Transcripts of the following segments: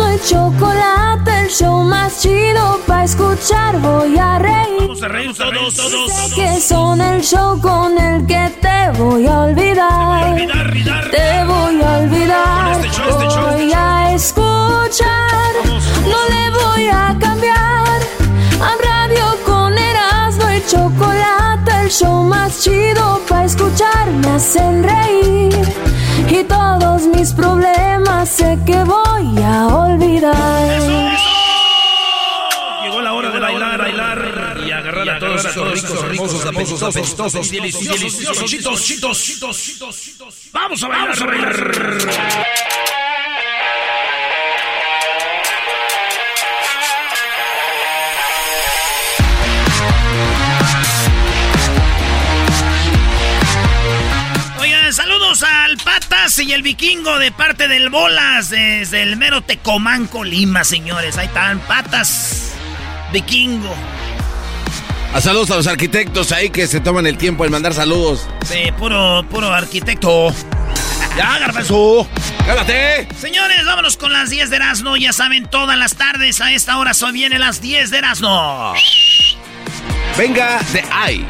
a Erasmo el chocolate, el show más chido para escuchar. Voy a reír. Vamos a reír todos, todos. Sé que son el show con el que te voy a olvidar. Olvidar, olvidar. Te voy a olvidar. Este show, este show, voy este a escuchar. No le voy a cambiar. A radio con Erasmo y chocolate. El show más chido para escuchar. Me hacen reír. Y todos mis problemas sé que voy a olvidar. Llegó la hora de bailar, bailar y agarrar a todos esos ricos, hermosos, apestosos, apestosos, deliciosos, chitos, chitos, chitos, chitos. Vamos a bailar, a bailar. Y el Vikingo de parte del Bolas desde el mero Tecomanco, Lima, señores. Ahí están, Patas, Vikingo. A saludos a los arquitectos ahí que se toman el tiempo en mandar saludos. Sí, puro, puro arquitecto. Ya, garbanzo. ¡Cálate! Señores, vámonos con las 10 de Erasmo. Ya saben, todas las tardes a esta hora son vienen las 10 de Erasmo. Venga de ahí.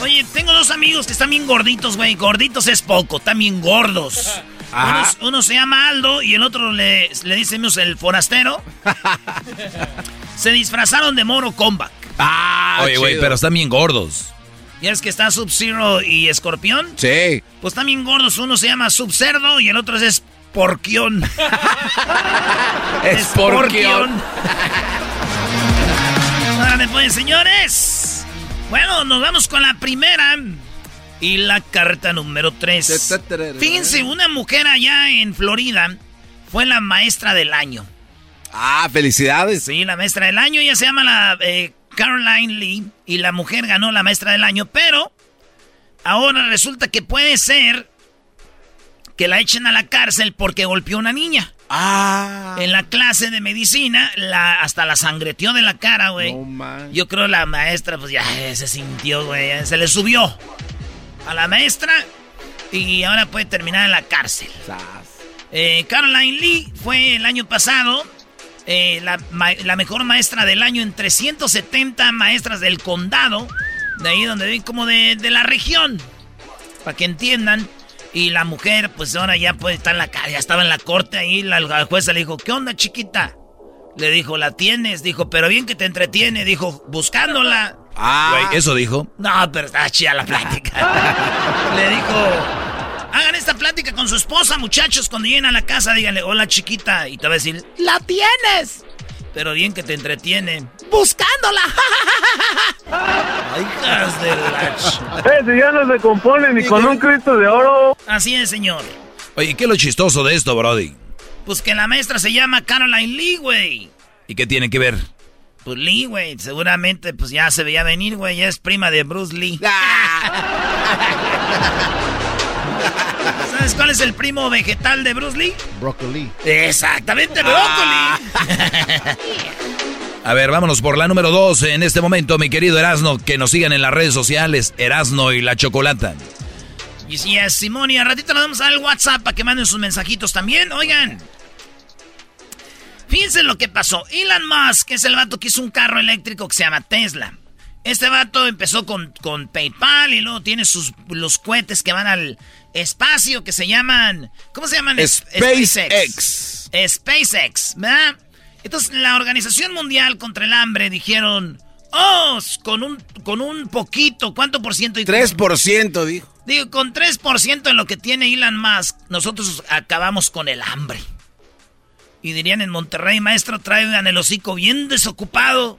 Oye, tengo dos amigos que están bien gorditos, güey. Gorditos es poco, están bien gordos. Uno, se llama Aldo y el otro le, le decimos el forastero. se disfrazaron de Moro Combat. Ah, Oye, güey, pero están bien gordos. ¿Ya es que está Sub-Zero y Escorpión? Sí. Pues están bien gordos. Uno se llama Sub-Cerdo y el otro es Porquión. Esporquión. Órale, pues, señores. Bueno, nos vamos con la primera. Y la carta número 3. Fíjense, una mujer allá en Florida fue la maestra del año. Ah, felicidades. Sí, la maestra del año. Ella se llama la eh, Caroline Lee. Y la mujer ganó la maestra del año. Pero ahora resulta que puede ser que la echen a la cárcel porque golpeó a una niña. Ah. En la clase de medicina, la, hasta la sangreteó de la cara, güey. No. Yo creo la maestra, pues ya eh, se sintió, güey. eh, Se le subió a la maestra y ahora puede terminar en la cárcel. Eh, Caroline Lee fue el año pasado eh, la mejor maestra del año en 370 maestras del condado. De ahí donde ven como de, de la región. Para que entiendan. Y la mujer, pues ahora ya puede estar en la calle. Ya estaba en la corte ahí. La, la jueza le dijo, ¿qué onda, chiquita? Le dijo, ¿la tienes? Dijo, pero bien que te entretiene. Dijo, buscándola. Ah. Güey, eso dijo. No, pero está chida la plática. Le dijo, hagan esta plática con su esposa, muchachos. Cuando lleguen a la casa, díganle, hola chiquita. Y te va a decir, la tienes. Pero bien que te entretiene. Buscándola. Ay, hijas de la ch- Ese ya no se compone ni con un Cristo de oro. Así es, señor. Oye, ¿qué es lo chistoso de esto, Brody? Pues que la maestra se llama Caroline Lee, güey. ¿Y qué tiene que ver? Pues Lee, güey. Seguramente, pues ya se veía venir, güey. Ya es prima de Bruce Lee. ¿Sabes cuál es el primo vegetal de Bruce Lee? Broccoli. Exactamente, brócoli. A ver, vámonos por la número dos en este momento, mi querido Erasno, que nos sigan en las redes sociales, Erasno y la Chocolata. Y si es Simón, y al ratito nos vamos al WhatsApp para que manden sus mensajitos también. Oigan, fíjense lo que pasó. Elon Musk es el vato que hizo un carro eléctrico que se llama Tesla. Este vato empezó con, con PayPal y luego tiene sus los cohetes que van al espacio que se llaman. ¿Cómo se llaman? SpaceX. SpaceX, ¿verdad? Entonces, la Organización Mundial contra el Hambre dijeron, oh, con un, con un poquito, ¿cuánto por ciento? 3% dijo. Digo, con 3% de lo que tiene Elon Musk, nosotros acabamos con el hambre. Y dirían en Monterrey, maestro, traigan el hocico bien desocupado.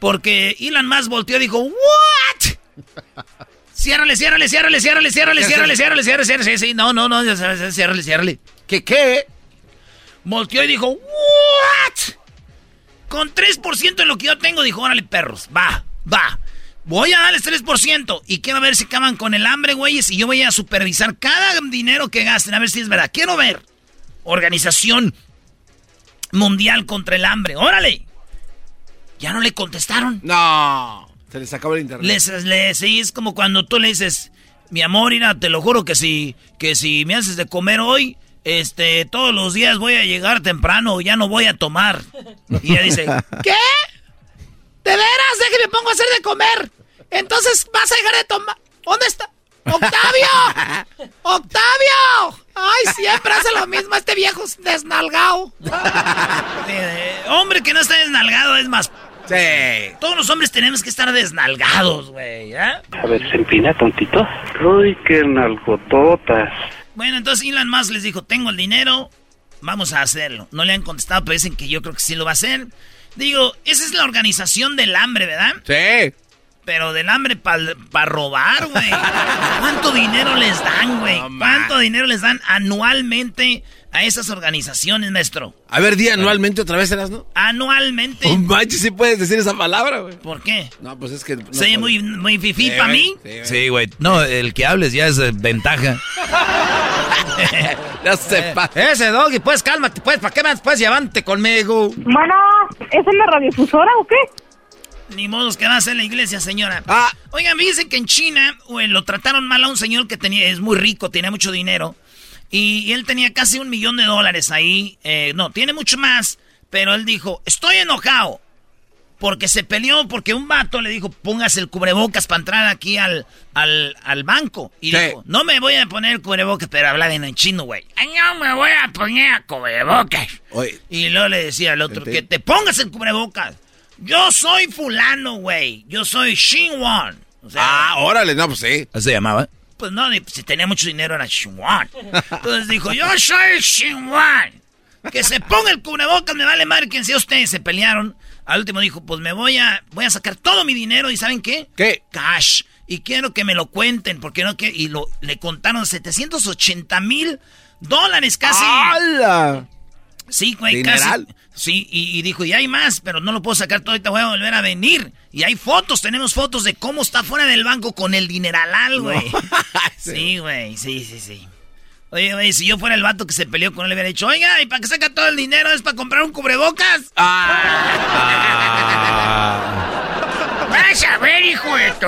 Porque Elon Musk volteó y dijo, ¿what? Ciérrale, ciérrale, ciérrale, ciérrale, ciérrale, ciérrale, ciérrale, ciérrale, ciérrale, sí, sí, no, no, no, ciérrale, ciérrale. ¿Qué, qué? Volteó y dijo, ¿what? Con 3% de lo que yo tengo, dijo, órale, perros, va, va. Voy a darles 3% y quiero ver si acaban con el hambre, güeyes, y yo voy a supervisar cada dinero que gasten, a ver si es verdad. Quiero ver. Organización Mundial contra el Hambre, órale. Ya no le contestaron. No. Se les acabó el internet. Les, les- sí, es como cuando tú le dices, mi amor, mira, te lo juro que si, que si me haces de comer hoy, este, todos los días voy a llegar temprano, ya no voy a tomar. Y ella dice, ¿qué? ¿De veras? Déjeme me pongo a hacer de comer. Entonces vas a dejar de tomar. ¿Dónde está? ¡Octavio! ¡Octavio! ¡Ay, siempre hace lo mismo este viejo desnalgado! Eh, hombre que no está desnalgado es más... Sí. Todos los hombres tenemos que estar desnalgados, güey, ¿eh? A ver, se empina tontito. Uy, qué nalgototas. Bueno, entonces Elon Musk les dijo, tengo el dinero, vamos a hacerlo. No le han contestado, pero dicen que yo creo que sí lo va a hacer. Digo, esa es la organización del hambre, ¿verdad? Sí. Pero del hambre para robar, güey. ¿Cuánto dinero les dan, güey? ¿Cuánto dinero les dan anualmente a esas organizaciones, maestro? A ver, di anualmente otra vez, ¿eras, no? Anualmente. Un manches, sí puedes decir esa palabra, güey. ¿Por qué? No, pues es que... no ¿Se puedo. muy, muy fifí Sí, para mí? sí, güey. Sí, güey. No, el que hables ya es eh, ventaja. No sepa. Ese doggy, pues cálmate, pues, ¿para qué más? Pues llevante conmigo. Bueno, ¿es en la radiodifusora o qué? Ni modos que va a ser la iglesia, señora. Ah. Oigan, me dicen que en China güey, lo trataron mal a un señor que tenía, es muy rico, tenía mucho dinero. Y, él tenía casi un millón de dólares ahí. Eh, no, tiene mucho más. Pero él dijo, estoy enojado. Porque se peleó, porque un vato le dijo, póngase el cubrebocas para entrar aquí al, al, al banco. Y dijo, no me voy a poner el cubrebocas, pero habla en chino, güey. "Ay, No me voy a poner cubrebocas. Oye, Y luego le decía al otro, que te pongas el cubrebocas. Yo soy fulano, güey. Yo soy Shinwan. O sea, ah, órale, no, pues sí. ¿Así se llamaba? Pues no, ni- si tenía mucho dinero era Shinwan. Entonces dijo, yo soy Shinwan. Que se ponga el cubrebocas, me vale madre quien sea ustedes. Se pelearon. Al último dijo, pues me voy a, voy a sacar todo mi dinero y ¿saben qué? ¿Qué? Cash. Y quiero que me lo cuenten, porque no que Y lo, le contaron 780 mil dólares casi. ¡Hala! Sí, güey, Dineral. casi. Sí, y, y dijo, y hay más, pero no lo puedo sacar todo, ahorita voy a volver a venir. Y hay fotos, tenemos fotos de cómo está fuera del banco con el dineralal, güey. Sí, güey, sí, sí, sí. Oye, güey, si yo fuera el vato que se peleó con él, le hubiera dicho, oiga, ¿y para qué saca todo el dinero? ¿Es para comprar un cubrebocas? Ah. ¡Vas a ver, hijo de tu...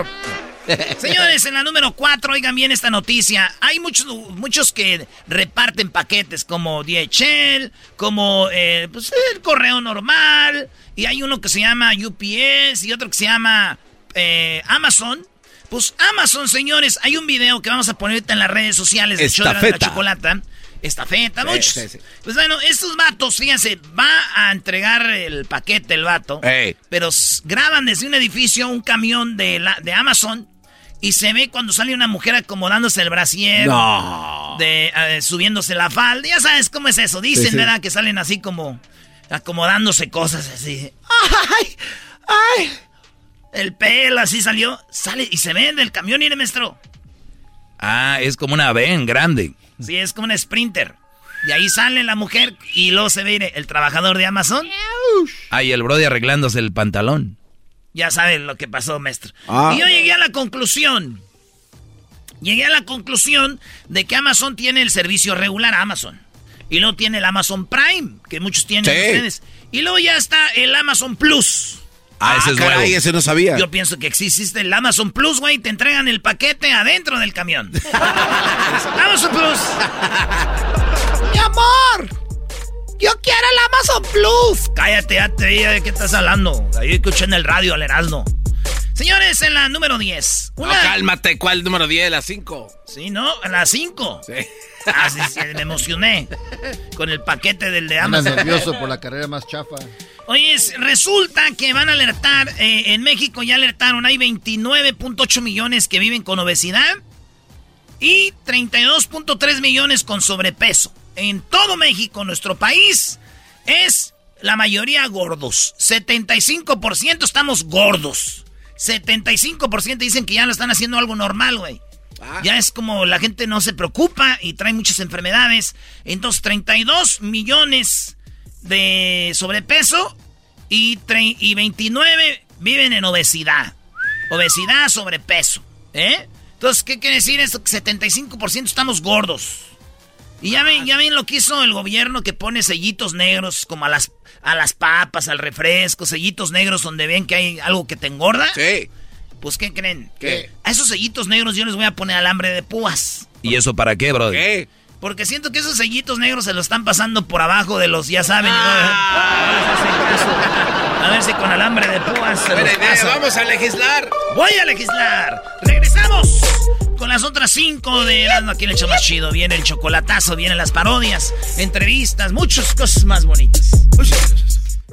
Señores, en la número 4, oigan bien esta noticia. Hay muchos, muchos que reparten paquetes como DHL, como eh, pues, el correo normal, y hay uno que se llama UPS y otro que se llama eh, Amazon. Pues Amazon, señores, hay un video que vamos a poner ahorita en las redes sociales de show de la, Estafeta. chocolata. Estafeta, Sí, muchos. sí, sí. Pues bueno, estos vatos, fíjense, va a entregar el paquete el vato. Ey. Pero graban desde un edificio un camión de, la, de Amazon y se ve cuando sale una mujer acomodándose el brasier, No. de, eh, subiéndose la falda. Ya sabes cómo es eso. Dicen, Sí, sí. ¿verdad? Que salen así como acomodándose cosas así. ¡Ay! ¡Ay! El pelo así salió. Sale y se ve del camión, mire, maestro. Ah, es como una ven grande. Sí, es como un sprinter. Y ahí sale la mujer y luego se ve mire, el trabajador de Amazon. Ah, y el brody arreglándose el pantalón. Ya saben lo que pasó, maestro. Ah. Y yo llegué a la conclusión. Llegué a la conclusión de que Amazon tiene el servicio regular Amazon. Y luego tiene el Amazon Prime, que muchos tienen Sí. ustedes. Y luego ya está el Amazon Plus. Ah, ese es caray, nuevo. ese no sabía. Yo pienso que existe el Amazon Plus, güey. Te entregan el paquete adentro del camión. Amazon Plus. Mi amor. Yo quiero el Amazon Plus. Cállate, ya te de qué estás hablando. Ahí escuché en el radio al Erasmo. Señores, en la número 10. Una... No, cálmate, ¿cuál número 10? La 5. Sí, ¿no? La 5. Sí. Ah, sí, sí, me emocioné con el paquete del de Amazon. Andas nervioso por la carrera más chafa. Oye, resulta que van a alertar, eh, en México ya alertaron, hay 29.8 millones que viven con obesidad y 32.3 millones con sobrepeso. En todo México, nuestro país, es la mayoría gordos. 75% estamos gordos. 75% dicen que ya lo están haciendo algo normal, güey. Ah. Ya es como la gente no se preocupa y trae muchas enfermedades. Entonces, 32 millones de sobrepeso y, y 29 viven en obesidad. Obesidad, sobrepeso. ¿Eh? Entonces, ¿qué quiere decir esto? Que 75% estamos gordos. Y ya ven, ya ven lo que hizo el gobierno que pone sellitos negros como a las, a las papas, al refresco, sellitos negros donde ven que hay algo que te engorda. Sí. Pues, ¿qué creen? ¿Qué? A esos sellitos negros yo les voy a poner alambre de púas. ¿Y eso para qué, bro? ¿Qué? Porque siento que esos sellitos negros se lo están pasando por abajo de los, ya saben. A ver si con alambre de púas se los idea, vamos a legislar. Voy a legislar. Regresamos con las otras cinco de Erasmo aquí en el show más chido. Viene el chocolatazo, vienen las parodias, entrevistas, muchas cosas más bonitas.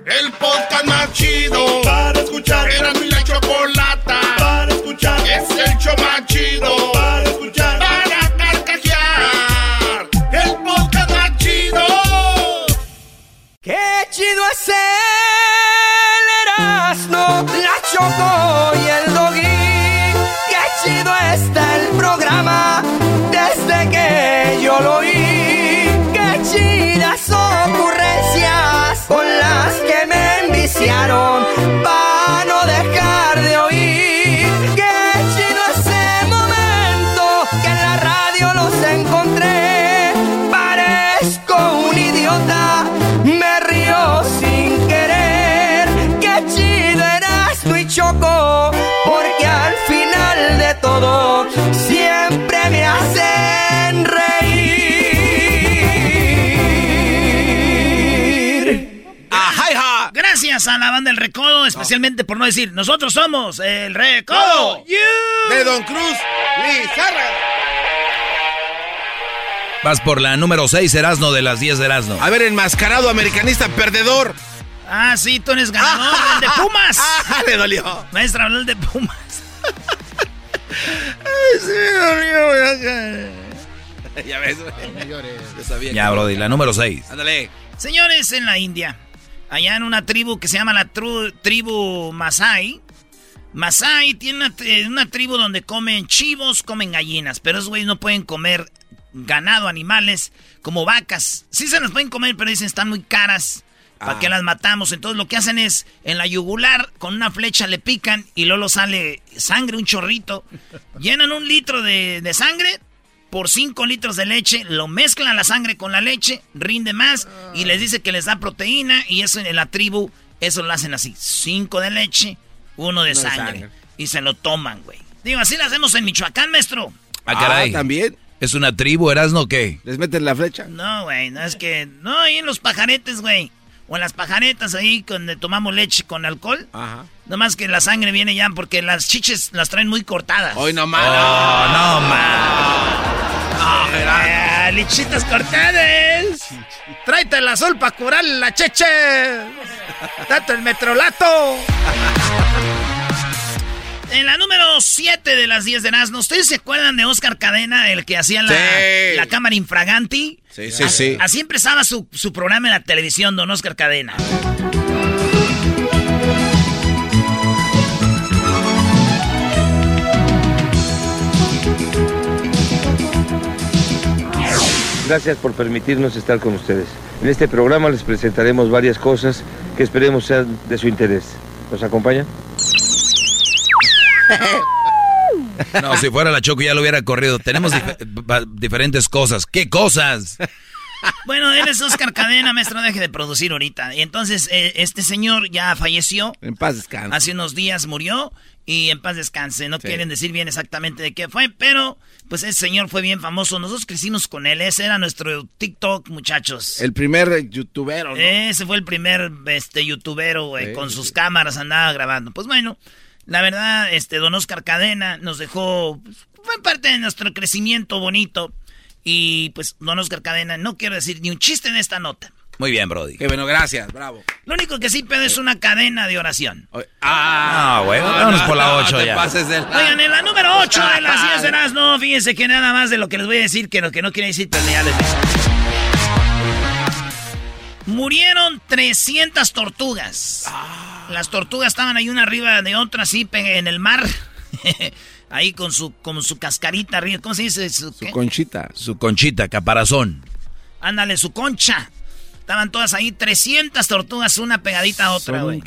El podcast más chido para escuchar. Era mi la chocolata para escuchar. Es el show más chido para escuchar. Para carcajear. El podcast más chido. Qué chido es el Erasmo, la Choco Gracias a la banda del Recodo, especialmente por no decir, nosotros somos el Recodo. De Don Cruz Lizarra. Vas por la número 6, Erasno, de las 10 de Erasno. A ver, enmascarado americanista perdedor. Ah, sí, tú eres ganador, el de Pumas. Ah, le dolió. Maestra, habló el de Pumas. Ay, sí, dolió. Ya ves, güey. Yo sabía Ya, que- Brody, la número 6. Ándale. Señores, en la India, allá en una tribu que se llama la tru- tribu Masai. Masai tiene una, tri- una tribu donde comen chivos, comen gallinas, pero esos güeyes no pueden comer ganado, animales, como vacas. Sí se las pueden comer, pero dicen están muy caras. ¿Para Ah. qué las matamos? Entonces lo que hacen es, en la yugular, con una flecha le pican y luego sale sangre, un chorrito. Llenan un litro de, de sangre por 5 litros de leche, lo mezclan la sangre con la leche, rinde más y les dice que les da proteína y eso en la tribu, eso lo hacen así. 5 de leche, uno de Uno de sangre. sangre. Y se lo toman, güey. Digo, así lo hacemos en Michoacán, maestro. Ah, caray. también. ¿Es una tribu, Erasno, qué? ¿Les meten la flecha? No, güey, no es que... No, ahí en los pajaretes, güey. O en las pajaretas ahí donde tomamos leche con alcohol. Ajá. Nomás que la sangre viene ya porque las chiches las traen muy cortadas. Hoy no más. Oh, no, man. Ah, lechitas cortadas. Tráete el azul para curar la cheche. Date el metrolato. En la número 7 de las 10 de Nazno, ¿ustedes se acuerdan de Oscar Cadena, el que hacía la, Sí. la cámara infraganti? Sí, sí, sí. Así empezaba su, su programa en la televisión, don Oscar Cadena. Gracias por permitirnos estar con ustedes. En este programa les presentaremos varias cosas que esperemos sean de su interés. ¿Nos acompañan? No, si fuera la Choco ya lo hubiera corrido. Tenemos dif- diferentes cosas. ¿Qué cosas? Bueno, él es Oscar Cadena, maestro, deje de producir ahorita. Y entonces, eh, este señor ya falleció. En paz descanse. Hace unos días murió y en paz descanse. No quieren decir bien exactamente de qué fue, pero pues ese señor fue bien famoso. Nosotros crecimos con él. Ese era nuestro TikTok, muchachos. El primer youtubero, ¿no? Ese fue el primer este, youtubero, güey. con sus cámaras andaba grabando. Pues bueno, la verdad, este, don Oscar Cadena nos dejó... pues, fue parte de nuestro crecimiento bonito. Y pues, don Oscar Cadena, no quiero decir ni un chiste en esta nota. Muy bien, Brody. Qué bueno, gracias, bravo. Lo único que sí pedo es una cadena de oración. Ah, bueno, vámonos por la 8 te ya. pases del- Oigan, en la número 8 de las 10 de no, fíjense que nada más de lo que les voy a decir, que lo que no quiere decir, pero ya les digo. Murieron 300 tortugas. Las tortugas estaban ahí una arriba de otra, así en el mar. ahí con su, con su cascarita arriba. ¿Cómo se dice? Su, conchita. Su conchita, caparazón. Ándale, su concha. Estaban todas ahí, 300 tortugas, una pegadita a otra, güey.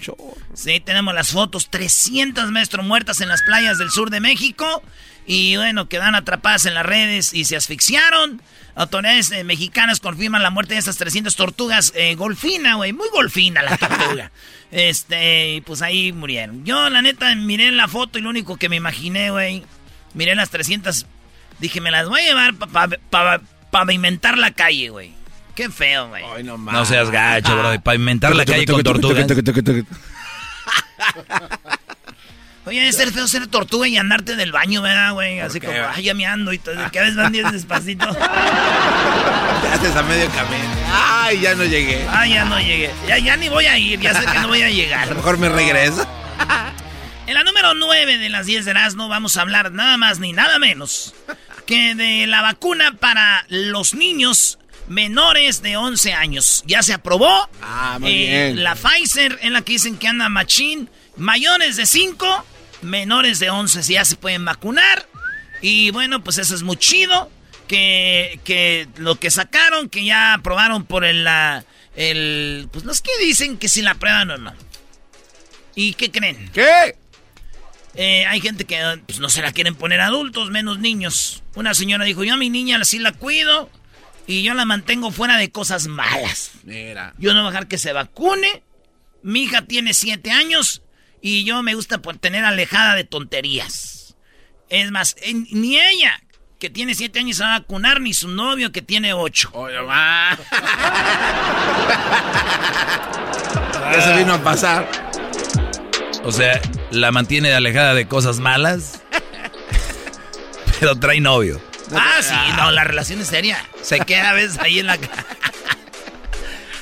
Sí, tenemos las fotos, 300 maestros muertas en las playas del sur de México. Y bueno, quedan atrapadas en las redes y se asfixiaron. Autoridades eh, mexicanas confirman la muerte de estas 300 tortugas eh, golfina, güey. Muy golfina la tortuga. este, pues ahí murieron. Yo, la neta, miré la foto y lo único que me imaginé, güey. Miré las 300. Dije, me las voy a llevar para pavimentar la calle, güey. Qué feo, güey. Ay, no, No seas gacho, Brody. Para inventar la calle con tortugas. Oye, es ser feo ser tortuga y andarte del baño, ¿verdad, güey? Así qué, como, ay, ya meando y todo. Que a veces van bien despacito. Ya haces a medio camino. Ay, ya no llegué. Ay, ya no llegué. Ya, ya ni voy a ir, ya sé que no voy a A lo llegar. mejor me regreso. En la número 9 de las 10 de Erasmo vamos a hablar nada más ni nada menos que de la vacuna para los niños menores de 11 años. Ya se aprobó. Ah, muy Eh, bien. La Pfizer en la que dicen que anda machín. Mayores de 5, menores de 11 si ya se pueden vacunar. Y bueno, pues eso es muy chido. Que, que lo que sacaron, que ya aprobaron por el, la- el... Pues no es que dicen que si la prueban o no. ¿Y qué creen? ¿Qué? Eh, hay gente que pues, no se la quieren poner adultos, menos niños. Una señora dijo, yo a mi niña sí la cuido y yo la mantengo fuera de cosas malas. Mira. Yo no voy a dejar que se vacune. Mi hija tiene siete años y yo me gusta por tener alejada de tonterías. Es más, en- ni ella, que tiene siete años, se va a vacunar, ni su novio, que tiene ocho. Oye, ma. Ya se vino a pasar. O sea, la mantiene alejada de cosas malas. Pero trae novio. Ah, sí, no, la relación es seria. Se queda a veces ahí en la casa.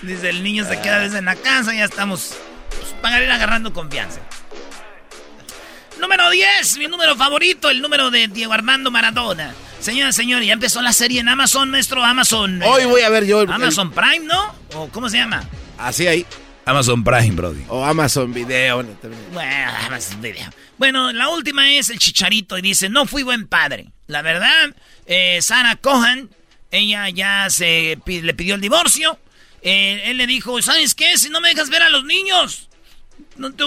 Dice, el niño se queda a veces en la casa, ya estamos pues, para ir agarrando confianza. Número 10, mi número favorito, el número de Diego Armando Maradona. Señora, señor, ya empezó la serie en Amazon, nuestro Amazon. Hoy voy a ver yo. el- Amazon Prime, ¿no? ¿O cómo se llama? Así ahí. Amazon Prime, Brody. O Amazon Video. también. Bueno, Amazon Video. Bueno, la última es el chicharito y dice, no fui buen padre. La verdad, eh, Sarah Cohen, ella ya se le pidió el divorcio. Eh, él le dijo, ¿sabes qué? Si no me dejas ver a los niños, no te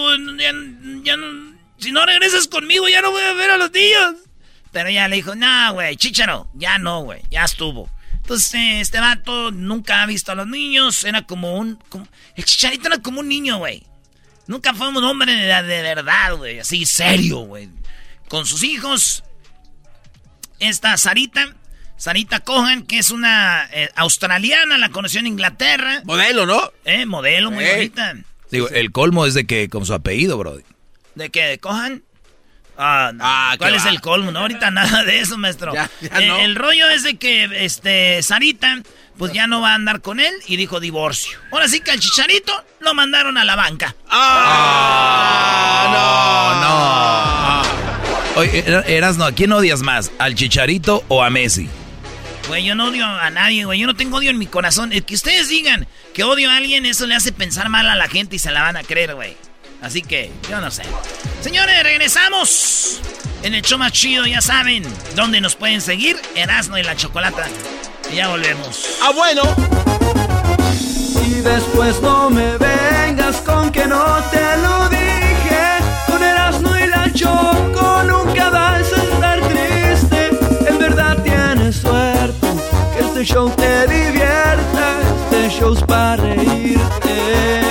ya no- si no regresas conmigo, ya no voy a ver a los niños. Pero ella le dijo, no, güey, chicharo, ya no, güey, ya estuvo. Eh, este vato nunca ha visto a los niños, era como un... como- el chicharito era como un niño, güey. Nunca fue un hombre de, de verdad, güey, así serio, güey. Con sus hijos, esta Sarita, Sarita Cohen, que es una eh, australiana, la conoció en Inglaterra. Modelo, ¿no? Eh, modelo muy Ey. bonita. Digo, el colmo es de que con su apellido, Brody. ¿De qué? ¿De Cohen? Ah, no. Ah, ¿Cuál es va. el colmo? No, ahorita nada de eso, maestro. Ya, ya Eh, no. El rollo es de que este Sarita, pues ya no va a andar con él y dijo divorcio. Ahora sí que al chicharito lo mandaron a la banca. Ah, Oye, Er- Erasno, ¿a quién odias más? ¿Al Chicharito o a Messi? Güey, yo no odio a nadie, güey. Yo no tengo odio en mi corazón. El que ustedes digan que odio a alguien, eso le hace pensar mal a la gente y se la van a creer, güey. Así que, yo no sé. Señores, regresamos. En el show más chido, ya saben, dónde nos pueden seguir, Erasmo y la Chocolata. Y ya volvemos. ¡Ah, bueno! Y después no me vengas con que no te lo dije. Con Erasmo y la Choco nunca vas a estar triste. En verdad tienes suerte que este show te divierta. Este show es para reírte.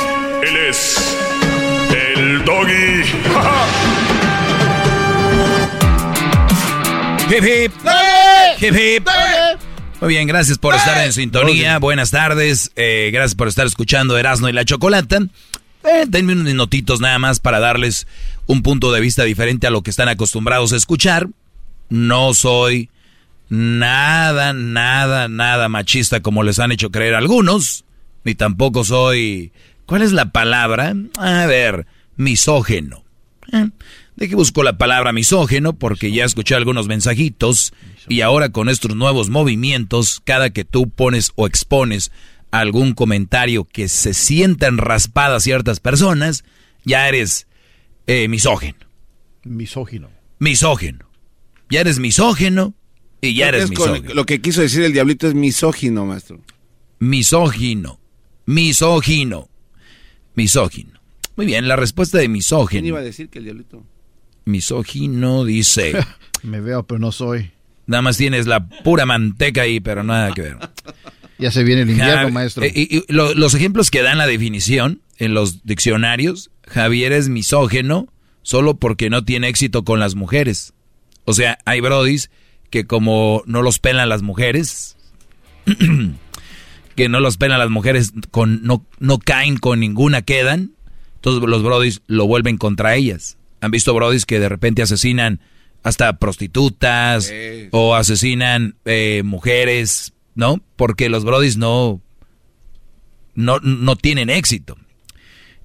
Él es el doggy. Hip hip. Hip hip. Muy bien, gracias por estar en sintonía. Buenas tardes. Eh, gracias por estar escuchando Erasmo y la Chocolata. Eh, denme unos minutitos nada más para darles un punto de vista diferente a lo que están acostumbrados a escuchar. No soy nada, nada, nada machista como les han hecho creer algunos. Ni tampoco soy... ¿Cuál es la palabra? A ver, misógeno. Eh, ¿De qué busco la palabra misógeno? Porque ya escuché algunos mensajitos y ahora con estos nuevos movimientos, cada que tú pones o expones algún comentario que se sientan raspadas ciertas personas, ya eres eh, misógeno. Misógino. Misógeno. Ya eres misógeno y ya eres misógino. Lo que quiso decir el diablito es misógino, maestro. Misógino. Misógino. Misógino. Muy bien, la respuesta de misógino. ¿Quién iba a decir que el diablito? Misógino dice. Me veo, pero no soy. Nada más tienes la pura manteca ahí, pero nada que ver. Ya se viene el invierno, Javi- maestro. eh, y- y lo- los ejemplos que dan la definición en los diccionarios, Javier es misógeno solo porque no tiene éxito con las mujeres. O sea, hay brodis que como no los pelan las mujeres, que no los pelan las mujeres, con, no, no caen con ninguna, quedan, entonces los brodis lo vuelven contra ellas. Han visto brodis que de repente asesinan hasta prostitutas Sí. o asesinan eh, mujeres, ¿no? Porque los brodis no, no, no tienen éxito.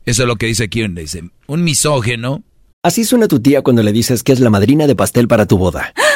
Eso es lo que dice aquí, donde dice, un misógeno Así suena tu tía cuando le dices que es la madrina de pastel para tu boda.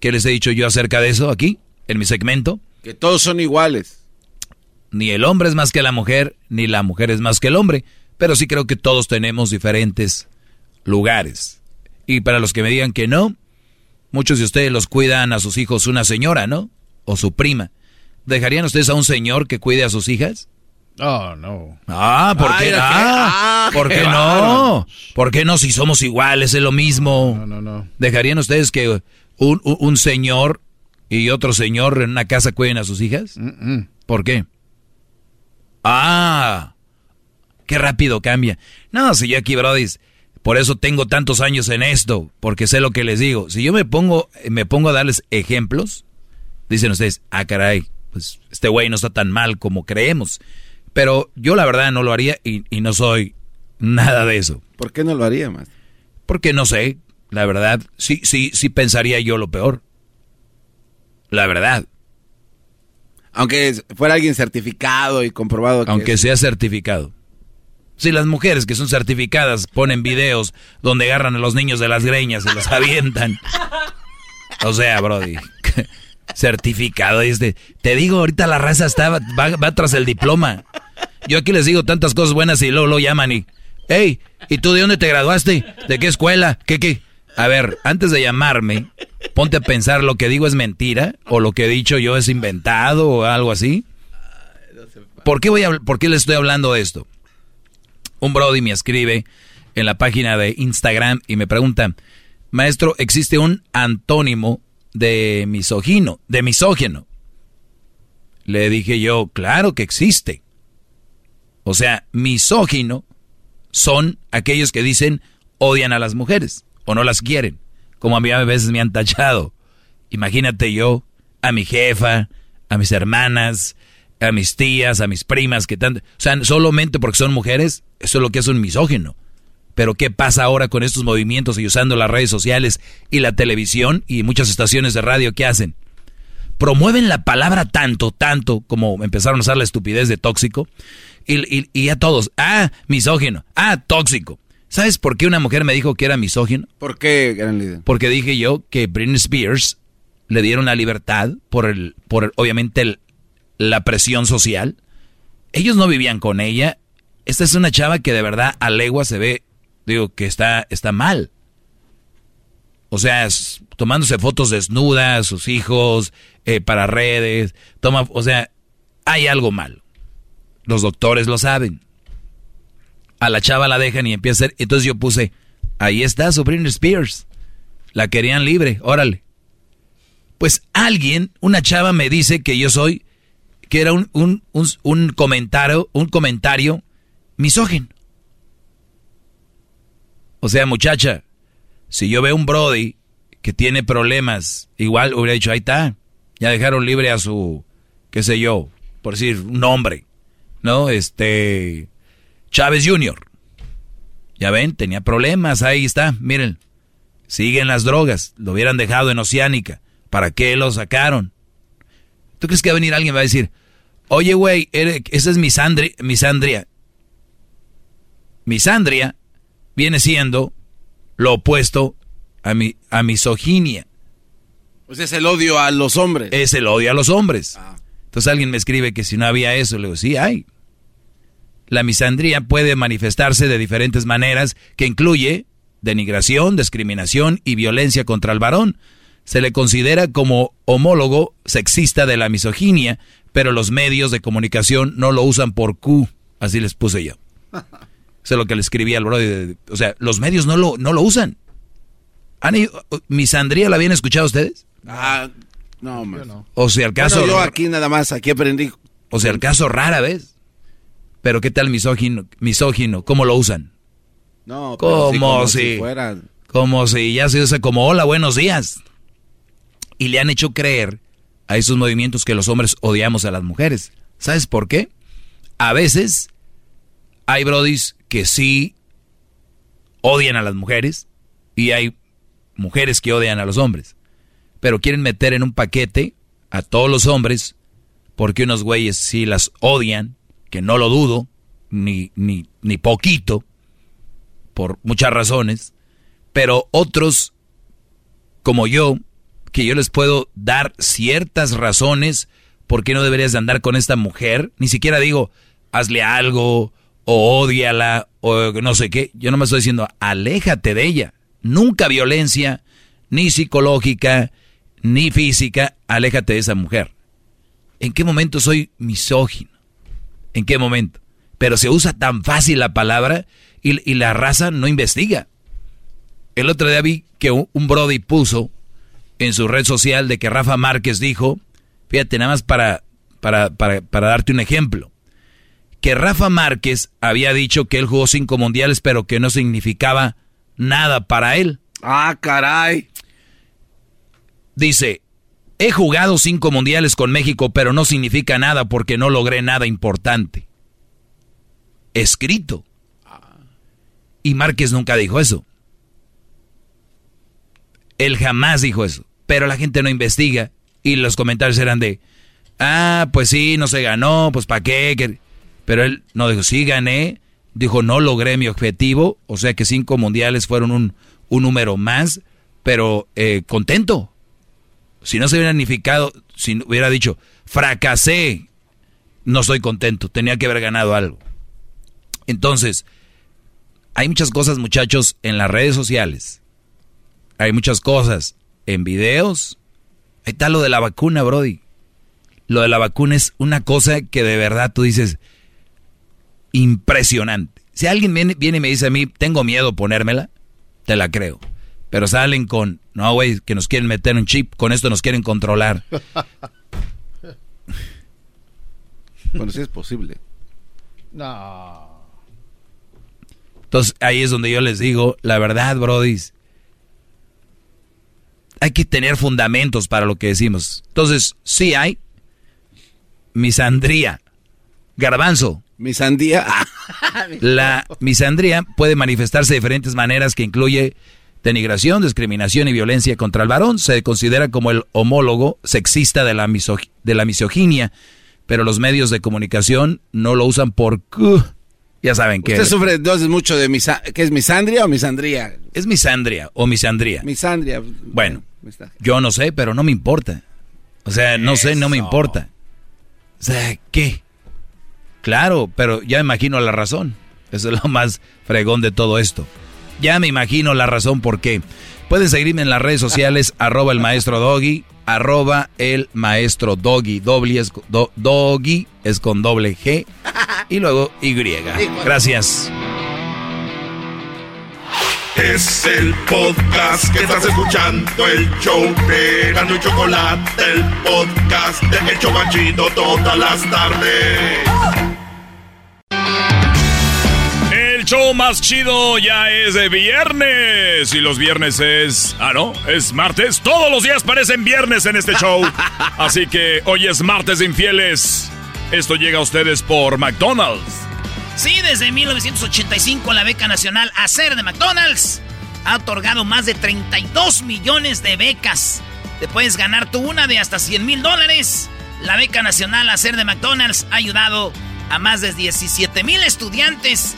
¿Qué les he dicho yo acerca de eso aquí, en mi segmento? Que todos son iguales. Ni el hombre es más que la mujer, ni la mujer es más que el hombre, pero sí creo que todos tenemos diferentes lugares. Y para los que me digan que no, muchos de ustedes los cuidan a sus hijos una señora, ¿no? O su prima. ¿Dejarían ustedes a un señor que cuide a sus hijas? Oh, no. Ah, ¿por Ay, qué, ah, Ah, ¿por qué no? ¿Por qué no si somos iguales, es lo mismo? No, no, no. ¿Dejarían ustedes que un, un- un señor y otro señor en una casa cuiden a sus hijas? ¿Por qué? Ah, qué rápido cambia. No, si yo aquí, Brody, por eso tengo tantos años en esto, porque sé lo que les digo. Si yo me pongo, me pongo a darles ejemplos, dicen ustedes, ah, caray, pues este güey no está tan mal como creemos. Pero yo la verdad no lo haría y, y no soy nada de eso. ¿Por qué no lo haría, más? Porque no sé, la verdad, sí, sí, sí pensaría yo lo peor. La verdad. Aunque fuera alguien certificado y comprobado. que Aunque es- sea certificado. Si las mujeres que son certificadas ponen videos donde agarran a los niños de las greñas y los avientan. O sea, Brody, certificado. Este, te digo, ahorita la raza está, va, va tras el diploma. Yo aquí les digo tantas cosas buenas y luego lo llaman y, hey, ¿y tú de dónde te graduaste? ¿De qué escuela? ¿Qué, qué? A ver, antes de llamarme, ponte a pensar, ¿lo que digo es mentira? ¿O lo que he dicho yo es inventado o algo así? ¿Por qué, voy a, ¿Por qué le estoy hablando de esto? Un Brody me escribe en la página de Instagram y me pregunta, maestro, ¿existe un antónimo de misógino, de misógeno? Le dije yo, claro que existe. O sea, misógino son aquellos que dicen odian a las mujeres o no las quieren, como a mí a veces me han tachado. Imagínate yo, a mi jefa, a mis hermanas, a mis tías, a mis primas, que tanto... O sea, solamente porque son mujeres, eso es lo que es un misógino. Pero ¿qué pasa ahora con estos movimientos y usando las redes sociales y la televisión y muchas estaciones de radio? ¿Qué hacen? Promueven la palabra tanto, tanto, como empezaron a usar la estupidez de tóxico. Y, y, a todos, ah, misógino, ah, tóxico. ¿Sabes por qué una mujer me dijo que era misógino? ¿Por qué, gran líder? Porque dije yo que Britney Spears le dieron la libertad por el, por obviamente el, la presión social. Ellos no vivían con ella. Esta es una chava que de verdad a legua se ve, digo, que está, está mal. O sea, tomándose fotos desnudas, sus hijos, eh, para redes, toma, o sea, hay algo mal. Los doctores lo saben. A la chava la dejan y empieza a ser, entonces yo puse, ahí está su Britney Spears. La querían libre, órale. Pues alguien, una chava me dice que yo soy que era un, un, un, comentario, un comentario misógino. O sea, muchacha, si yo veo un Brody que tiene problemas, igual hubiera dicho, ahí está, ya dejaron libre a su, qué sé yo, por decir un nombre, ¿no? Este, Chávez Jr. Ya ven, tenía problemas, ahí está, miren, siguen las drogas, lo hubieran dejado en Oceánica, ¿para qué lo sacaron? ¿Tú crees que va a venir alguien y va a decir, oye, güey, esa es misandria, misandria? Misandria viene siendo lo opuesto a, mi, a misoginia. Pues es el odio a los hombres. Es el odio a los hombres. Ah. Entonces alguien me escribe que si no había eso, le digo, sí, hay. La misandría puede manifestarse de diferentes maneras, que incluye denigración, discriminación y violencia contra el varón se le considera como homólogo sexista de la misoginia, pero los medios de comunicación no lo usan por Q, así les puse yo. Eso es lo que le escribí al brother. O sea, los medios no lo, no lo usan. ¿Han ¿Misandría la habían escuchado ustedes? Ah, no, no. O sea, el caso... yo aquí nada más, aquí aprendí. O sea, el caso rara vez. Pero ¿qué tal misógino? misógino? ¿Cómo lo usan? No, como, si, fueran... Como si ya se usa como hola, buenos días y le han hecho creer a esos movimientos que los hombres odiamos a las mujeres. ¿Sabes por qué? A veces hay brodis que sí odian a las mujeres y hay mujeres que odian a los hombres. Pero quieren meter en un paquete a todos los hombres porque unos güeyes sí las odian, que no lo dudo, ni, ni, ni poquito, por muchas razones, pero otros como yo, que yo les puedo dar ciertas razones por qué no deberías de andar con esta mujer. Ni siquiera digo, hazle algo, o odiala, o no sé qué. Yo no me estoy diciendo, aléjate de ella. Nunca violencia, ni psicológica, ni física, aléjate de esa mujer. ¿En qué momento soy misógino? ¿En qué momento? Pero se usa tan fácil la palabra y, la raza no investiga. El otro día vi que un, un Brody puso en su red social de que Rafa Márquez dijo, fíjate nada más para, para, para, para darte un ejemplo, que Rafa Márquez había dicho que él jugó cinco mundiales pero que no significaba nada para él. Ah, caray. Dice, he jugado cinco mundiales con México pero no significa nada porque no logré nada importante. Escrito. Y Márquez nunca dijo eso. Él jamás dijo eso. Pero la gente no investiga. Y los comentarios eran de, ah, pues sí, no se ganó, pues ¿para qué? Pero él no dijo, sí gané, Dijo, no logré mi objetivo, o sea que cinco mundiales fueron un, un número más, pero eh, contento. Si no se hubiera significado, si hubiera dicho, fracasé, no estoy contento, tenía que haber ganado algo. Entonces, hay muchas cosas, muchachos, en las redes sociales. Hay muchas cosas en videos. Ahí está lo de la vacuna, Brody. Lo de la vacuna es una cosa que de verdad tú dices, impresionante. Si alguien viene, viene y me dice a mí, tengo miedo ponérmela, te la creo. Pero salen con, no, güey, que nos quieren meter un chip, con esto nos quieren controlar. bueno, sí es posible. No. Entonces ahí es donde yo les digo, la verdad, Brody, hay que tener fundamentos para lo que decimos. Entonces, sí hay misandría, garbanzo. Misandría. La misandría puede manifestarse de diferentes maneras que incluye denigración, discriminación y violencia contra el varón. Se considera como el homólogo sexista de la, de la misoginia, pero los medios de comunicación no lo usan por... Ya saben que... Usted sufre entonces mucho de misa ¿qué es misandria o misandría? Es misandria o misandría. Misandria. Bueno, yo no sé, pero no me importa. O sea, no sé, no me importa. O sea, ¿qué? Claro, pero ya imagino la razón. Eso es lo más fregón de todo esto. Ya me imagino la razón por qué. Pueden seguirme en las redes sociales, arroba el maestro Doggy, arroba el maestro Doggy, doble es, Doggy es con doble G y luego Y. Gracias. Es el podcast que estás escuchando, el show de y Chocolate, el podcast de El Chocachito todas las tardes. Show más chido ya es de viernes. Y los viernes es. Ah, no, es martes. Todos los días parecen viernes en este show. Así que hoy es martes de infieles. Esto llega a ustedes por McDonald's. Sí, desde 1985 la beca nacional Hacer de McDonald's ha otorgado más de 32 millones de becas. Te puedes ganar tú una de hasta 100 mil dólares. La beca nacional Hacer de McDonald's ha ayudado a más de 17 mil estudiantes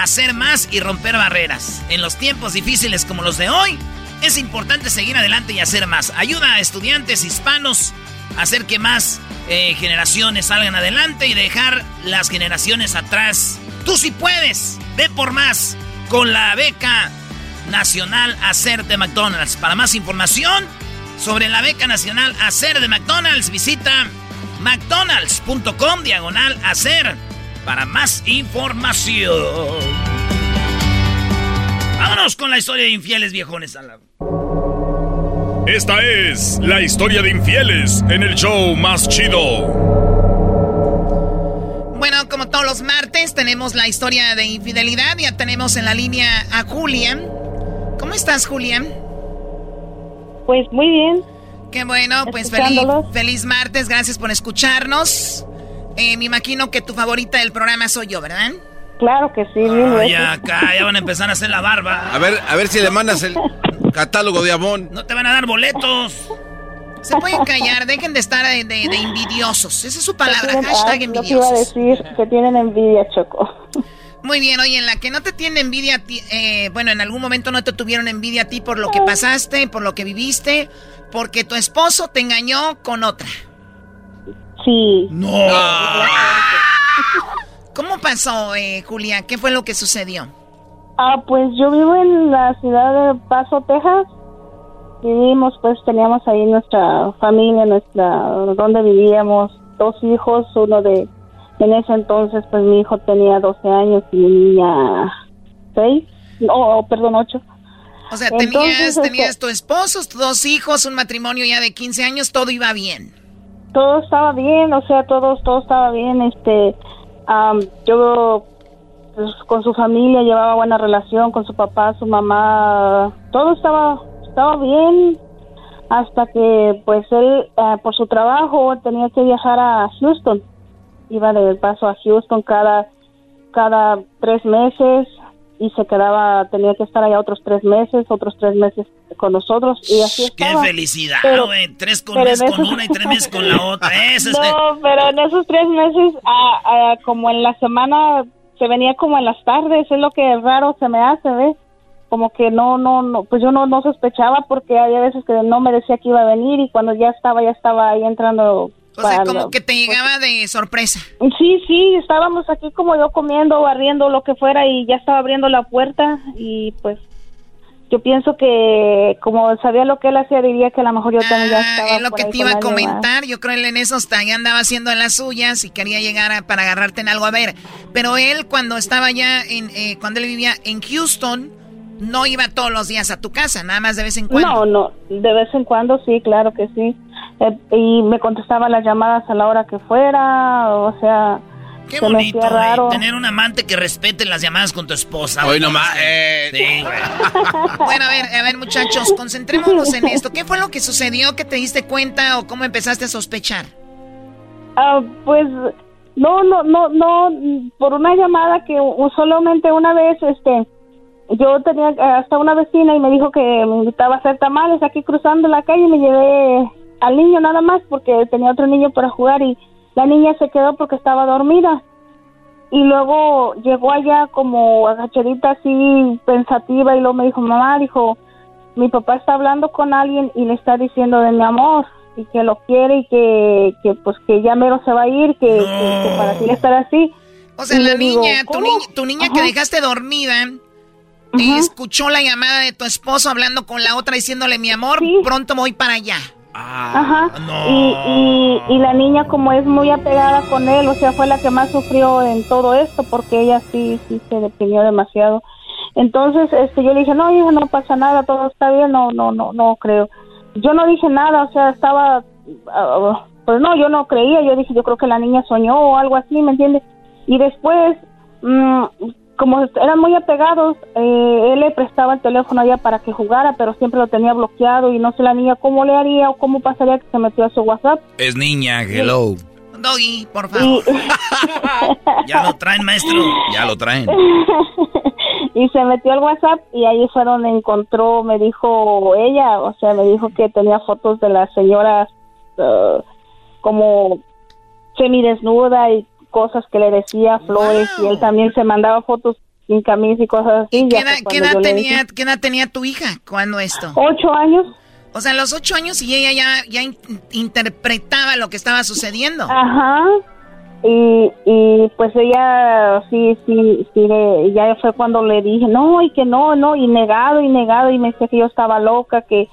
hacer más y romper barreras. En los tiempos difíciles como los de hoy, es importante seguir adelante y hacer más. Ayuda a estudiantes hispanos a hacer que más eh, generaciones salgan adelante y dejar las generaciones atrás. Tú sí puedes, ve por más con la beca nacional Hacer de McDonald's. Para más información sobre la beca nacional Hacer de McDonald's, visita mcdonalds.com diagonal hacer para más información. Vámonos con la historia de infieles viejones a la... Esta es la historia de infieles en el show más chido. Bueno, como todos los martes, tenemos la historia de infidelidad. Ya tenemos en la línea a Julian. ¿Cómo estás, Julian? Pues muy bien. Qué bueno, pues feliz, feliz martes. Gracias por escucharnos. Eh, me imagino que tu favorita del programa soy yo, ¿verdad? Claro que sí. ya acá, ya van a empezar a hacer la barba. A ver, a ver si le mandas el catálogo de Amón. No te van a dar boletos. Se pueden callar, dejen de estar de, de, envidiosos. Esa es su palabra, hashtag envidiosos. iba a decir que tienen envidia, Choco. Muy bien, oye, en la que no te tiene envidia a ti, eh, bueno, en algún momento no te tuvieron envidia a ti por lo que pasaste, por lo que viviste, porque tu esposo te engañó con otra. Sí. No. ¿Cómo pasó, eh, Julia? ¿Qué fue lo que sucedió? Ah, pues yo vivo en la ciudad de Paso, Texas. Vivimos, pues teníamos ahí nuestra familia, nuestra, donde vivíamos, dos hijos, uno de, en ese entonces, pues mi hijo tenía 12 años y mi niña 6, no, perdón, 8. O sea, tenías, este, tenías tu esposo, tus dos hijos, un matrimonio ya de 15 años, todo iba bien. Todo estaba bien, o sea, todo, todo estaba bien, este, yo pues, con su familia llevaba buena relación, con su papá, su mamá, todo estaba, estaba bien, hasta que pues él eh, por su trabajo tenía que viajar a Houston, iba de paso a Houston cada, cada tres meses y se quedaba, tenía que estar allá otros tres meses, otros tres meses con nosotros y así ¡Qué felicidad, güey! Tres con, con una y tres meses con la otra. no, pero en esos tres meses, como en la semana se venía como en las tardes, es lo que raro se me hace, ¿ves? Como que no, no, no, pues yo no, no sospechaba porque había veces que no me decía que iba a venir y cuando ya estaba, ya estaba ahí entrando. O sea, como lo- que te llegaba de sorpresa. Sí, sí, estábamos aquí como yo comiendo, barriendo, lo que fuera y ya estaba abriendo la puerta y pues yo pienso que como sabía lo que él hacía diría que a lo mejor yo también ya estaba Ah, Es lo por que ahí te iba a alguien más. comentar. Yo creo que él en eso hasta ya andaba haciendo las suyas y quería llegar a- para agarrarte en algo. A ver, pero él cuando estaba ya en, eh, cuando él vivía en Houston, no iba todos los días a tu casa, nada más de vez en cuando. No, no, de vez en cuando sí, claro que sí. Eh, y me contestaba las llamadas a la hora que fuera, o sea, Qué se bonito, güey, raro. Tener un amante que respete las llamadas con tu esposa. Hoy nomás, eh. Sí, güey. Bueno, a ver, a ver, muchachos, concentrémonos en esto. ¿Qué fue lo que sucedió que te diste cuenta o cómo empezaste a sospechar? Ah, pues no, no, no, no, por una llamada que solamente una vez, este, yo tenía eh, hasta una vecina y me dijo que me invitaba a hacer tamales aquí cruzando la calle y me llevé al niño nada más porque tenía otro niño para jugar y la niña se quedó porque estaba dormida. Y luego llegó allá como agachadita así pensativa y luego me dijo, mamá, dijo, mi papá está hablando con alguien y le está diciendo de mi amor y que lo quiere y que, que pues que ya mero se va a ir, que, que- que para ti estar así. O sea, Y la digo, niña, tu, niña, tu niña que dejaste dormida, eh, escuchó la llamada de tu esposo hablando con la otra diciéndole, mi amor, pronto voy para allá. Ajá. Y, y, y la niña como es muy apegada con él, o sea, fue la que más sufrió en todo esto porque ella sí, sí se deprimió demasiado. Entonces, este, yo le dije, no, hija, no pasa nada, todo está bien, no, no, no, no creo. Yo no dije nada, o sea, estaba, ah, pues no, yo no creía, yo dije, yo creo que la niña soñó o algo así, ¿me entiendes? Y después, mm, como eran muy apegados, eh, él le prestaba el teléfono a ella para que jugara, pero siempre lo tenía bloqueado y no sé la niña cómo le haría o cómo pasaría que se metió a su WhatsApp. Es niña, hello. Doggy, por favor. Y, Ya lo traen, maestro. Ya lo traen. y se metió al WhatsApp y ahí fue donde encontró, me dijo ella, o sea, me dijo que tenía fotos de las señoras eh, como semidesnuda y cosas que le decía flores y él también se mandaba fotos sin camisa y cosas así. ¿Qué edad, qué tenía, dije, ¿Qué edad tenía tu hija cuando esto? Ocho años. O sea, a los ocho años y ella ya, ya in- interpretaba lo que estaba sucediendo. Ajá. Y, y pues ella sí, sí, sí, le- ya fue cuando le dije, no, y que no, no, y negado, y negado, y me decía que yo estaba loca, que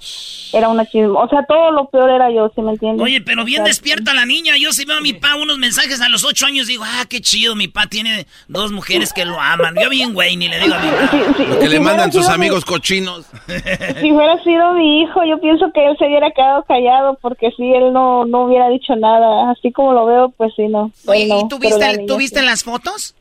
era una chismo. O sea, todo lo peor era yo, ¿sí me entiendes? Oye, pero bien O sea, despierta la niña. Yo si veo a mi pa unos mensajes a los ocho años, digo, ah, qué chido, mi pa tiene dos mujeres que lo aman. Yo bien güey, ni le digo a mi pa. Lo que le mandan sus amigos cochinos. Si hubiera sido mi hijo, yo pienso que él se hubiera quedado callado, porque si él no, no hubiera dicho nada. Así como lo veo, pues sí, no. Oye, él no, ¿y tú pero viste, la el- niña tú sí. viste las fotos?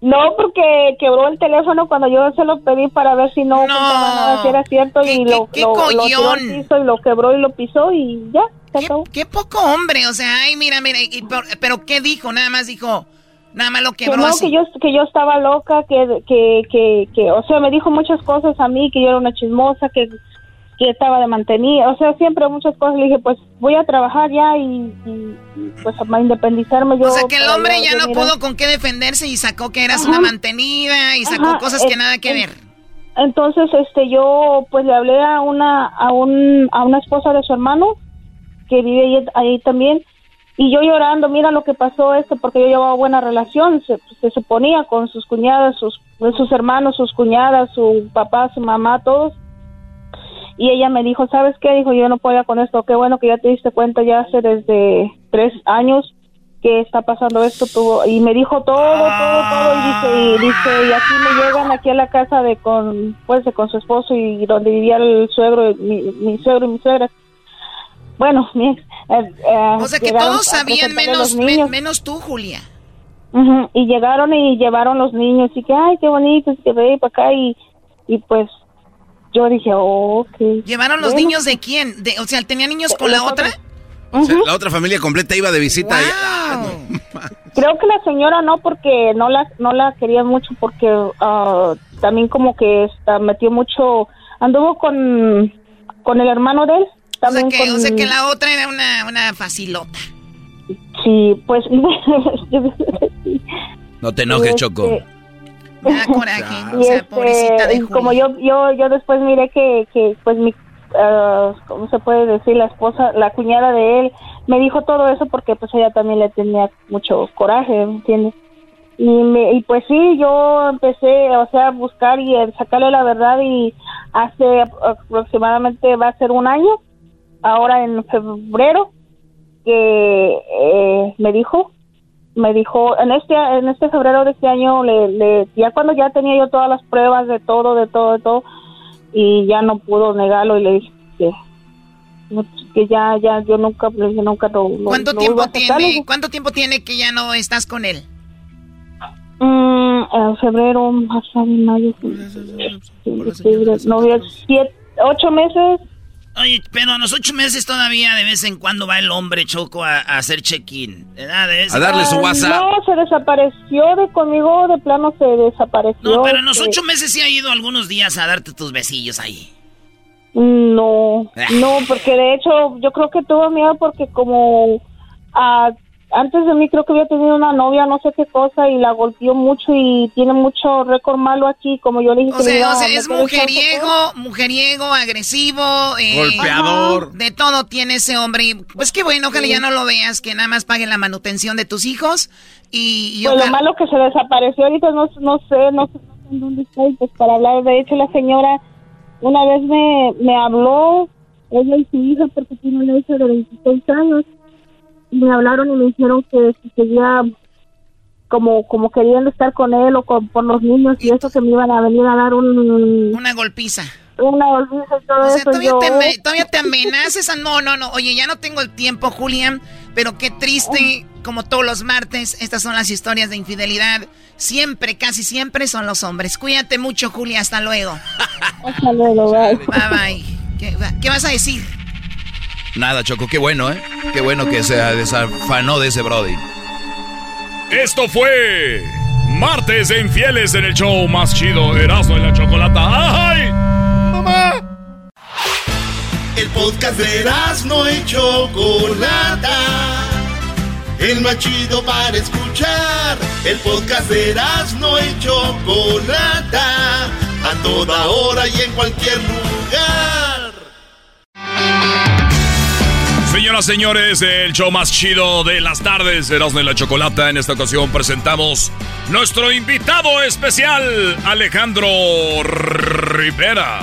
No, porque quebró el teléfono cuando yo se lo pedí para ver si no, ocultaba nada, si era cierto y lo, qué lo, lo tiró al collón. piso y lo quebró y lo pisó y ya, se acabó. Qué poco hombre, o sea, ay, mira, mira, y por- pero ¿qué dijo? Nada más dijo, nada más lo Que quebró no, así. que yo, que yo estaba loca, que, que, que, que, o sea, me dijo muchas cosas a mí, que yo era una chismosa, que, que estaba de mantenida, o sea, siempre muchas cosas. Le dije, pues voy a trabajar ya y, y- y, pues a independizarme yo. O sea, que el para hombre ya no pudo con qué defenderse y sacó que eras Ajá. una mantenida y sacó Ajá, cosas que eh, nada que eh, ver. Entonces, este, yo pues le hablé a una, a un, a una esposa de su hermano que vive ahí, ahí también y yo llorando, mira lo que pasó esto porque yo llevaba buena relación, se, se suponía con sus cuñadas, sus, sus hermanos, sus cuñadas, su papá, su mamá, todos. Y ella me dijo, ¿sabes qué? Dijo, yo no puedo con esto. Qué bueno que ya te diste cuenta ya hace desde tres años que está pasando esto. Tuvo, y me dijo todo, todo, todo. Y dice, y dice, y aquí me llegan aquí a la casa de con, pues, de con su esposo y donde vivía el suegro, mi, mi suegro y mi suegra. Bueno, mi ex. eh, eh, O sea, que todos sabían menos, menos tú, Julia. Ujú, Y llegaron y llevaron los niños y que, ay, qué bonitos, que ve para acá y, y pues yo dije, oh, ok. ¿Llevaron los Bueno. niños de quién? De, o sea, ¿tenía niños con la otra? O sea, la otra familia completa iba de visita. y- Ah, Creo que la señora no, porque no la, no la quería mucho, porque ah, también como que está, metió mucho, anduvo con, con el hermano de él. O sea, que, o con- sea que la otra era una, una facilota. Sí, pues... No te enojes, Este, Choco. Da coraje. Y, O sea, este, pobrecita de y como yo, yo, yo después miré que, que pues mi, ah, ¿cómo se puede decir? La esposa, la cuñada de él, me dijo todo eso porque pues ella también le tenía mucho coraje, ¿me ¿entiendes? Y, me, y pues sí, yo empecé, o sea, a buscar y a sacarle la verdad y hace aproximadamente va a ser un año, ahora en febrero, que eh, me dijo me dijo en este en este febrero de este año le, le ya cuando ya tenía yo todas las pruebas de todo de todo de todo y ya no pudo negarlo y le dije que que ya ya yo nunca le dije nunca lo, ¿Cuánto lo tiempo tiene? dije, ¿Cuánto tiempo tiene que ya no estás con él? mm, en febrero marzo mayo noviembre, siete ocho meses Oye, pero a los ocho meses todavía de vez en cuando va el hombre Choco a, a hacer check-in. ¿verdad? De vez en- Ah, no se desapareció de conmigo de plano se desapareció No, pero en los este, ocho meses sí ha ido algunos días a darte tus besillos ahí. No, Ah. no, porque de hecho yo creo que tuvo miedo porque como ah, antes de mí creo que había tenido una novia, no sé qué cosa, y la golpeó mucho y tiene mucho récord malo aquí, como yo le dije. O que sea, iba o a sea, es mujeriego, mujeriego, agresivo. eh, Golpeador. De todo tiene ese hombre. Y, Pues qué bueno, ojalá ya no lo veas, que nada más pague la manutención de tus hijos. Y, y Pues lo malo que se desapareció ahorita, no, no sé, no sé en dónde está, y pues para hablar, de hecho la señora una vez me, me habló, ella y su hija, porque tiene una hija de 26 años, me hablaron y me dijeron que si seguía como como querían estar con él o con, por los niños y eso que me iban a venir a dar un una golpiza. una golpiza y todo O sea, eso todavía yo, te, todavía te amenazas. a- No, no, no. Oye, ya no tengo el tiempo, Julián. Pero qué triste, como todos los martes, estas son las historias de infidelidad. Siempre, casi siempre son los hombres. Cuídate mucho, Julia. Hasta luego. hasta luego, bye. Bye, bye. ¿Qué, qué vas a decir? Nada, Choco, qué bueno, ¿eh? Qué bueno que se desafanó de ese Brody. Esto fue Martes de Infieles en el show más chido, Erasmo y la Chocolata. ¡Ay! ¡Mamá! El podcast de Erasmo y Chocolata. El más chido para escuchar. El podcast de Erasmo y Chocolata. A toda hora y en cualquier lugar. Señoras, señores, el show más chido de las tardes, Erasmo y la Chocolata. En esta ocasión presentamos nuestro invitado especial, Alejandro Rivera.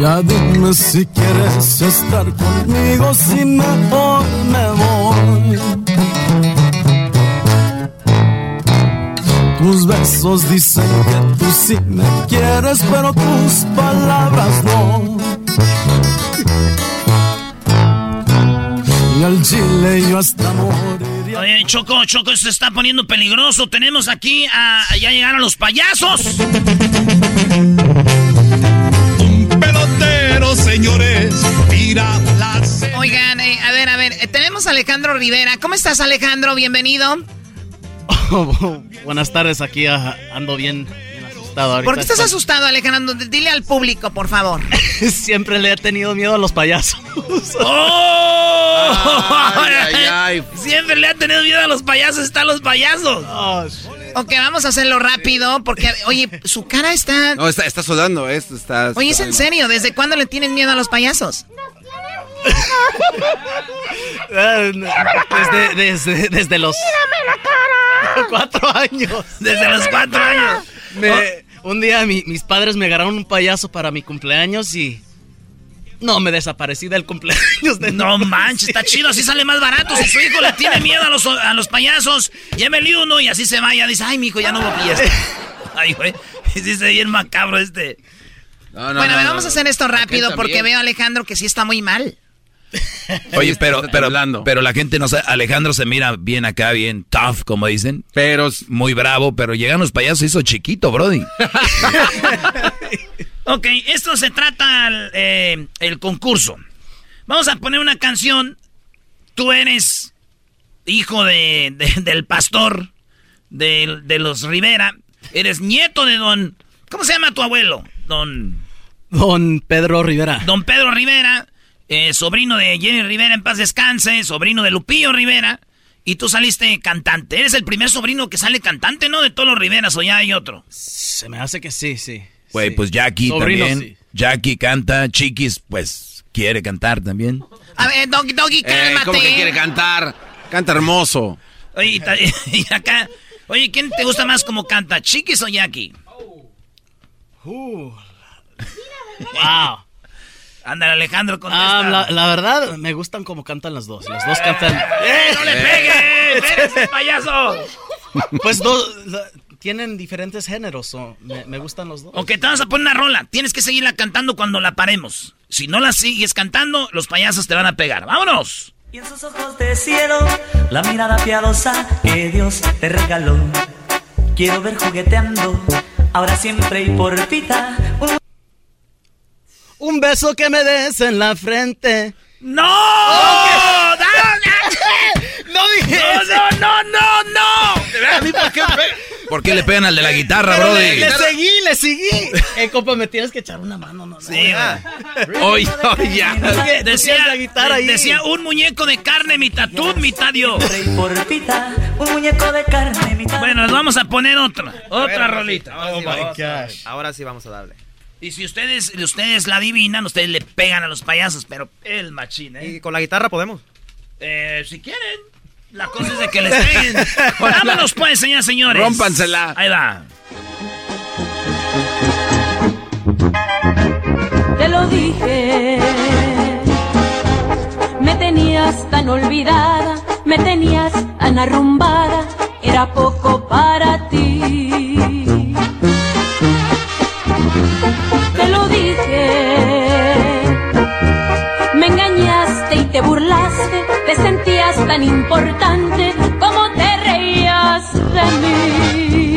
Ya dime si quieres estar conmigo, si mejor me voy. Tus besos dicen que tú sí me quieres, pero tus palabras no. Y al chile yo hasta morir. Oye, Choco, Choco, esto se está poniendo peligroso. Tenemos aquí a. Ya llegaron los payasos. Pelotero, señores, mira la Oigan, eh, a ver, a ver. eh, tenemos a Alejandro Rivera. ¿Cómo estás, Alejandro? Bienvenido. Buenas tardes, aquí ah, ando bien asustado. ahorita ¿Por qué estás asustado, Alejandro? Dile al público, por favor. Siempre le he tenido miedo a los payasos. Ay, Siempre le ha tenido miedo a los payasos, están los payasos. Ok, vamos a hacerlo rápido porque, oye, su cara está... No, está, está sudando, esto está. Oye, ¿es en serio? ¿Desde cuándo le tienen miedo a los payasos? Ah, desde, desde, desde los cuatro años. Desde los cuatro años. Me- un día mi- mis padres me agarraron un payaso para mi cumpleaños y... No, me desaparecí del cumpleaños de No manches, está chido, así sale más barato. Si su hijo le tiene miedo a los, a los payasos, llévele uno y así se vaya. Dice, ay, mi hijo, ya no hubo fiesta. Ay, güey, sí se ve bien macabro este. bueno, a ver, vamos a hacer esto rápido porque veo a Alejandro que sí está muy mal. Oye, pero, pero, pero la gente no sabe. Alejandro se mira bien acá, bien tough, como dicen. Pero. Muy bravo, pero llegan los payasos, hizo chiquito, Brody. Ok, esto se trata el, eh, el concurso. Vamos a poner una canción. Tú eres hijo de, de- del pastor de, de los Rivera. Eres nieto de don... ¿Cómo se llama tu abuelo? Don... Don Pedro Rivera. Don Pedro Rivera, eh, sobrino de Jenny Rivera en paz descanse, sobrino de Lupillo Rivera. Y tú saliste cantante. Eres el primer sobrino que sale cantante, ¿no? De todos los Riveras, o ya hay otro. Se me hace que sí, sí. Güey, sí. pues Jackie Sobrino, también. sí. Jackie canta, Chiquis, pues quiere cantar también. A ver, Doggy, Doggy, Eh, cálmate. ¿Cómo que quiere cantar? Canta hermoso. Oye, y ta- y acá. Oye, ¿quién te gusta más como canta, Chiquis o Jackie? Uh. Wow. Ándale, Alejandro, contesta. Ah, la, la verdad, me gustan como cantan las dos. Las dos cantan. ¡Eh, no le pegues! ¡Espérese, payaso! Pues dos. la- tienen diferentes géneros. o me, me gustan los dos. Ok, te vas a poner una rola. Tienes que seguirla cantando cuando la paremos. Si no la sigues cantando, los payasos te van a pegar. ¡Vámonos! Y en sus ojos de cielo, la mirada piadosa que Dios te regaló. Quiero ver jugueteando, ahora siempre y por vida. Un Un beso que me des en la frente. ¡No! ¡No dije ¡No, no, no, no, no! ¿A mí por qué ¿Por qué le pegan al de la guitarra, Pero brody? le, le seguí, le seguí. Eh, compa, me tienes que echar una mano, no, no. Sí. Oye, oye, ya. Decía, tienes la guitarra ahí. decía un muñeco de carne, mitad tú, mitad yo. un muñeco de carne, mitad. Bueno, les vamos a poner otra, otra rolita. Oh my gosh. ahora sí vamos a darle. Y si ustedes, ustedes la adivinan, ustedes le pegan a los payasos, pero el machín, ¿eh? Y con la guitarra podemos. Eh, si quieren. La cosa es de que les peguen. Vámonos pues, señoras señores. Rómpansela. Ahí va. Te lo dije. Me tenías tan olvidada, me tenías tan arrumbada, era poco para ti. Te sentías tan importante como te reías de mí.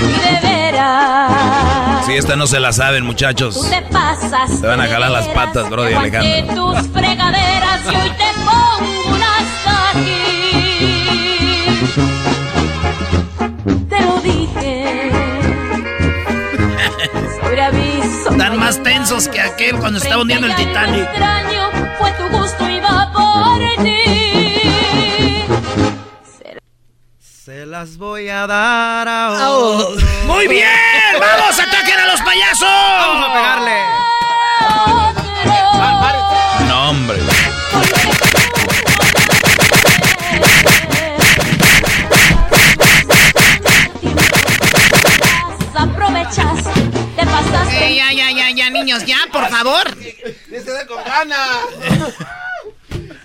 Y de veras. Si esta no se la saben, Tú muchachos. te pasas. Te van a jalar las patas, Brody, Alejandro. tus fregaderas y hoy te pongo un hasta aquí. Te lo dije. Están más tensos que aquel cuando estaba hundiendo el Titanic. extraño fue tu gusto y va por ti. Se las voy a dar a Oh. ¡Muy bien! ¡Vamos, ataquen a los payasos! Vamos a pegarle. No, hombre. Aprovechas, Eh, ya, ya, ya, ya, niños, ya, por favor. ¡Dice con ganas!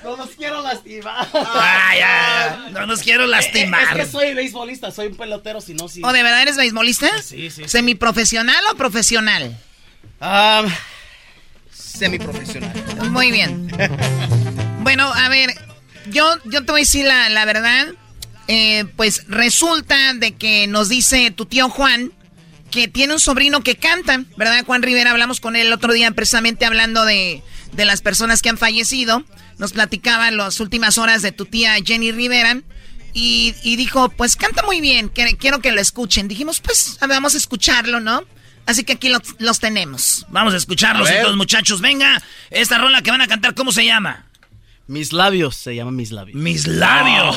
No los quiero lastimar. Ay, ay, no nos quiero lastimar. Es que soy beisbolista, soy un pelotero, si no, sí. ¿O de verdad eres beisbolista? Sí, sí. ¿Semiprofesional o profesional? Ah, semiprofesional. Muy bien. Bueno, a ver, yo, yo te voy a decir la, la verdad. Eh, pues resulta de que nos dice tu tío Juan que tiene un sobrino que canta, ¿verdad? Juan Rivera, hablamos con él el otro día precisamente hablando de, de las personas que han fallecido. Nos platicaba las últimas horas de tu tía Jenny Rivera. Y, y dijo, pues canta muy bien, que- quiero que lo escuchen. Dijimos, pues a ver, vamos a escucharlo, ¿no? Así que aquí los, los tenemos. Vamos a escucharlos A entonces, muchachos. Venga, esta rola que van a cantar, ¿cómo se llama? Mis labios, se llama mis labios. Mis labios.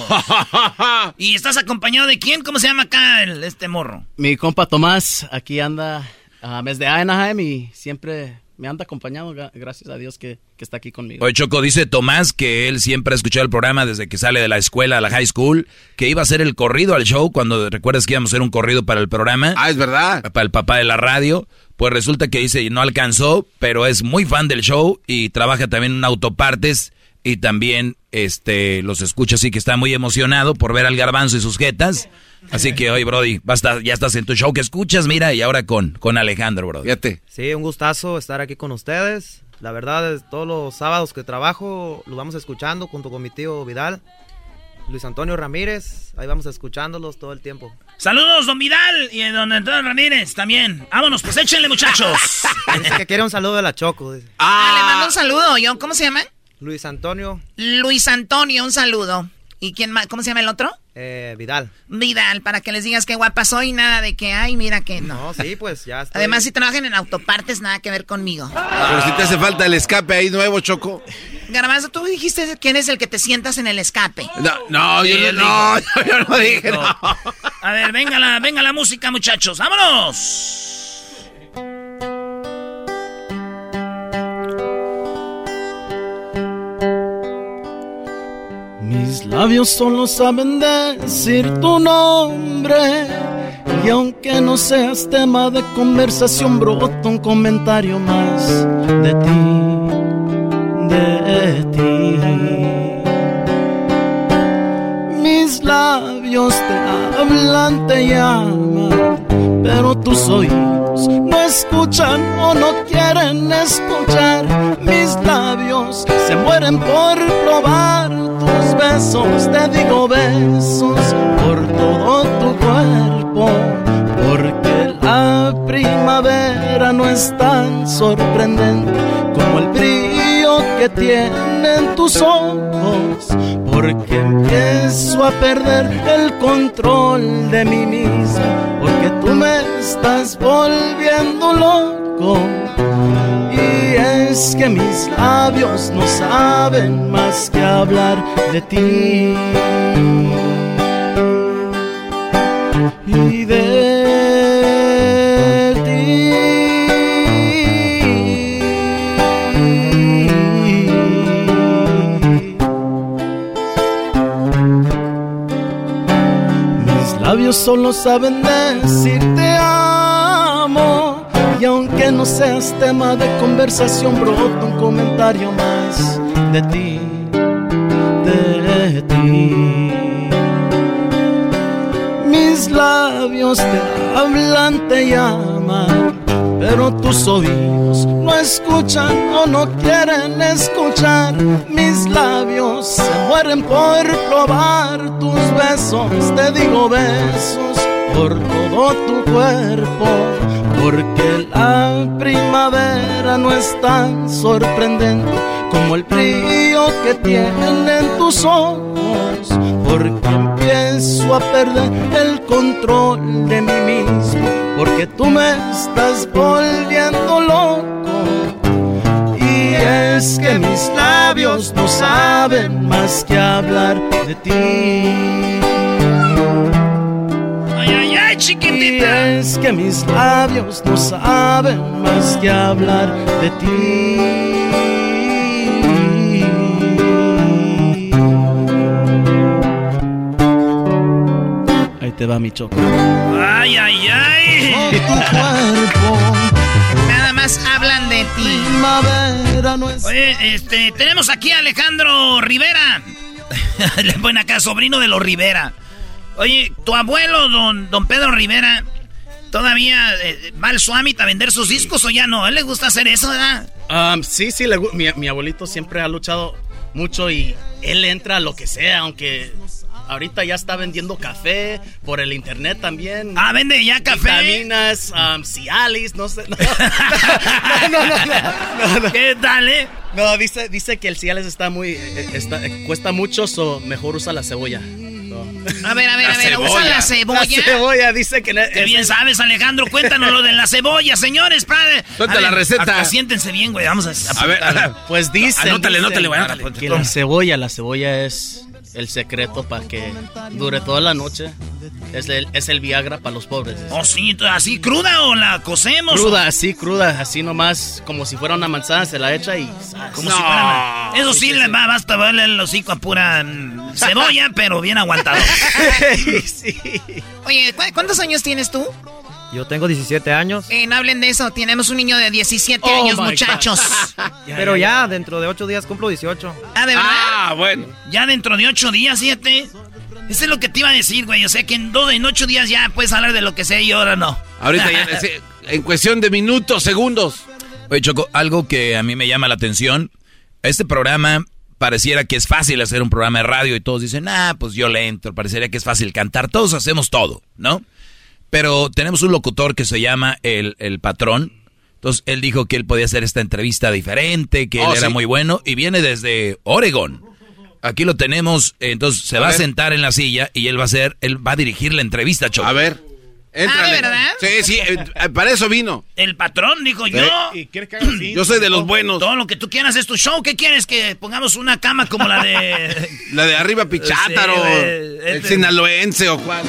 ¿Y estás acompañado de quién? ¿Cómo se llama acá el- este morro? Mi compa Tomás aquí anda a mes de Anaheim y siempre me anda acompañado, gra- gracias a Dios que, que está aquí conmigo. Oye, Choco, dice Tomás que él siempre ha escuchado el programa desde que sale de la escuela a la high school, que iba a hacer el corrido al show cuando recuerdas que íbamos a hacer un corrido para el programa. Ah, es verdad. Para el papá de la radio. Pues resulta que dice, no alcanzó, pero es muy fan del show y trabaja también en autopartes y también este los escucha así que está muy emocionado por ver al garbanzo y sus jetas. Así que hoy, Brody, basta, ya estás en tu show que escuchas, mira, y ahora con, con Alejandro, Brody. Fíjate. Sí, un gustazo estar aquí con ustedes. La verdad, es, todos los sábados que trabajo los vamos escuchando junto con mi tío Vidal, Luis Antonio Ramírez. Ahí vamos escuchándolos todo el tiempo. Saludos, don Vidal y don Antonio Ramírez también. Vámonos, pues échenle, muchachos. Dice que quiere un saludo de la Choco. dice. Ah, le mando un saludo. ¿Yo? ¿Cómo se llama? Luis Antonio Luis Antonio, un saludo. ¿Y quién más? ¿Cómo se llama el otro? eh, Vidal. Vidal, para que les digas qué guapa soy, nada de que, ay, mira que no. No, sí, pues ya estoy- Además, si trabajan en autopartes, nada que ver conmigo. Pero si te hace falta el escape ahí nuevo, Choco. Garbanzo, tú dijiste quién es el que te sientas en el escape. No, no, yo, no, no, yo no dije, no. A ver, venga la, venga la música, muchachos. ¡Vámonos! Mis labios solo saben decir tu nombre. Y aunque no seas tema de conversación, brota un comentario más de ti, de ti. Mis labios te hablan, te llaman, pero tus oídos escuchan o no quieren escuchar. Mis labios se mueren por probar tus besos, te digo besos por todo tu cuerpo, porque la primavera no es tan sorprendente como el brillo que tienen tus ojos, porque empiezo a perder el control de mí mismo, porque tú me estás volviendo loco. Y es que mis labios no saben más que hablar de ti. Y de ti. Mis labios solo saben decir te amo. No seas tema de conversación, brota un comentario más de ti, de ti. Mis labios te hablan, te llaman, pero tus oídos no escuchan o no quieren escuchar. Mis labios se mueren por probar tus besos, te digo besos por todo tu cuerpo, porque la primavera no es tan sorprendente como el brillo que tienen tus ojos, porque empiezo a perder el control de mí mismo, porque tú me estás volviendo loco. Y es que mis labios no saben más que hablar de ti. ¡Ay, ay, ay, Y chiquitita! es que mis labios no saben más que hablar de ti. Ahí te va mi choco. ¡Ay, ay, ay! Nada más hablan de ti. Oye, este, tenemos aquí a Alejandro Rivera. Le ponen acá, sobrino de los Rivera. Oye, tu abuelo, don, don Pedro Rivera, ¿todavía eh, va al Suamit a vender sus discos o ya no? ¿A él le gusta hacer eso, verdad? Um, sí, sí, le mi, mi abuelito siempre ha luchado mucho y él entra a lo que sea, aunque ahorita ya está vendiendo café por el internet también. Ah, vende ya café. Vitaminas, um, Cialis, no sé. No, no, no, no. ¿Qué tal, eh? No, dice, dice que el Cialis está muy, eh, está- cuesta mucho, so mejor usa la cebolla. A ver, a ver, La a ver, usa la cebolla. La cebolla dice que... Qué bien sabes, Alejandro. Cuéntanos lo de la cebolla, señores. Padre. Suelta A la receta. acá, siéntense bien, güey. Vamos a... A ver, Pues dice. Anótale, anótale, güey, anótale. Que la cebolla, la cebolla es el secreto para que dure toda la noche. Es el, es el Viagra para los pobres. Oh, sí, ¿así cruda o la cocemos? Cruda, así, cruda, así nomás, como si fuera una manzana, se la echa y... Como si fuera... Eso sí, le va, basta darle el hocico a pura mm, cebolla, pero bien aguantado. Oye, ¿cu- ¿cuántos años tienes tú? Yo tengo 17 años, Eh, no hablen de eso, tenemos un niño de 17 Oh, años, muchachos. pero ya dentro de 8 días cumplo 18. Ah, ¿de verdad? Ah, bueno. Ya dentro de ocho días, siete. Eso es lo que te iba a decir, güey. O sea que en, do- en ocho días ya puedes hablar de lo que sea y ahora no. Ahorita ya, en cuestión de minutos, segundos. Oye, Choco, algo que a mí me llama la atención. Este programa pareciera que es fácil hacer un programa de radio y todos dicen, ah, pues yo le entro. Parecería que es fácil cantar. Todos hacemos todo, ¿no? Pero tenemos un locutor que se llama el, el patrón. Entonces él dijo que él podía hacer esta entrevista diferente, que Oh, él era sí. muy bueno y viene desde Oregon. Aquí lo tenemos, entonces se A va ver. a sentar en la silla y él va a hacer, él va a dirigir la entrevista, Choco. A ver. Éntrale. Ah, ¿de verdad? Sí, sí, eh, eh, para eso vino. El patrón dijo yo. ¿Y quieres que haga así? Yo soy de los buenos. Todo lo que tú quieras es tu show. ¿Qué quieres? Que pongamos una cama como la de. La de arriba Pichátaro, Sí, el este- sinaloense o cuál.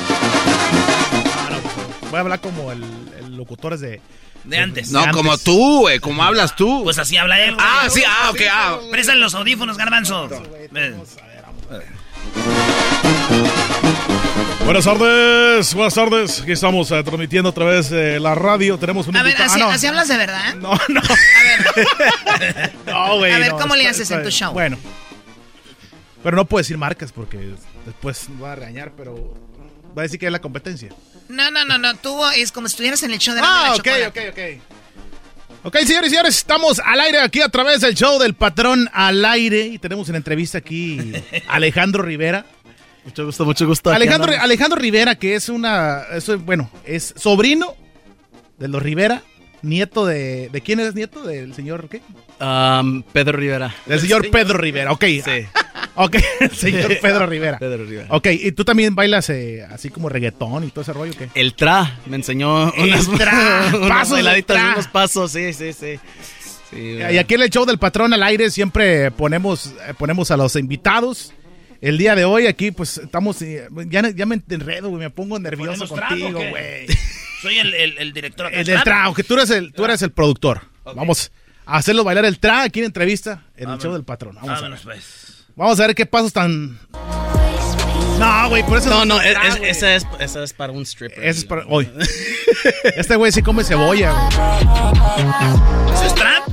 Voy a hablar como el, el locutor es de... De antes. No, como tú, güey, como hablas tú. Pues así habla él. güey. Ah, sí, ah, ok, ah. Préstale los audífonos, garbanzo. Ven. Buenas tardes, buenas tardes. Aquí estamos eh, transmitiendo a través de la radio. Tenemos un A ver, ¿así, ah, no. así hablas de verdad? No, no. No, güey, A ver, no, ¿cómo le haces en tu show? Bueno. Pero no puedo decir marcas porque después me va a regañar, pero va a decir que es la competencia. No, no, no, no. Tú es como si estuvieras en el show de la Ah, la ok, chocolate. ok, ok. Ok, señores y señores, estamos al aire aquí a través del show del patrón al aire y tenemos en entrevista aquí a Alejandro Rivera. Mucho gusto, mucho gusto. Alejandro. Alejandro Rivera, que es una, eso es, bueno, es sobrino de los Rivera, nieto de, ¿de quién es nieto? Del señor, ¿qué? Um, Pedro Rivera. Del señor Pedro Rivera, ok. Sí. Ok, el señor Pedro Rivera. Pedro Rivera. Ok, ¿y tú también bailas eh, así como reggaetón y todo ese rollo? o ¿qué? El tra me enseñó El unas, tra, unas pasos tra. unos pasos, sí, sí, sí. Sí, Y aquí en el show del patrón al aire siempre ponemos, eh, ponemos a los invitados. El día de hoy aquí pues estamos, eh, ya, ya me enredo, güey, me pongo nervioso ¿Ponemos trago contigo, güey. Soy el, el, el director. acá. El del tra, aunque tú eres el, tú eres el productor. Vamos a hacerlo bailar el tra aquí en entrevista en el show del patrón. Vamos a ver. Vámonos, pues. Vamos a ver qué pasos tan... No, güey, por eso No, no, es es- tra, esa, es, esa es para un stripper. Ese es para hoy. Este güey sí come cebolla, güey. ¿Eso es trap?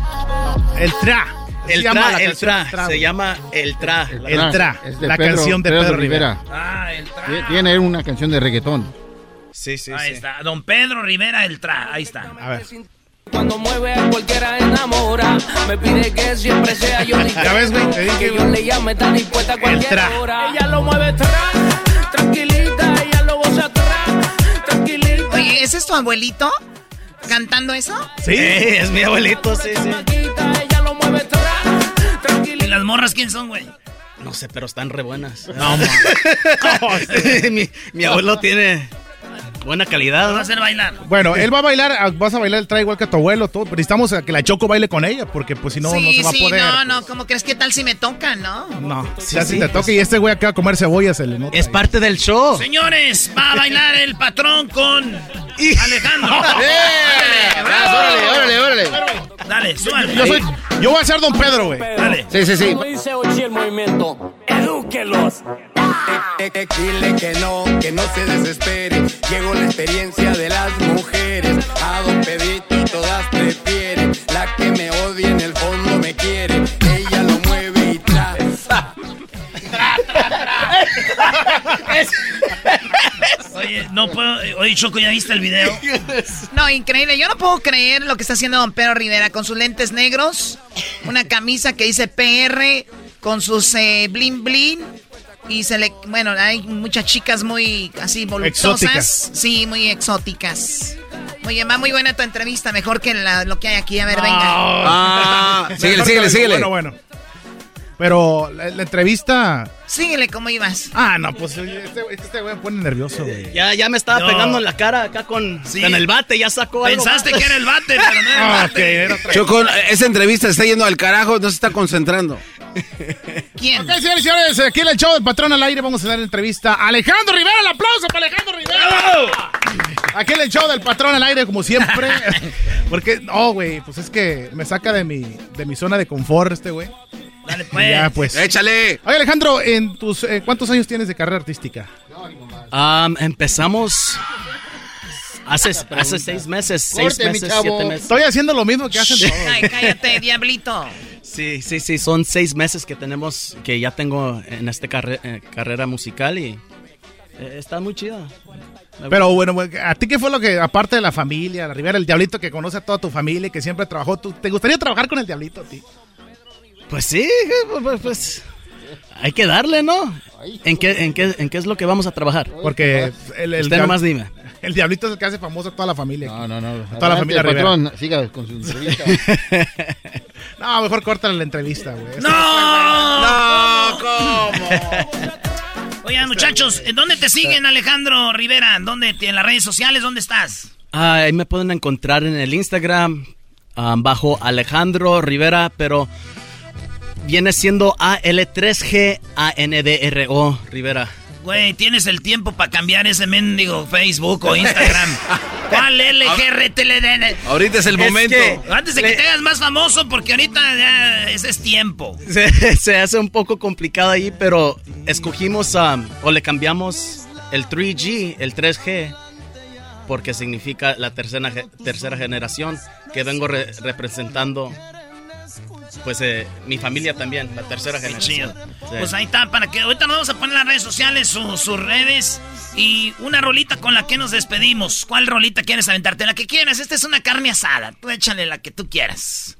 El tra. El Se llama tra, el tra, el tra, se llama el tra. El tra, Es de la Pedro- canción de Pedro, Rivera. Ah, el tra. Tie- Tiene una canción de reggaetón. Sí, sí, Ahí está. Don Pedro Rivera, el tra. Ahí está. A ver. Cuando mueve a cualquiera enamora, me pide que siempre sea yo. Ya ves, güey, te dije, que yo le llame tan dispuesta a cualquier tra. hora. Ella lo mueve tra, tranquilita, ella lo goza tra, tranquilita. Oye, ¿ese es tu abuelito cantando eso? Sí, es mi abuelito, sí, sí. Ella lo mueve tra, ¿Y las morras quién son, güey? No sé, pero están re buenas. No, man. mi, mi abuelo tiene buena calidad. Va ¿no? a hacer bailar. Bueno, él va a bailar, ah, vas a bailar el tra igual que tu abuelo, todo, necesitamos a que la Choco baile con ella, porque pues si no, no sí, se va sí, a poder. no, no, ¿cómo crees que tal si me toca, no? No, Sí, ya si te pues. toca y este güey acaba de comer cebolla, se le nota. Es parte del show. Señores, va a bailar el patrón con Alejandro. ¡Eh! ¡Bravo! ¡Órale, órale, órale! Dale, súbale. Yo soy, yo voy a ser Don Pedro, güey. Dale. Sí, sí, sí. Como dice Ochi el movimiento, edúquelos. Dile que no, que no se desespere. Llegó la experiencia de las mujeres. A Don Pedrito todas prefieren. La que me odia en el fondo me quiere. Ella lo mueve y tra. Oye, no puedo. eh, Oye, Choco, ¿ya viste el video? No, increíble. Yo no puedo creer lo que está haciendo don Pedro Rivera con sus lentes negros, una camisa que dice PR, con sus eh, blin blin. Y se le. Bueno, hay muchas chicas muy así voluptuosas. Exóticas. Sí, muy exóticas. Oye, va muy buena tu entrevista, mejor que la- lo que hay aquí. A ver, venga. Ah, síguele, síguele, síguele. Bueno, bueno. Pero la, la entrevista. Síguele como ibas. Ah, no, pues este, este güey me pone nervioso, güey. Ya, ya me estaba No. pegando en la cara acá con, Sí. con el bate, ya sacó algo. Pensaste que era el bate, pero no era el Ah, bate. ok, era Choco, esa entrevista está yendo al carajo, no se está concentrando. ¿Quién? Ok, señores y señores, aquí en el show del patrón al aire vamos a dar entrevista a Alejandro Rivera. El aplauso para Alejandro Rivera. Aquí en el show del patrón al aire, como siempre. Porque, no, güey, pues es que me saca de mi, de mi zona de confort este güey. Dale, pues. Ya, pues. Échale. Oye, Alejandro, en tus, eh, ¿cuántos años tienes de carrera artística? Um, empezamos hace, hace seis meses, seis Corte, mi meses, chavo. siete meses. Estoy haciendo lo mismo que hacen todos. Ay, cállate, diablito. Sí, sí, sí, son seis meses que tenemos, que ya tengo en esta carre- eh, carrera musical y eh, está muy chida. Pero bueno, ¿a ti qué fue lo que, aparte de la familia, la Rivera, el Diablito que conoce a toda tu familia y que siempre trabajó, ¿tú, ¿te gustaría trabajar con el Diablito a ti? Pues sí, pues, pues, pues, hay que darle, ¿no? ¿En qué, en, qué, ¿En qué es lo que vamos a trabajar? Porque el, el Usted nomás dime. El Diablito es el que hace famoso a toda la familia. No, no, no. A toda la familia Rivera. patrón, siga con su entrevista. No, mejor córtale la entrevista, güey. ¡No! No, ¿cómo? Oigan, muchachos, ¿dónde te siguen, Alejandro Rivera? ¿Dónde? ¿En las redes sociales? ¿Dónde estás? Ah, ahí me pueden encontrar en el Instagram bajo Alejandro Rivera, pero viene siendo A-L-3-G-A-N-D-R-O Rivera. Güey, tienes el tiempo para cambiar ese mendigo Facebook o Instagram. ¿Cuál LGRTLD? Ahorita es el momento. Antes de que te hagas más famoso, porque ahorita ya ese es tiempo. Se, se hace un poco complicado ahí, pero escogimos um, o le cambiamos el 3G, el 3G, porque significa la tercera, tercera generación que vengo re- representando. Pues eh, mi familia también, la tercera generación. Sí. Pues ahí está, para que ahorita nos vamos a poner en las redes sociales su- sus redes y una rolita con la que nos despedimos. ¿Cuál rolita quieres aventarte? La que quieras, esta es una carne asada. Tú échale la que tú quieras.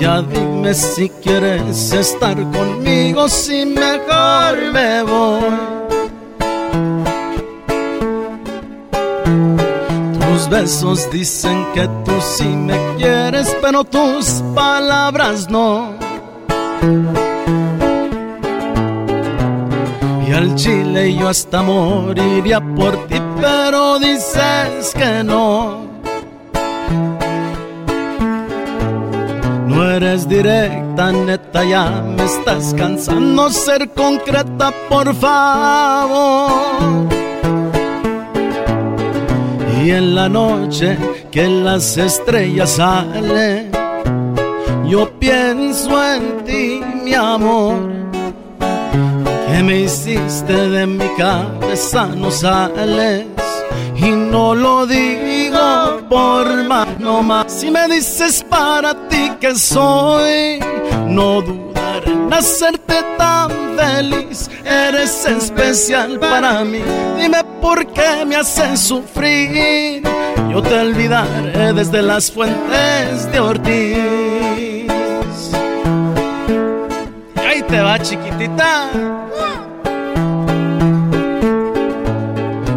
Ya dime si quieres estar conmigo, si mejor me voy. Besos dicen que tú sí me quieres, pero tus palabras no. Y al chile yo hasta moriría por ti, pero dices que no. No eres directa, neta, ya me estás cansando ser concreta, por favor. Y en la noche que las estrellas salen, yo pienso en ti, mi amor. Que me hiciste de mi cabeza, no sales. Y no lo digo por más, no más. Si me dices para ti que soy, no dudaré en hacerte tan feliz. Eres especial para mí. Dime por qué me haces sufrir. Yo te olvidaré desde las fuentes de Ortiz. Ahí te va, chiquitita.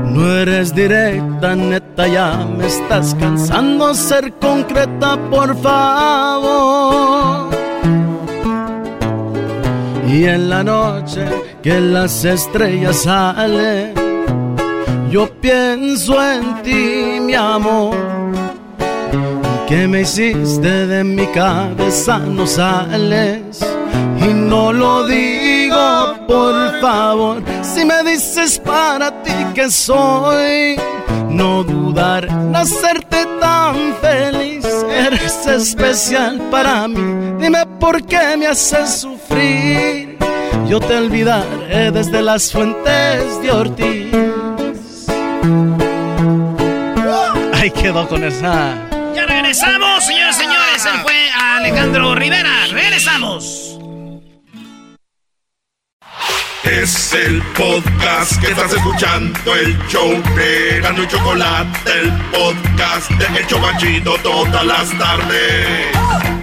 No eres directa, neta, ya me estás cansando ser concreta, por favor. Y en la noche que las estrellas salen, yo pienso en ti, mi amor. Que me hiciste de mi cabeza, no sales. Y no lo digo, por favor. Si me dices para ti que soy, no dudar en hacerte tan feliz. Eres especial para mí. Dime por qué me haces sufrir. Yo te olvidaré desde las fuentes de Ortiz. Ahí quedó con esa. Ya regresamos, señores y señores. Él fue Alejandro Rivera. Regresamos. Es el podcast que estás escuchando, el show de Gano y Chocolate, el podcast de El Chobachito todas las tardes.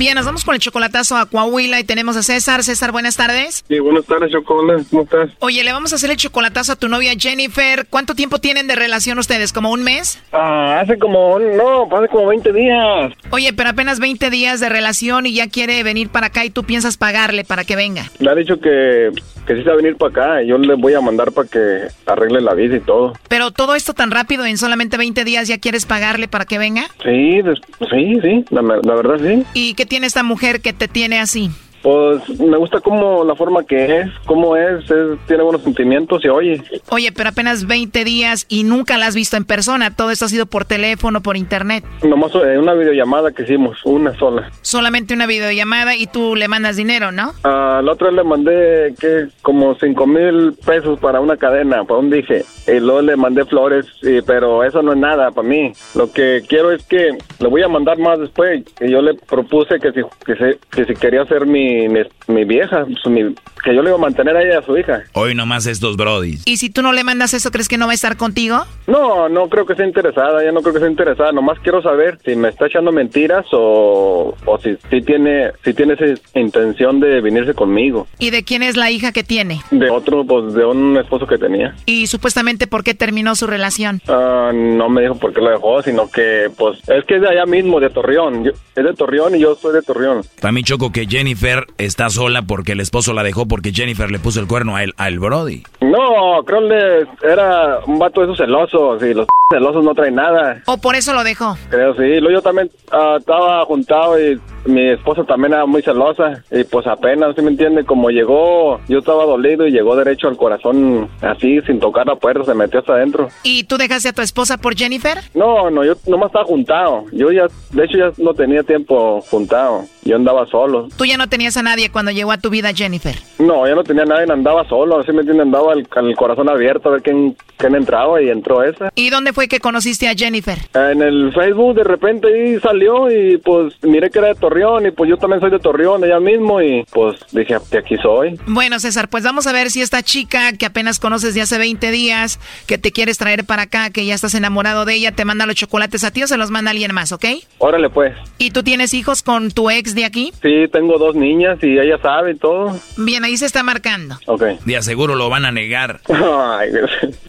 Bien, nos vamos con el chocolatazo a Coahuila y tenemos a César. César, buenas tardes. Sí, buenas tardes, Chocolate. ¿Cómo estás? Oye, le vamos a hacer el chocolatazo a tu novia Jennifer. ¿Cuánto tiempo tienen de relación ustedes? ¿Como un mes? Ah, hace como, no, hace como 20 días. Oye, pero apenas 20 días de relación y ya quiere venir para acá y tú piensas pagarle para que venga. Le ha dicho que, que sí se va a venir para acá y yo le voy a mandar para que arregle la vida y todo. Pero todo esto tan rápido, en solamente 20 días ya quieres pagarle para que venga. Sí, sí, sí, la, la verdad sí. ¿Y qué tiene esta mujer que te tiene así? Pues me gusta como la forma que es, cómo es, es- tiene buenos sentimientos y oye. Oye, pero apenas 20 días y nunca la has visto en persona. Todo esto ha sido por teléfono, por internet. Nomás eh, una videollamada que hicimos, una sola. Solamente una videollamada y tú le mandas dinero, ¿no? A la otra le mandé que como cinco mil pesos para una cadena, para un dije. Y luego le mandé flores, y- pero eso no es nada para mí. Lo que quiero es que Le voy a mandar más después. Y yo le propuse que si, que si, que si quería ser mi, mi, mi vieja, pues, mi- que yo le iba a mantener a ella a su hija. Hoy nomás estos brodis. ¿Y si tú no le mandas eso, crees que no va a estar contigo? No, no creo que sea interesada, ya no creo que sea interesada. Nomás quiero saber si me está echando mentiras o, o si, si tiene si tiene esa intención de venirse conmigo. ¿Y de quién es la hija que tiene? De otro, pues de un esposo que tenía. ¿Y supuestamente por qué terminó su relación? Ah, no me dijo por qué lo dejó, sino que, pues, es que es de allá mismo, de Torreón. Yo- es de Torreón y yo soy de Torreón. Para mí choco que Jennifer está sola porque el esposo la dejó porque Jennifer le puso el cuerno a él, al brody. No, creo que era un vato de esos celosos y los celosos no traen nada. ¿O por eso lo dejó? Creo sí. Yo también ah, estaba juntado y mi esposa también era muy celosa y pues apenas, ¿sí me entiende? Como llegó, yo estaba dolido y llegó derecho al corazón así, sin tocar la puerta, se metió hasta adentro. ¿Y tú dejaste a tu esposa por Jennifer? No, no, yo nomás estaba juntado. Yo ya, de hecho ya no tenía tiempo juntado. Yo andaba solo. Tú ya no tenías a nadie cuando llegó a tu vida Jennifer. No, ya no tenía nadie, andaba solo, ¿sí me entiende? Andaba el, con el corazón abierto a ver quién, quién entraba y entró esa. ¿Y dónde fue que conociste a Jennifer? En el Facebook de repente salió y pues miré que era de Torreón y pues yo también soy de Torreón, ella mismo y pues dije que aquí soy. Bueno, César, pues vamos a ver si esta chica que apenas conoces de hace 20 días, que te quieres traer para acá, que ya estás enamorado de ella, te manda los chocolates a ti o se los manda alguien más, ¿ok? Órale pues. ¿Y tú tienes hijos con tu ex de aquí? Sí, tengo dos niñas y ella sabe y todo. Bien, ahí se está marcando. Ok. De aseguro lo van a negar. Ay,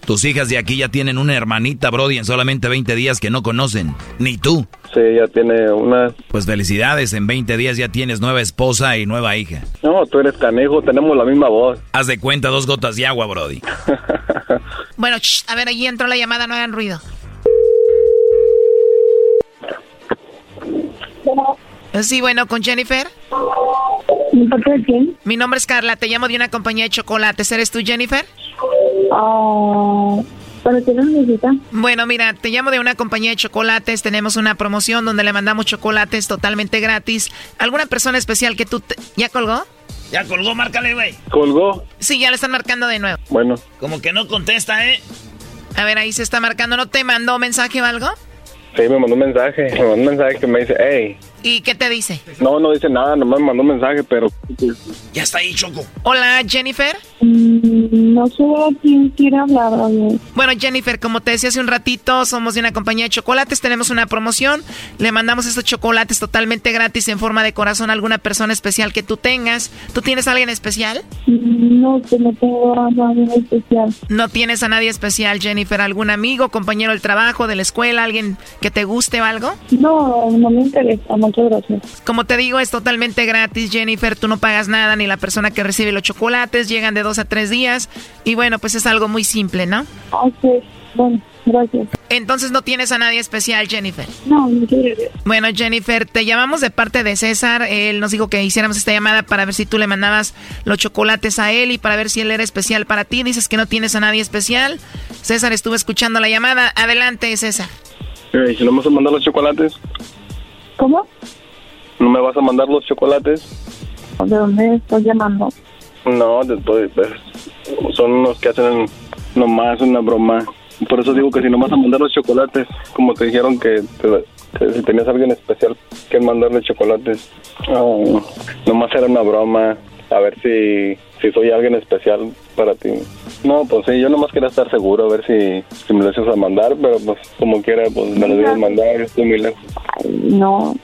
Tus hijas de aquí ya tienen una hermanita, brody, en solamente 20 días que no conocen. Ni tú. Sí, ya tiene una... Pues felicidades, en 20 días ya tienes nueva esposa y nueva hija. No, tú eres canejo, tenemos la misma voz. Haz de cuenta dos gotas de agua, brody. Bueno, shh, a ver, allí entró la llamada, no hagan ruido. Sí, bueno, con Jennifer. ¿Mi parte de quién? Mi nombre es Carla, te llamo de una compañía de chocolates. ¿Eres tú, Jennifer? ¿Para qué lo necesita? Bueno, mira, te llamo de una compañía de chocolates. Tenemos una promoción donde le mandamos chocolates totalmente gratis. ¿Alguna persona especial que tú... te- ¿Ya colgó? Ya colgó, márcale, güey. ¿Colgó? Sí, ya le están marcando de nuevo. Bueno. Como que no contesta, ¿eh? A ver, ahí se está marcando. ¿No te mandó mensaje o algo? Sí, me mandó un mensaje, me mandó un mensaje que me dice, hey. ¿Y qué te dice? No, no dice nada, nomás me mandó un mensaje, pero... Ya está ahí, Choco. Hola, Jennifer. Mm, no sé a quién quiere hablar, oye. Bueno, Jennifer, como te decía hace un ratito, somos de una compañía de chocolates, tenemos una promoción, le mandamos estos chocolates totalmente gratis en forma de corazón a alguna persona especial que tú tengas. ¿Tú tienes a alguien especial? Mm, No, que no tengo a nadie especial. ¿No tienes a nadie especial, Jennifer? ¿Algún amigo, compañero del trabajo, de la escuela, alguien que te guste o algo? No, no me interesa, muchas gracias. Como te digo, es totalmente gratis, Jennifer. Tú no pagas nada, ni la persona que recibe los chocolates. Llegan de dos a tres días. Y bueno, pues es algo muy simple, ¿no? Ok, bueno, gracias. Entonces no tienes a nadie especial, Jennifer. No, muchas gracias. Bueno, Jennifer, te llamamos de parte de César. Él nos dijo que hiciéramos esta llamada para ver si tú le mandabas los chocolates a él y para ver si él era especial para ti. Dices que no tienes a nadie especial. César estuvo escuchando la llamada. Adelante, César. Ey, si vas a mandar los chocolates, ¿Cómo? ¿no me vas a mandar los chocolates? ¿De dónde estás llamando? No, después, pues, son unos que hacen nomás una broma. Por eso digo que si no vas a mandar los chocolates, como te dijeron que, te- que si tenías a alguien especial que mandarle chocolates, oh, nomás era una broma. A ver si, si soy alguien especial para ti. No, pues sí, yo nomás quería estar seguro, a ver si, si me lo ibas a mandar, pero pues como quiera, pues me lo a mandar, estoy muy lejos. No.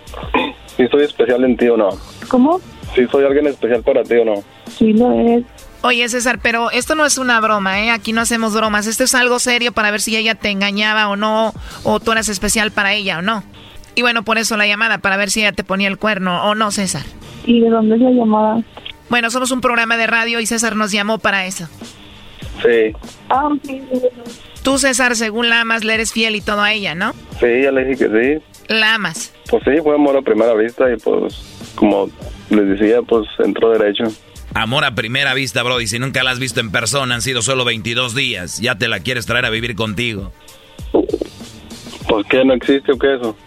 Si soy especial en ti o no. ¿Cómo? Si soy alguien especial para ti o no. Sí lo es. Oye, César, pero esto no es una broma, ¿eh? Aquí no hacemos bromas. Esto es algo serio para ver si ella te engañaba o no, o tú eras especial para ella o no. Y bueno, por eso la llamada, para ver si ella te ponía el cuerno o no, César. ¿Y de dónde es la llamada? Bueno, somos un programa de radio y César nos llamó para eso. Sí, Ah. Tú, César, según la amas, le eres fiel y todo a ella, ¿no? sí, ya le dije que sí. La amas. Pues sí, fue amor a primera vista y pues, como les decía, pues entró derecho. Amor a primera vista, Brody. Si nunca la has visto en persona, han sido solo 22 días. Ya te la quieres traer a vivir contigo. ¿Pues qué? ¿No existe o qué eso?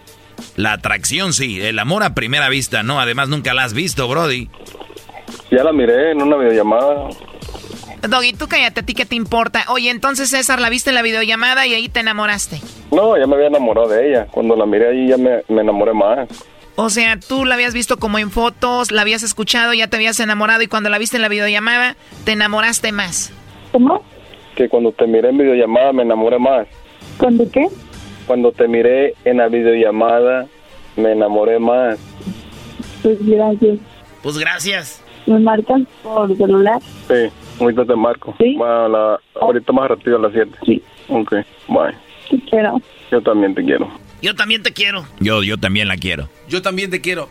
La atracción sí, el amor a primera vista no. Además, nunca la has visto, Brody. Ya la miré en una videollamada. Doggy, tú cállate, ¿a ti qué te importa? Oye, entonces César la viste en la videollamada y ahí te enamoraste. No, ya me había enamorado de ella. Cuando la miré ahí ya me, me enamoré más. O sea, tú la habías visto como en fotos, la habías escuchado, ya te habías enamorado y cuando la viste en la videollamada, te enamoraste más. ¿Cómo? Que cuando te miré en videollamada me enamoré más. ¿Cuándo qué? Cuando te miré en la videollamada me enamoré más. Pues gracias. Pues gracias. ¿Me marcan por celular? Sí, ahorita te marco. ¿Sí? Bueno, a la- ahorita más rápido a las 7. Sí. Ok, bye. Te quiero. Yo también te quiero. Yo también te quiero. Yo, yo también la quiero. Yo también te quiero.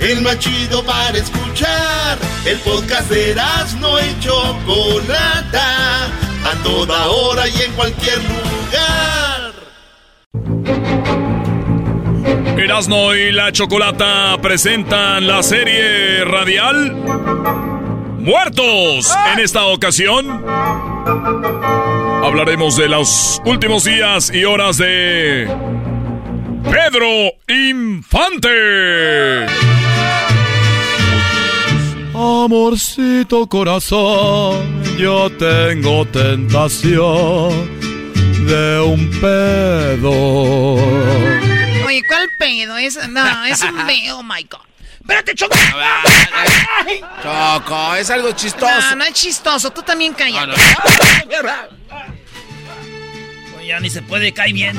El más chido para escuchar. El podcast de no y Chocolata. A toda hora y en cualquier lugar. Erasno y la chocolata presentan la serie radial Muertos. En esta ocasión hablaremos de los últimos días y horas de Pedro Infante. Amorcito corazón, yo tengo tentación de un pedo. Oye, ¿cuál pedo? Es, no, es un pedo, oh my God. Espérate, Choco. Choco, es algo chistoso. No, no es chistoso. Tú también cállate. Oye, ya ni se puede caer bien.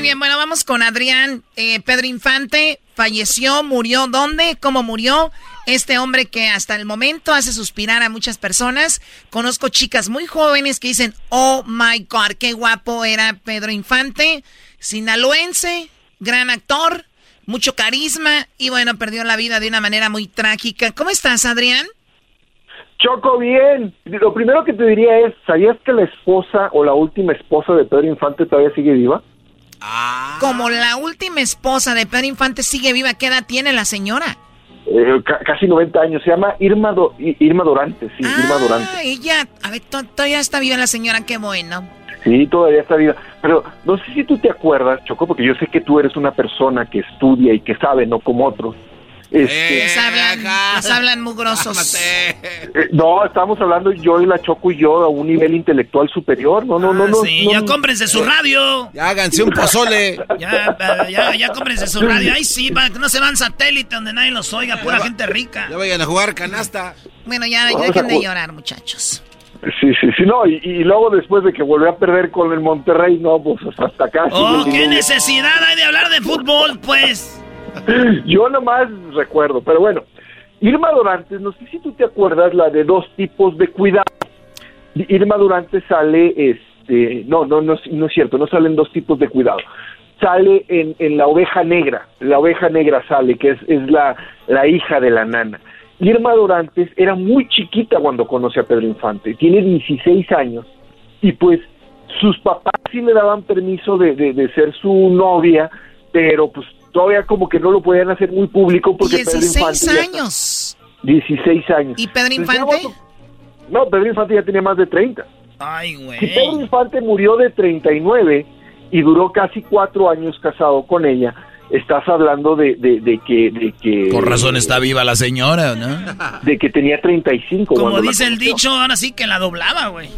Muy bien, bueno, vamos con Adrián. Eh, Pedro Infante falleció, murió. ¿Dónde? ¿Cómo murió? Este hombre que hasta el momento hace suspirar a muchas personas. Conozco chicas muy jóvenes que dicen, oh my God, qué guapo era Pedro Infante. Sinaloense, gran actor, mucho carisma y bueno, perdió la vida de una manera muy trágica. ¿Cómo estás, Adrián? Choco, bien. Lo primero que te diría es, ¿sabías que la esposa o la última esposa de Pedro Infante todavía sigue viva? Como la última esposa de Pedro Infante sigue viva, ¿qué edad tiene la señora? Eh, ca- casi 90 años. Se llama Irma, Do- Irma Dorante, sí, Irma Dorante. Ah, ella, a ver, to- todavía está viva la señora, qué bueno. Sí, todavía está viva. Pero no sé si tú te acuerdas, Choco, porque yo sé que tú eres una persona que estudia y que sabe, no como otros. Este, Les hablan, les hablan mugrosos. eh, no, estamos hablando yo y la Choco y yo a un nivel intelectual superior. No, no, no, no. Ah, Sí, no, ya cómprense su radio. Ya háganse un pozole. Ya, ya, ya cómprense su radio. Ay, sí, para que no se van satélite donde nadie los oiga, pura gente rica. Ya vayan a jugar canasta. Bueno, ya Vamos dejen de llorar, muchachos. Sí, sí, sí, no. Y, y luego después de que volvió a perder con el Monterrey, no, pues hasta acá. Oh, qué necesidad hay de hablar de fútbol, pues. Yo nomás recuerdo, pero bueno, Irma Durantes, no sé si tú te acuerdas la de dos tipos de cuidado. Irma Durante sale, este, no, no, no, no es cierto, no salen dos tipos de cuidado. Sale en, en la oveja negra, la oveja negra sale, que es, es la, la hija de la nana. Irma Dorantes era muy chiquita cuando conoce a Pedro Infante, tiene 16 años y pues sus papás sí le daban permiso de, de- de ser su novia, pero pues todavía como que no lo podían hacer muy público porque Pedro 16 Infante ya- años. 16 años. ¿Y Pedro Infante? No, Pedro Infante ya tenía más de 30. Ay, Si güey. Pedro Infante murió de 39 y duró casi cuatro años casado con ella, estás hablando de, de, de que... De que Con razón está viva la señora, ¿no? De que tenía 35. Como dice el dicho, ahora sí que la doblaba, güey.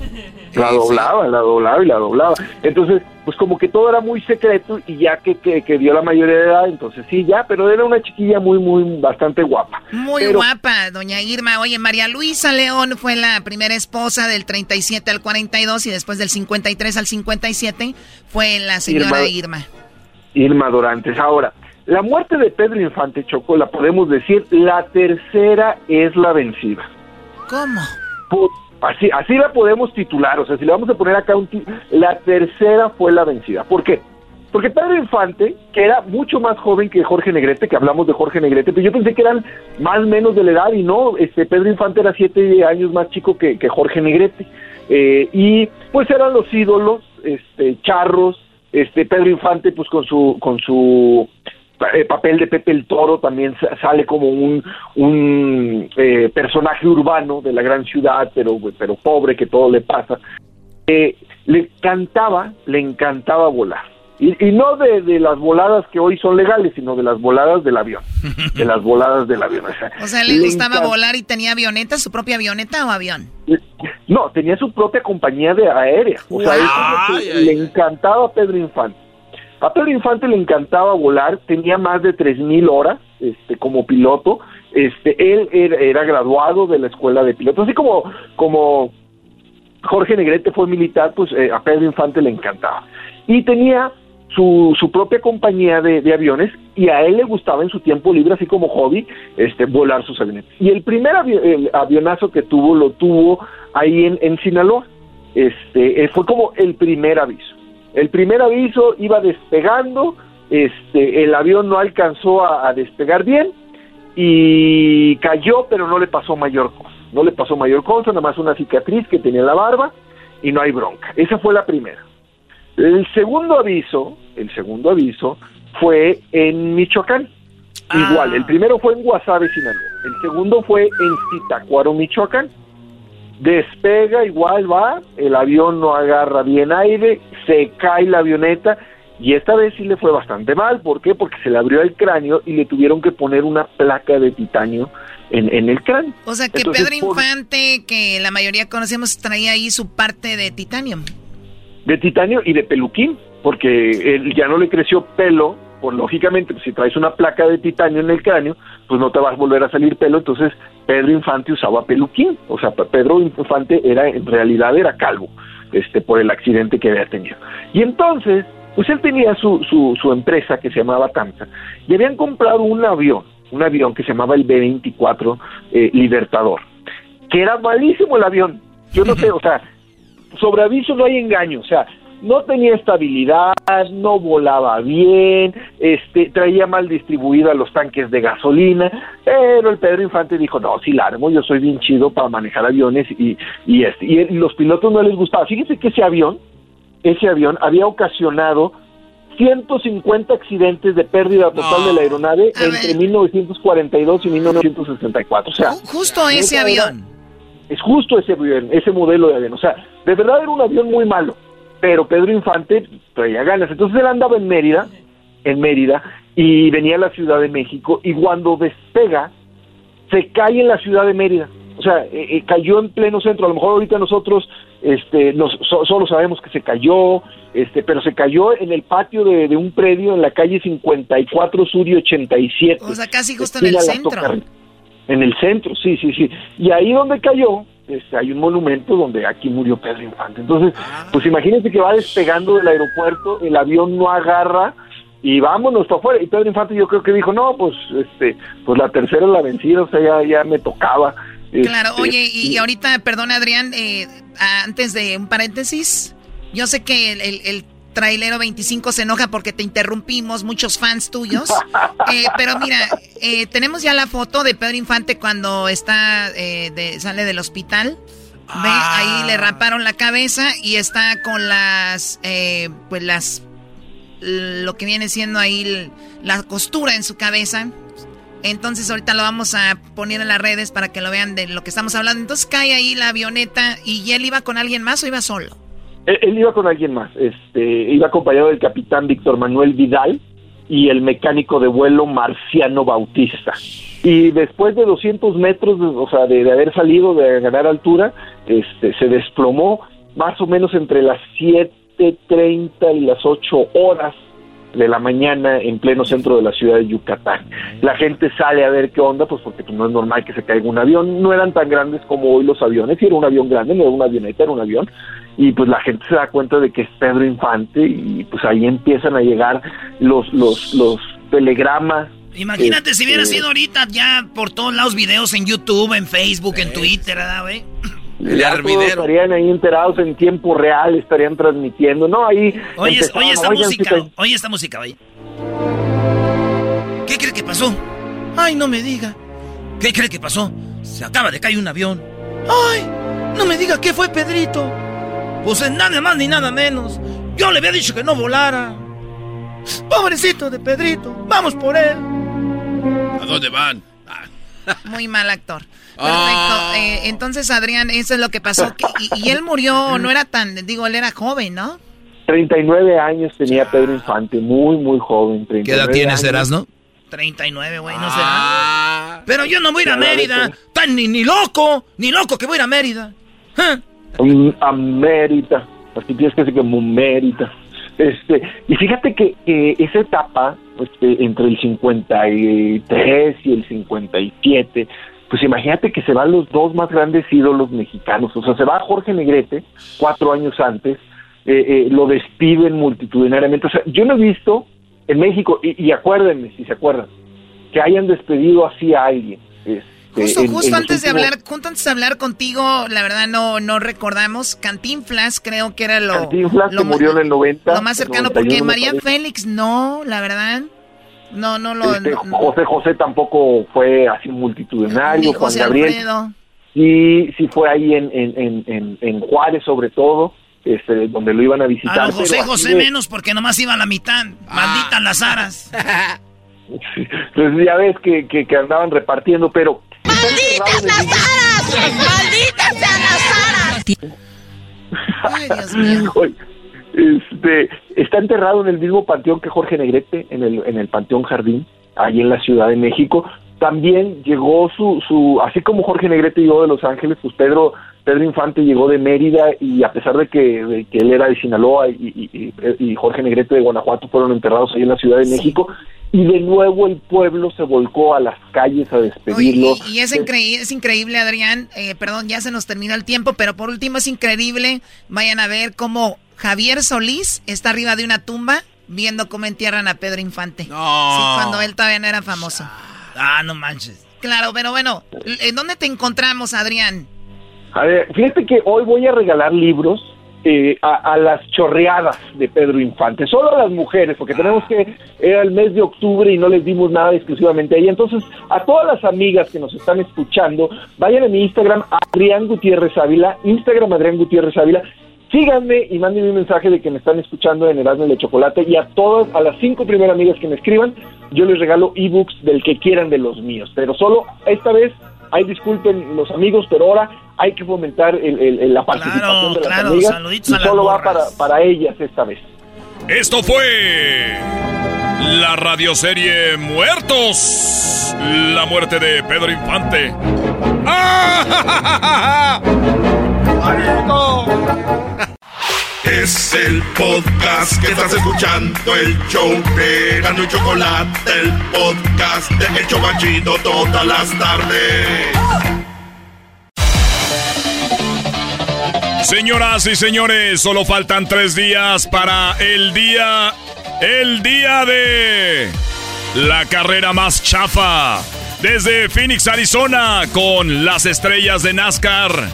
La doblaba, la doblaba y la doblaba. Entonces, pues como que todo era muy secreto y ya que, que, que dio la mayoría de edad, entonces sí, ya, pero era una chiquilla muy, muy, bastante guapa. Muy Pero- guapa, doña Irma. Oye, María Luisa León fue la primera esposa del 37 al 42 y después del 53 al 57 fue la señora Irma. Irma. Irma Dorantes. Ahora, la muerte de Pedro Infante Choco, la podemos decir, la tercera es la vencida. ¿Cómo? Así, así la podemos titular, o sea, si le vamos a poner acá un la tercera fue la vencida. ¿Por qué? Porque Pedro Infante, que era mucho más joven que Jorge Negrete, que hablamos de Jorge Negrete, pero yo pensé que eran más o menos de la edad y no, este Pedro Infante era siete años más chico que, que Jorge Negrete. Eh, y pues eran los ídolos, este, charros, este Pedro Infante pues con su con su eh, papel de Pepe el Toro también sa- sale como un, un eh, personaje urbano de la gran ciudad, pero, pero pobre, que todo le pasa. Eh, le encantaba, le encantaba volar. Y, y no de, de las voladas que hoy son legales, sino de las voladas del avión. De las voladas del avión. O sea, O sea, le gustaba encanta- volar y tenía avioneta, su propia avioneta o avión. No, tenía su propia compañía de aérea. O sea, eso es lo que le encantaba a Pedro Infante. A Pedro Infante le encantaba volar, tenía más de 3.000 horas este, como piloto. Este, él era, era graduado de la escuela de pilotos. Así como, como Jorge Negrete fue militar, pues eh, a Pedro Infante le encantaba. Y tenía su, propia compañía de, aviones y a él le gustaba en su tiempo libre, así como hobby, este, volar sus aviones. Y el primer el avionazo que tuvo, lo tuvo ahí en, en Sinaloa. Este, eh, fue como el primer aviso. El primer aviso iba despegando, este, el avión no alcanzó a, a despegar bien y cayó, pero no le pasó mayor cosa. No le pasó mayor cosa, nada más una cicatriz que tenía en la barba y no hay bronca. Esa fue la primera. El segundo aviso, el segundo aviso fue en Michoacán. Igual, el primero fue en Guasave, Sinaloa. El segundo fue en Zitácuaro, Michoacán. Despega, igual va, el avión no agarra bien aire, se cae la avioneta y esta vez sí le fue bastante mal. ¿Por qué? Porque se le abrió el cráneo y le tuvieron que poner una placa de titanio en, en el cráneo. O sea, que Entonces, Pedro por- Infante, que la mayoría conocemos, traía ahí su parte de titanium. De titanio y de peluquín, porque él ya no le creció pelo, pues lógicamente, si traes una placa de titanio en el cráneo, pues no te vas a volver a salir pelo, entonces Pedro Infante usaba peluquín, o sea, Pe- Pedro Infante era, en realidad era calvo, este, por el accidente que había tenido. Y entonces, pues él tenía su, su, su empresa que se llamaba Tamsa, y habían comprado un avión, un avión que se llamaba el B-24 eh, Libertador, que era malísimo el avión, yo no sé, o sea, sobre aviso no hay engaño, o sea, no tenía estabilidad, no volaba bien, este, traía mal distribuida los tanques de gasolina, pero el Pedro Infante dijo, no, sí la armo, yo soy bien chido para manejar aviones y, y, este, y los pilotos no les gustaba. Fíjense que ese avión, ese avión había ocasionado 150 accidentes de pérdida total de la aeronave entre 1942 y 1964. O sea, Justo ese era- avión. Es justo ese avión, ese modelo de avión. O sea, de verdad era un avión muy malo, pero Pedro Infante traía ganas. Entonces él andaba en Mérida, en Mérida, y venía a la Ciudad de México, y cuando despega, se cae en la Ciudad de Mérida. O sea, eh, eh, cayó en pleno centro. A lo mejor ahorita nosotros este, nos, so- solo sabemos que se cayó, este, pero se cayó en el patio de, de un predio en la calle 54 Sur y 87. O sea, casi justo en el centro. En el centro, sí, sí, sí. Y ahí donde cayó, este, hay un monumento donde aquí murió Pedro Infante. Entonces, pues imagínense que va despegando del aeropuerto, el avión no agarra y vámonos para afuera. Y Pedro Infante yo creo que dijo, no, pues, este, pues la tercera la vencida, o sea, ya, ya me tocaba. Claro, Este, oye, y, y ahorita, perdón Adrián, eh, antes de un paréntesis, yo sé que el, el, el trailero 25 se enoja porque te interrumpimos, muchos fans tuyos, eh, pero mira, eh, tenemos ya la foto de Pedro Infante cuando está, eh, de, sale del hospital. Ve, ahí le raparon la cabeza y está con las, eh, pues las, lo que viene siendo ahí la costura en su cabeza. Entonces ahorita lo vamos a poner en las redes para que lo vean de lo que estamos hablando. Entonces cae ahí la avioneta y él iba con alguien más o iba solo. Él, iba con alguien más, este, iba acompañado del capitán Víctor Manuel Vidal y el mecánico de vuelo Marciano Bautista. Y después de 200 metros, o sea, de, de haber salido, de ganar altura, este, se desplomó más o menos entre las 7.30 y las 8 horas de la mañana en pleno centro de la ciudad de Yucatán. La gente sale a ver qué onda, pues porque pues, no es normal que se caiga un avión. No eran tan grandes como hoy los aviones, y era un avión grande, no era una avioneta, era un avión. Y pues la gente se da cuenta de que es Pedro Infante y pues ahí empiezan a llegar los, los, los telegramas. Imagínate si hubiera este, sido ahorita ya por todos lados videos en YouTube, en Facebook, en Twitter, ¿verdad, güey? Ya todos estarían ahí enterados en tiempo real, estarían transmitiendo, ¿no? Ahí Oye, oye esta "Oigan, música, sí, oye esta música, güey. ¿Qué cree que pasó? Ay, no me diga. ¿Qué cree que pasó? Se acaba de caer un avión. Ay, no me diga qué fue Pedrito. Pues es nada más ni nada menos Yo le había dicho que no volara. Pobrecito de Pedrito, vamos por él. ¿A dónde van? Muy mal actor. Perfecto. Ah. Eh, entonces, Adrián, eso es lo que pasó. Que- y, y él murió, no era tan, digo, él era joven, ¿no? 39 años tenía Pedro Infante, muy, muy joven. ¿Qué edad 39 tienes, años. Erasno? 39, güey, no Ah. será. Pero yo no voy a ir a Mérida. Tan ni, ni loco, ni loco que voy a ir a Mérida. Mm, A Mérida, así tienes que decir como Mérida. Este, y fíjate que, esa etapa, este, entre el 53 y el 57, pues imagínate que se van los dos más grandes ídolos mexicanos. O sea, se va Jorge Negrete, cuatro años antes, eh, eh, lo despiden multitudinariamente. O sea, yo no he visto en México, y, y acuérdenme, si se acuerdan, que hayan despedido así a alguien. Justo, justo antes de hablar, justo antes de hablar contigo, la verdad no, no recordamos. Cantinflas creo que era lo, Cantinflas, lo que murió en el 90. lo más cercano, 91 porque María. Félix no, la verdad. No, no lo. Este, no- José José tampoco fue así multitudinario, Juan Gabriel Alfredo. sí, sí fue ahí en, en, en, en, en Juárez sobre todo, este, donde lo iban a visitar. A los José José de- menos porque nomás iba a la mitad. Malditas las aras. Pues ya ves que, que, que andaban repartiendo, pero... ¡Malditas las aras! ¡Malditas sean las aras! Ay, Dios mío. Este, está enterrado en el mismo panteón que Jorge Negrete, en el, en el Panteón Jardín, ahí en la Ciudad de México. También llegó su, su, así como Jorge Negrete llegó de Los Ángeles, pues Pedro, Pedro Infante llegó de Mérida y a pesar de que, de que él era de Sinaloa y, y- y- y Jorge Negrete de Guanajuato fueron enterrados ahí en la Ciudad de México, y de nuevo el pueblo se volcó a las calles a despedirlo. y, y es, increíble, es increíble, Adrián. eh, perdón, ya se nos terminó el tiempo, pero por último es increíble. Vayan a ver cómo Javier Solís está arriba de una tumba viendo cómo entierran a Pedro Infante. Sí, cuando él todavía no era famoso. Ah, no manches. Claro, pero bueno, ¿en dónde te encontramos, Adrián? A ver, fíjate que hoy voy a regalar libros eh, a, a las chorreadas de Pedro Infante, solo a las mujeres, porque tenemos que, era el mes de octubre y no les dimos nada exclusivamente a ella. Entonces, a todas las amigas que nos están escuchando, vayan a mi Instagram, Adrián Gutiérrez Ávila, Instagram Adrián Gutiérrez Ávila, síganme y mándenme un mensaje de que me están escuchando en Erasmo y la Chocolate y a todas, a las cinco primeras amigas que me escriban, yo les regalo ebooks del que quieran de los míos, pero solo esta vez Ay, disculpen los amigos, pero ahora hay que fomentar el- el- el- la participación de las claro, amigas saluditos y a las solo va para, para ellas esta vez. Esto fue la radioserie Muertos. La muerte de Pedro Infante. ¡Ah! Es el podcast que estás escuchando, el show de Gano y Chocolate, el podcast de El Chobachito todas las tardes. Señoras y señores, solo faltan tres días para el día. El día de. La carrera más chafa. Desde Phoenix, Arizona, con las estrellas de NASCAR.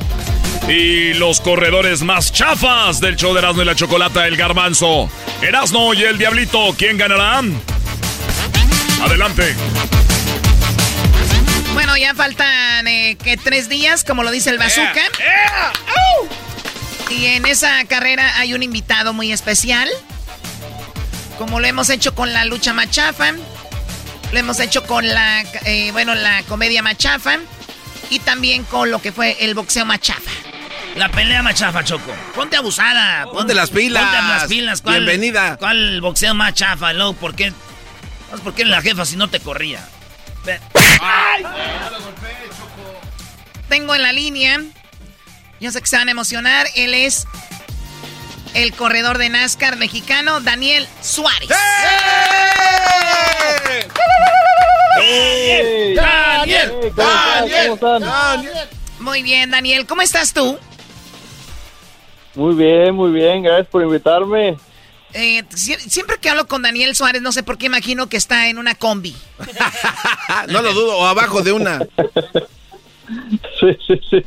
Y los corredores más chafas del show de Erasmo y la Chocolata, el Garbanzo. Erasmo y el Diablito, ¿quién ganará? Adelante. Bueno, ya faltan eh, que tres días, como lo dice el bazooka. Y en esa carrera hay un invitado muy especial. Como lo hemos hecho con la lucha machafa. Lo hemos hecho con la, eh, bueno, la comedia machafa. Y también con lo que fue el boxeo machafa. La pelea machafa, Choco. Ponte abusada. Ponte las pilas. Ponte las pilas. ¿Cuál, Bienvenida. ¿Cuál boxeo más chafa, luego? ¿Por qué? ¿Sabes ¿Por qué la jefa si no te corría? Ve- Tengo en la línea. Yo sé que se van a emocionar. Él es el corredor de NASCAR mexicano, Daniel Suárez. ¡Daniel! ¡Daniel! Muy bien, Daniel. ¿Cómo estás tú? Muy bien, muy bien, gracias por invitarme. Eh, sie- siempre que hablo con Daniel Suárez, no sé por qué imagino que está en una combi. No lo dudo, o abajo de una. Sí, sí, sí.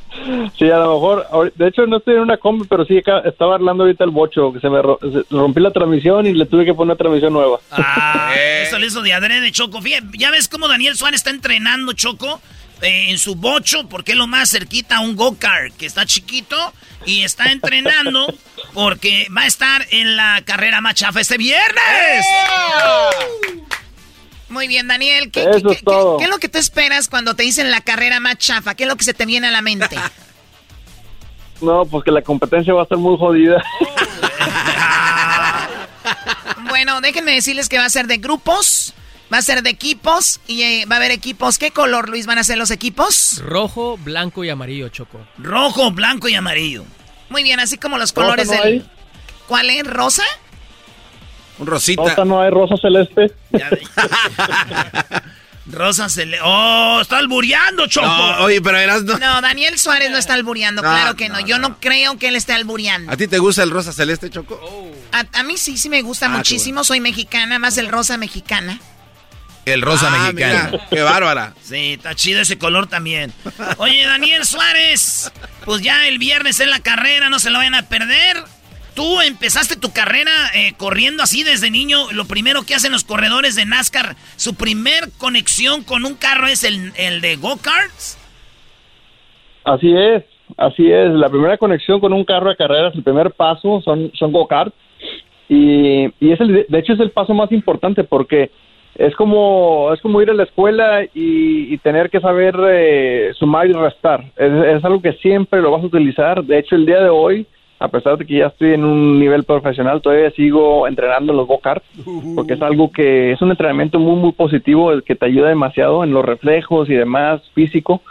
Sí, a lo mejor, de hecho no estoy en una combi, pero sí estaba hablando ahorita el bocho, que se me rompí la transmisión y le tuve que poner transmisión nueva. Ah, eso le hizo de adrede, Choco. Fíjate, ya ves cómo Daniel Suárez está entrenando, Choco, eh, en su bocho, porque es lo más cerquita a un go-kart, que está chiquito y está entrenando porque va a estar en la carrera más chafa este viernes. Muy bien, Daniel. ¿qué, Eso qué- es qué- todo. qué es lo que tú esperas cuando te dicen la carrera más chafa? ¿Qué es lo que se te viene a la mente? No, pues que la competencia va a estar muy jodida. bueno, déjenme decirles que va a ser de grupos, va a ser de equipos y eh, va a haber equipos. ¿Qué color, Luis, van a ser los equipos? Rojo, blanco y amarillo, Choco. Rojo, blanco y amarillo. Muy bien, así como los colores no del... hay. ¿Cuál es? ¿Rosa? Un rosita. Rosa no hay rosa celeste. Rosa le... ¡Oh! ¡Está albureando, Choco! No, oye, pero eras no. No, Daniel Suárez no está albureando, No, claro que no. no, Yo no, creo que él esté albureando. ¿A ti te gusta el rosa celeste, Choco? A, a mí sí, sí me gusta Ah, muchísimo. Soy mexicana, más el rosa mexicana. El rosa Ah, mexicano. mira, qué bárbara. Sí, está chido ese color también. Oye, Daniel Suárez, pues ya el viernes en la carrera, no se lo vayan a perder. Tú empezaste tu carrera eh, corriendo así desde niño. Lo primero que hacen los corredores de NASCAR, su primer conexión con un carro es el, el de go-karts. Así es, así es. La primera conexión con un carro de carreras, el primer paso son, son go-karts. Y, y es el, de hecho es el paso más importante porque es como, es como ir a la escuela y, y tener que saber eh, sumar y restar. Es, es algo que siempre lo vas a utilizar. De hecho, el día de hoy, a pesar de que ya estoy en un nivel profesional, todavía sigo entrenando los go-karts porque es algo que es un entrenamiento muy, muy positivo, el que te ayuda demasiado en los reflejos y demás físico.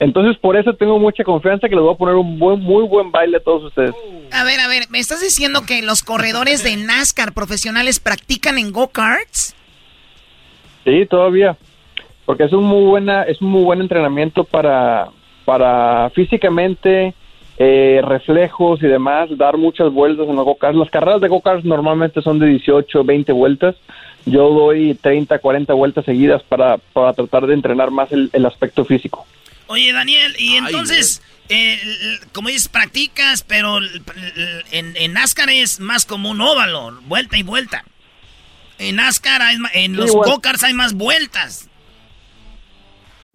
Entonces, por eso tengo mucha confianza que les voy a poner un buen, muy buen baile a todos ustedes. A ver, a ver, ¿me estás diciendo que los corredores de NASCAR profesionales practican en go-karts? Sí, todavía. Porque es un muy buena, es un muy buen entrenamiento para, para físicamente, eh, reflejos y demás, dar muchas vueltas en los go-karts. Las carreras de go-karts normalmente son de 18, 20 vueltas. Yo doy 30, 40 vueltas seguidas para, para tratar de entrenar más el, el aspecto físico. Oye, Daniel, y entonces, eh, como dices, practicas, pero en, en NASCAR es más como un óvalo, vuelta y vuelta. En NASCAR, hay en Sí, los go-karts hay más vueltas.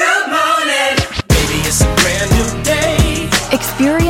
Good morning. Baby, it's a brand new day. Experience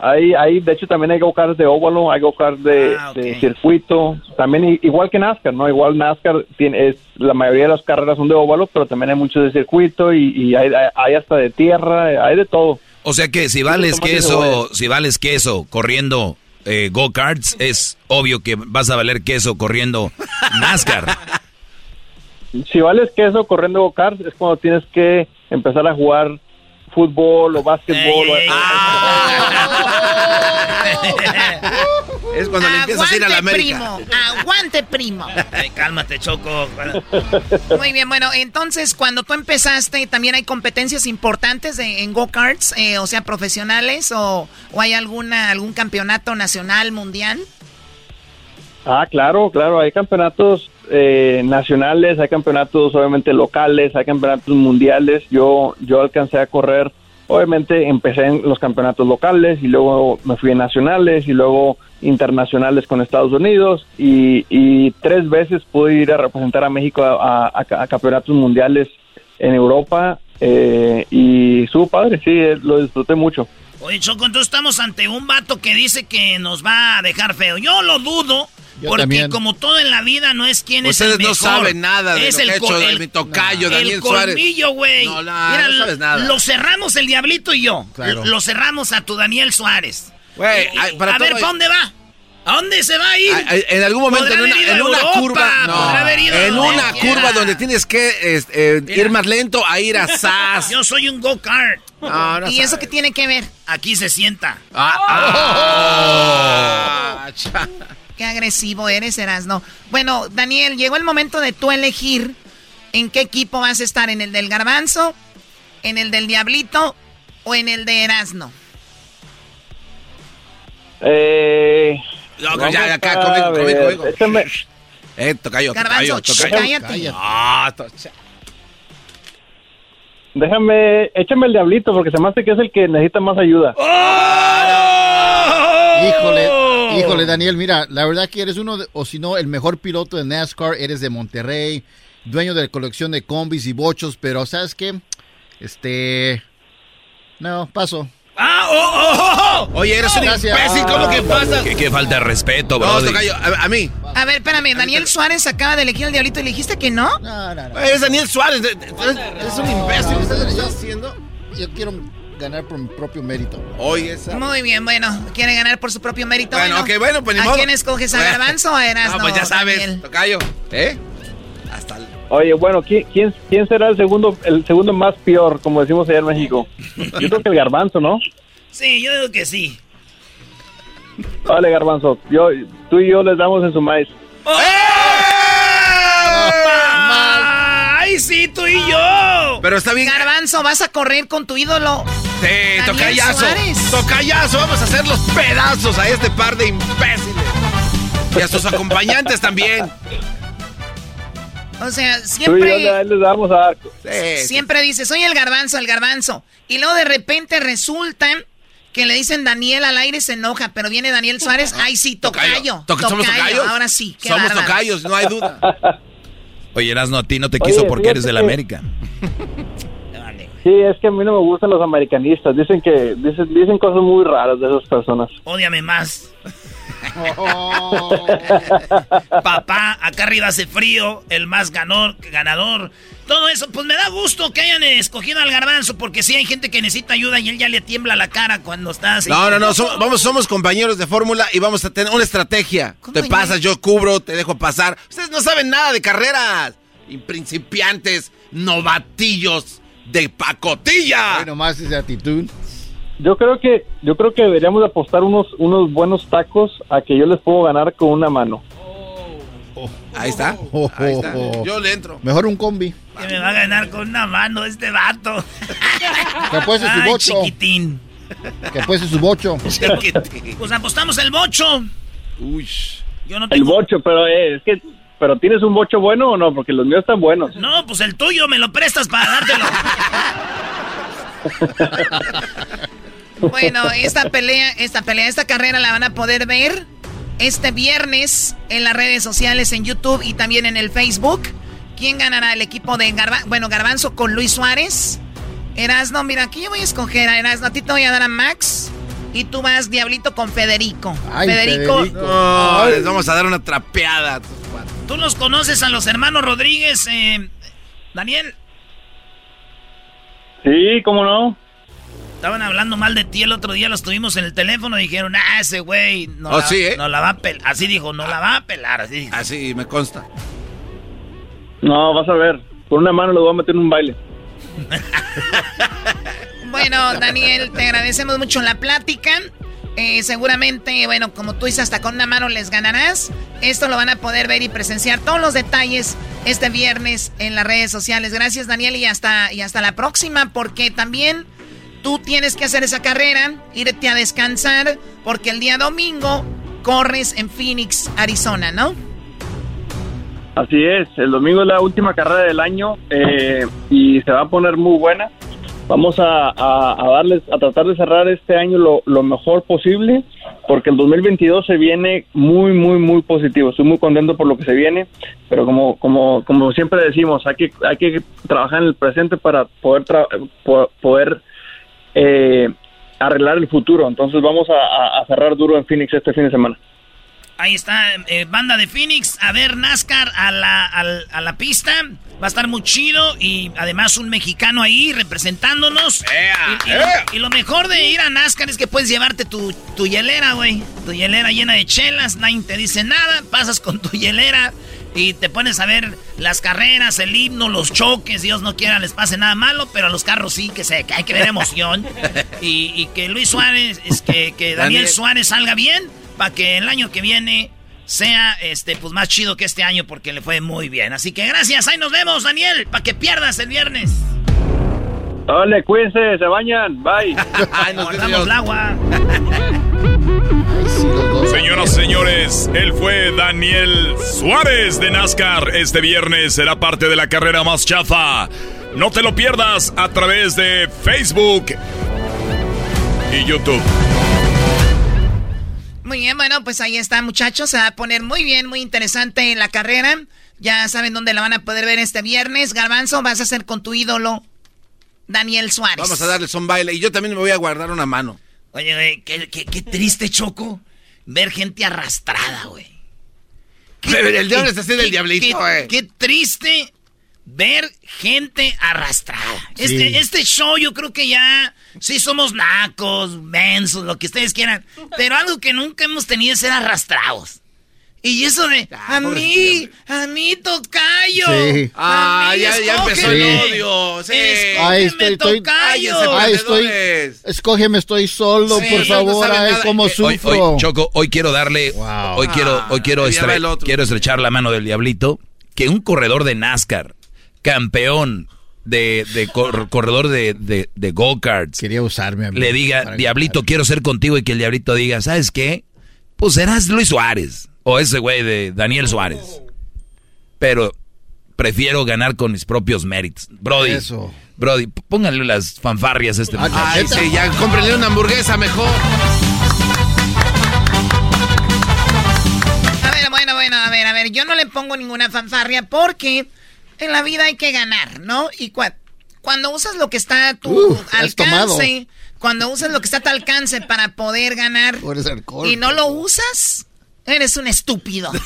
Hay, hay, de hecho, también hay go-karts de óvalo, hay go-karts de, de circuito. También, igual que NASCAR, ¿no? Igual NASCAR tiene, es, la mayoría de las carreras son de óvalo, pero también hay muchos de circuito y, y hay, hay hasta de tierra, hay de todo. O sea que si vales queso, si vales queso corriendo eh, go-karts, es obvio que vas a valer queso corriendo NASCAR. Si vales queso corriendo go-karts, es cuando tienes que empezar a jugar fútbol o básquetbol. o- Es cuando le empiezas a ir a la Aguante, América. primo. Aguante, primo. Ay, cálmate, Choco. Muy bien, bueno, entonces cuando tú empezaste, también hay competencias importantes de- en go-karts, eh, o sea, profesionales, o, o hay alguna algún campeonato nacional, mundial. Ah, claro, claro, hay campeonatos eh, nacionales, hay campeonatos obviamente locales, hay campeonatos mundiales. Yo, yo alcancé a correr, obviamente empecé en los campeonatos locales y luego me fui a nacionales y luego internacionales con Estados Unidos y, tres veces pude ir a representar a México a campeonatos mundiales en Europa eh, y su padre, sí, eh, lo disfruté mucho. Oye, Choco, entonces estamos ante un vato que dice que nos va a dejar feo. Yo lo dudo, Yo porque también. como todo en la vida no es quién Ustedes es el no mejor. saben nada de es lo que ha el hecho el- mi tocayo, el Daniel Suárez. colmillo, güey. No, no, Mira, no sabes nada. Lo cerramos el Diablito y yo. Claro. Lo cerramos a tu Daniel Suárez. Güey, a todo ver, ¿para dónde va? ¿A dónde se va a ir? en algún momento, en una, haber ido en una Europa, curva. no, en una quiera. curva donde tienes que es- eh, ir más lento a ir a SAS. Yo soy un go-kart. No, no ¿Y eso qué tiene que ver? Aquí se sienta. Ah, cha. Qué agresivo eres, Erasno. Bueno, Daniel, llegó el momento de tú elegir en qué equipo vas a estar, en el del garbanzo, en el del diablito o en el de Erasno. Eh, No, vamos ya, acá, conmigo, conmigo, conmigo. échame- Eh, tocayo, cállate. Ah, to- déjame, échame el diablito porque se me hace que es el que necesita más ayuda. Híjole, híjole, Daniel, mira, la verdad que eres uno, de- o si no, el mejor piloto de NASCAR, eres de Monterrey, dueño de la colección de combis y bochos, pero ¿sabes qué? Este... No, paso. ¡Ah, oh, oh, oh! Oye, eres un Gracias. imbécil, ¿cómo que pasa? Qué, qué falta de respeto, No, bro. tocayo, a, a mí. A ver, espérame, Daniel Suárez acaba de elegir al diablito y le dijiste que no. No, no, no. Es Daniel Suárez. Es, es un imbécil. ¿qué estás haciendo? Yo quiero ganar por mi propio mérito. Oye, esa. Muy bien, bueno, quiere ganar por su propio mérito. Bueno, ok, bueno, pues ni ¿A modo. quién escoges, a Bueno. Garbanzo o a Erasno? No, pues ya sabes, Daniel? tocayo. ¿Eh? Hasta el... Oye, bueno, ¿quién, quién, quién será el segundo, el segundo más peor, como decimos allá en México? Yo creo que el garbanzo, ¿no? Sí, yo digo que sí. Vale, garbanzo, yo, tú y yo les damos en su maíz. ¡Ay, sí, tú y yo! Pero está bien. Garbanzo, vas a correr con tu ídolo. Sí, tocayazo. Suárez. Tocayazo, vamos a hacer los pedazos a este par de imbéciles. Y a sus acompañantes también. O sea, yo siempre, le- les damos a... Sí, siempre dices, soy el garbanzo, el garbanzo. Y luego de repente resulta que le dicen Daniel al aire se enoja, pero viene Daniel Suárez, ay sí, tocayo. Toca- somos tocayos. Ahora sí, qué Somos bárbaros. tocayos, no hay duda. Oye, Erasno, a ti no te Oye, quiso porque eres del que- América. Sí, es que a mí no me gustan los americanistas. Dicen que dicen, dicen cosas muy raras de esas personas. Ódiame más. Papá, acá arriba hace frío, el más ganador, ganador. Todo eso, pues me da gusto que hayan escogido al garbanzo, porque sí hay gente que necesita ayuda y él ya le tiembla la cara cuando está así. No, no, no, so- vamos, somos compañeros de fórmula y vamos a tener una estrategia. Te pasas, yo cubro, te dejo pasar. Ustedes no saben nada de carreras. Y principiantes, novatillos de pacotilla. Bueno, más esa actitud. Yo creo que yo creo que deberíamos apostar unos unos buenos tacos a que yo les puedo ganar con una mano. Ahí está. Oh, Ahí está. oh, oh. Yo le entro. Mejor un combi. Que me va a ganar con una mano este vato. Que puede ser su Ay, bocho. chiquitín. Que puede ser su bocho. Pues apostamos el bocho. Uy. Yo no El tengo... bocho, pero eh, es que pero tienes un bocho bueno o no, porque los míos están buenos. No, pues el tuyo me lo prestas para dártelo. Bueno, esta pelea, esta pelea, esta carrera la van a poder ver este viernes en las redes sociales, en YouTube y también en el Facebook. ¿Quién ganará el equipo de Garbanzo? Bueno, Garbanzo con Luis Suárez. Erasno, mira, aquí yo voy a escoger a Erasno. A ti te voy a dar a Max. Y tú vas, Diablito, con Federico. Ay, Federico, Federico. No, les vamos a dar una trapeada. ¿Tú los conoces a los hermanos Rodríguez, eh, Daniel? Sí, cómo no. Estaban hablando mal de ti el otro día, los tuvimos en el teléfono y dijeron, ah, ese güey no, Oh, la, sí, ¿eh? no la va a pelar. Así dijo, no la va a pelar. Así dijo. Así me consta. No, vas a ver. Con una mano lo voy a meter en un baile. Bueno, Daniel, te agradecemos mucho la plática. Eh, seguramente, bueno, como tú dices, hasta con una mano les ganarás. Esto lo van a poder ver y presenciar todos los detalles este viernes en las redes sociales. Gracias, Daniel, y hasta, y hasta la próxima, porque también tú tienes que hacer esa carrera, irte a descansar, porque el día domingo corres en Phoenix, Arizona, ¿no? Así es, el domingo es la última carrera del año eh, y se va a poner muy buena. Vamos a, a- darles, a tratar de cerrar este año lo, lo mejor posible, porque el 2022 se viene muy, muy, muy positivo. Estoy muy contento por lo que se viene, pero como, como, como siempre decimos, hay que, hay que trabajar en el presente para poder, tra- po- poder eh, arreglar el futuro. Entonces vamos a cerrar duro en Phoenix este fin de semana. Ahí está, eh, banda de Phoenix, a ver NASCAR a la, al- a la pista. Va a estar muy chido y además un mexicano ahí representándonos. Y, y lo, y lo mejor de ir a NASCAR es que puedes llevarte tu, tu hielera, güey. Tu hielera llena de chelas, nadie te dice nada, pasas con tu hielera y te pones a ver las carreras, el himno, los choques. Dios no quiera les pase nada malo, pero a los carros sí que, se, que hay que ver emoción. y, y que Luis Suárez, es que, que Daniel. Suárez salga bien para que el año que viene sea este pues más chido que este año porque le fue muy bien. Así que gracias, ahí nos vemos, Daniel, para que pierdas el viernes. Dale, cuídense, se bañan, bye. Guardamos el agua. Señoras y señores, él fue Daniel Suárez de NASCAR. Este viernes será parte de la carrera más chafa. No te lo pierdas a través de Facebook y YouTube. Muy bien, bueno, pues ahí está, muchachos. Se va a poner muy bien, muy interesante la carrera. Ya saben dónde la van a poder ver este viernes. Garbanzo, vas a hacer con tu ídolo, Daniel Suárez. Vamos a darles un baile y yo también me voy a guardar una mano. Oye, güey, qué, qué- qué triste, Choco, ver gente arrastrada, güey. El diablo está haciendo el diablito, qué- eh. Qué triste ver gente arrastrada. Sí. Este, este show yo creo que ya sí somos nacos, mensos, lo que ustedes quieran. Pero algo que nunca hemos tenido es ser arrastrados. Y eso de, a mí, a mí tocayo. Sí. Ah, mí, ya- ya empezó el escógeme. odio, sí. Ay, estoy, estoy, tocayo. ay, estoy, escógeme, estoy solo, Sí, por no favor, sabe ay, cómo Hoy, sufro. hoy, Choco, hoy quiero darle, hoy quiero, hoy quiero, Ah, va estre- quiero estrechar la mano del diablito, que un corredor de NASCAR, campeón de, de cor- corredor de, de, de go-karts, Quería usarme a mí le diga, diablito, quiero ser contigo y que el diablito diga, ¿sabes qué? Pues serás Luis Suárez o ese güey de Daniel Suárez. Pero prefiero ganar con mis propios méritos. Brody, Eso. Brody, pónganle las fanfarrias a este muchacho. Ay, sí, ya cómprenle una hamburguesa mejor. A ver, bueno, bueno, a ver, a ver. Yo no le pongo ninguna fanfarria porque en la vida hay que ganar, ¿no? Y cua- cuando usas lo que está a tu Uh, alcance, cuando usas lo que está a tu alcance para poder ganar y no lo usas, eres un estúpido.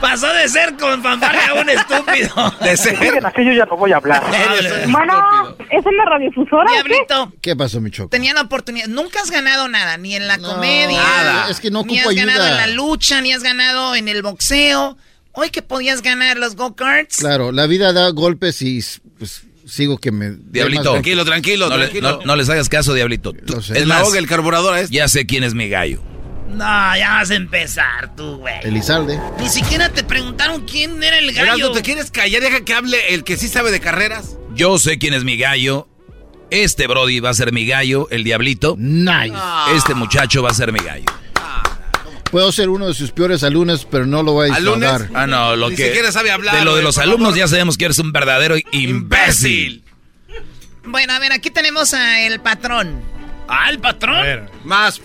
Pasó de ser con fanfarria a un estúpido. De ser. aquello ya no voy a hablar. Bueno, ¿es en la radiofusora? qué? Diablito, ¿Qué pasó, mi choco? tenían oportunidad. Nunca has ganado nada, ni en la No, comedia, nada. Es que no ni has ganado en la lucha, ni has ganado en el boxeo. Hoy que podías ganar los go-karts. Claro, la vida da golpes y pues, sigo que me... Diablito. Tranquilo, tranquilo, No, le- tranquilo. no- no les hagas caso, diablito. Tú- Lo sé. es Es la más, ahoga el carburador a este. ya sé quién es mi gallo. No, ya vas a empezar tú, güey. Elizalde. Ni siquiera te preguntaron quién era el gallo. Gerardo, ¿te quieres callar? Deja que hable el que sí sabe de carreras. Yo sé quién es mi gallo. Este Brody va a ser mi gallo, el diablito. Nice. Este muchacho va a ser mi gallo. Puedo ser uno de sus peores alumnos, pero no lo voy a ¿Alumnos? disfrazar. Ah, no, lo Ni que. siquiera sabe hablar, De lo de los por alumnos favor. ya sabemos que eres un verdadero imbécil. Bueno, a ver, aquí tenemos a el patrón. Ah, el patrón. A ver, Más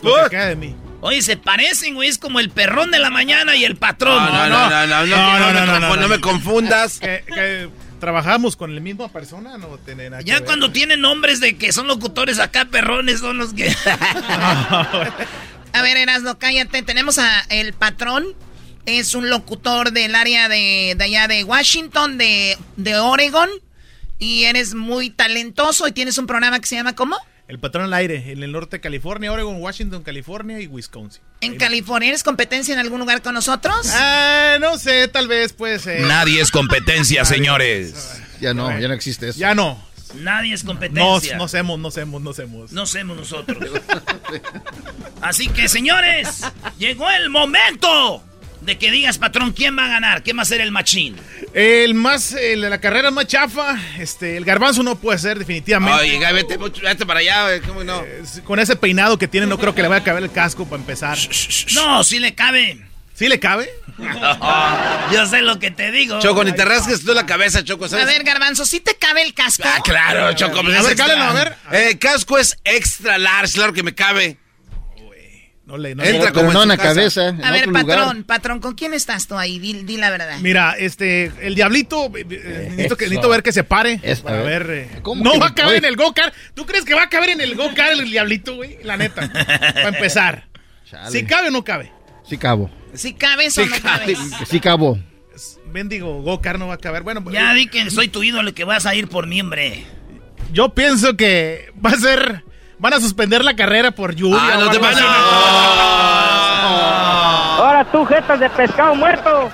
mí. Oye, se parecen, güey. Es como el perrón de la mañana y el patrón. No, no, no, no, no, no, No, no, no, no, me no, confun- no, no me no. confundas. Que, que trabajamos con la misma persona, no tiene nada que Ya ver. cuando tienen nombres de que son locutores acá, perrones son los que... A ver, Erasno, cállate. Tenemos a el patrón. Es un locutor del área de, de allá de Washington, de, de Oregon. Y eres muy talentoso y tienes un programa que se llama ¿cómo? El patrón al aire, en el norte de California, Oregon, Washington, California y Wisconsin. En California. ¿Eres competencia en algún lugar con nosotros? Ah, no sé, tal vez puede ser. Nadie es competencia, señores. Ya no, ya no existe eso. Ya no. Nadie es No, competencia. no hacemos, no hacemos, no hacemos. No somos nosotros. Así que, señores, llegó el momento de que digas, patrón, ¿quién va a ganar? ¿Quién va a ser el machín? El más, el de la carrera más chafa, este, el garbanzo no puede ser definitivamente. Oye, vete, para allá, ¿cómo no? Eh, Con ese peinado que tiene, no creo que le vaya a caber el casco para empezar. No, sí le cabe. ¿Sí le cabe? Yo sé lo que te digo. Choco, ni te rasques tú la cabeza, Choco, A ver, Garbanzo, ¿sí te cabe el casco? Ah, claro, Choco. pues A ver, extra. cálenlo, a ver. Eh, casco es extra large, claro que me cabe. No le, no Entra le- como en cabeza, en A ver, patrón, lugar. patrón, ¿con quién estás tú ahí? Di, di la verdad. Mira, este, el diablito, eh, eh, necesito, que- necesito ver que se pare. Eso, para a ver. ver. eh, ¿Cómo no va a caber voy? en el go-kart. ¿Tú crees que va a caber en el go-kart el diablito, güey? La neta. para empezar. Si cabe o no cabe. Sí cabo. Si cabes o no cabes. Sí cabo. Mendigo Go-Kart no va a caber. Bueno, Ya di que soy tu ídolo que vas a ir por mí, hombre. yo pienso que va a ser. Van a suspender la carrera por lluvia. Ah, no te así. Ahora tú, jetas de pescado muerto.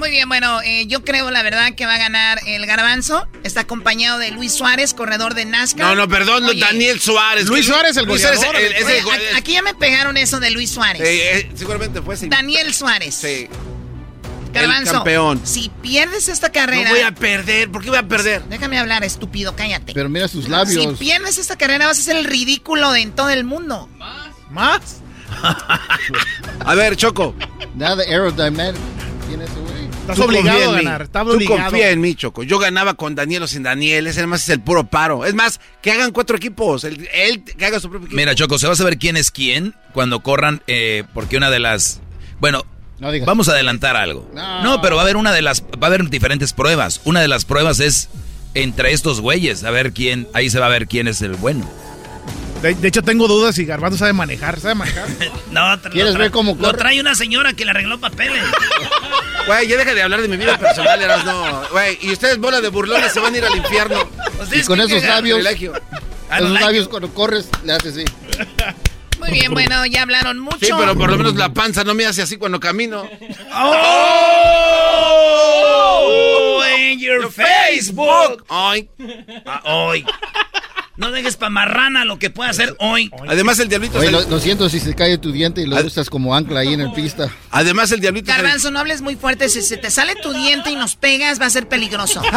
Muy bien, bueno, eh, yo creo la verdad que va a ganar el garbanzo. Está acompañado de Luis Suárez, corredor de NASCAR. No, no, perdón, Oye, Daniel Suárez. Luis Suárez, el Luis Suárez, el- oye, el aquí ya me pegaron eso de Luis Suárez. Eh, eh, seguramente fue ese. Daniel Suárez. Sí. Garbanzo, el campeón. si pierdes esta carrera... No voy a perder. ¿Por qué voy a perder? Déjame hablar, estúpido, cállate. Pero mira sus Si labios. pierdes esta carrera vas a ser el ridículo de en todo el mundo. ¿Más? A ver, Choco. Nada de aerodynamic tiene ese güey. Estás tú obligado a en mí. ganar. Estás Tú obligado. confía en mí, Choco. Yo ganaba con Daniel o sin Daniel. Ese además es el puro paro. Es más, que hagan cuatro equipos. El- él que haga su propio equipo. Mira, Choco, se va a saber quién es quién cuando corran, eh, porque una de las... Bueno, No digas. vamos a adelantar algo. No. No, pero va a haber una de las... Va a haber diferentes pruebas. Una de las pruebas es entre estos güeyes, a ver quién... Ahí se va a ver quién es el bueno. De, de hecho, tengo dudas si Garbanzo sabe manejar. ¿Sabe manejar? No, tra- ¿Quieres lo ver cómo Lo trae una señora que le arregló papeles. Güey, ya deja de hablar de mi vida personal, eras no. Güey, y ustedes, bola de burlones, se van a ir al infierno. Ustedes Y con esos labios, Privilegio. Ah, like labios you. cuando corres, le haces así. Muy bien, bueno, ya hablaron mucho. Sí, pero por lo menos la panza no me hace así cuando camino. ¡Oh! En your Facebook. Ay. Ah, hoy. No dejes pa' marrana lo que pueda hacer hoy. Además, el diablito. Oye, lo, lo siento si se cae tu diente y lo Ad- usas como ancla ahí en el pista. Además, el diablito. Garbanzo, no hables muy fuerte. Si se te sale tu diente y nos pegas, va a ser peligroso.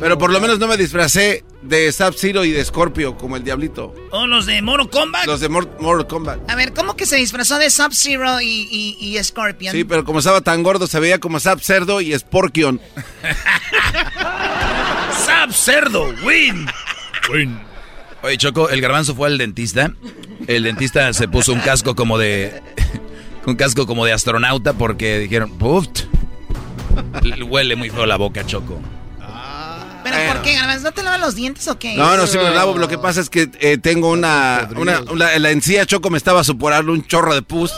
Pero por lo menos no me disfracé de Sub-Zero y de Scorpio como el diablito. O los de Moro Combat. Los de Mor- Mortal Kombat. A ver, ¿cómo que se disfrazó de Sub-Zero y, y, y Scorpion? Sí, pero como estaba tan gordo, se veía como Sub Cerdo y Sporkion. Sab Cerdo, win. Oye, Choco, el garbanzo fue al dentista. El dentista se puso un casco como de... Un casco como de astronauta porque dijeron, puf, le huele muy feo la boca, Choco. ¿Pero por qué, Garbanzo? ¿No te lavas los dientes o qué? No, no, sí me lo lavo. Lo que pasa es que eh, tengo una, una, una- La encía Choco me estaba suporando un chorro de pus.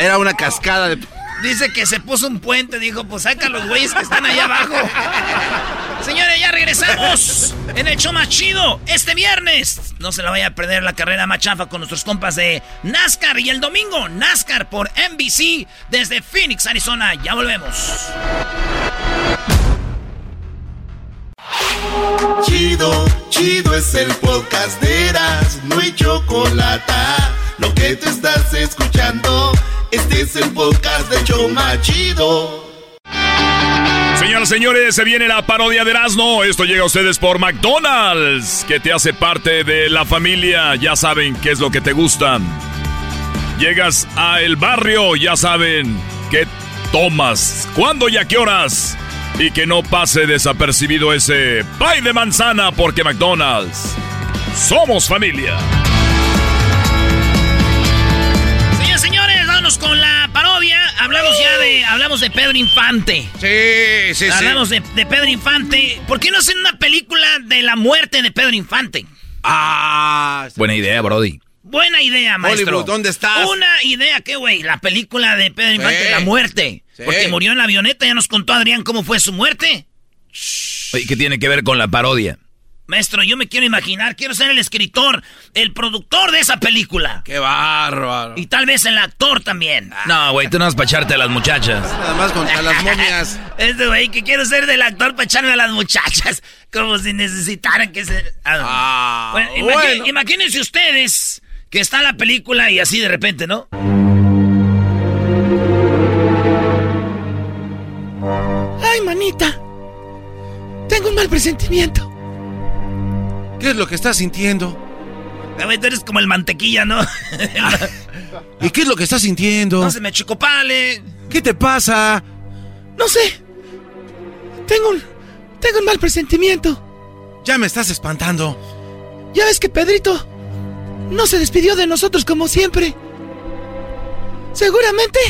Era una cascada de. Dice que se puso un puente, dijo, pues saca los güeyes que están allá abajo. Señores, ya regresamos en el show más chido este viernes. No se la vaya a perder la carrera más chafa con nuestros compas de NASCAR. Y el domingo, NASCAR por NBC desde Phoenix, Arizona. Ya volvemos. Chido, chido es el podcast de Eras, no hay chocolate. Lo que te estás escuchando, este es el podcast de Choma Chido. Señoras y señores, se viene la parodia de Erasmo. Esto llega a ustedes por McDonald's, que te hace parte de la familia. Ya saben qué es lo que te gusta. Llegas a el barrio, ya saben qué tomas, cuándo y a qué horas. Y que no pase desapercibido ese pie de manzana, porque McDonald's somos familia. Con la parodia. Hablamos ya de, hablamos de Pedro Infante. Sí, sí, sí. Hablamos de, de Pedro Infante. ¿Por qué no hacen una película de la muerte de Pedro Infante? Ah. Buena idea, Brody. Buena idea, maestro. Hollywood, ¿dónde estás? Una idea, ¿qué, güey? La película de Pedro Infante, Sí. la muerte. Sí. Porque murió en la avioneta, ya nos contó Adrián cómo fue su muerte. Oye, ¿qué tiene que ver con la parodia? Maestro, yo me quiero imaginar, quiero ser el escritor, el productor de esa película. Qué bárbaro. Y tal vez el actor también. No, güey, tú no vas para echarte a las muchachas. Nada más contra las momias. Este güey que quiero ser del actor para echarme a las muchachas, como si necesitaran que se... Ah, Bueno, imagi- bueno. Imagínense ustedes que está la película y así de repente, ¿no? Ay, manita. Tengo un mal presentimiento. ¿Qué es lo que estás sintiendo? Güey, tú eres como el mantequilla, ¿no? ¿Y qué es lo que estás sintiendo? no se me chicopale. ¿Qué te pasa? No sé. Tengo un. Tengo un mal presentimiento. Ya me estás espantando. Ya ves que Pedrito no se despidió de nosotros como siempre. Seguramente.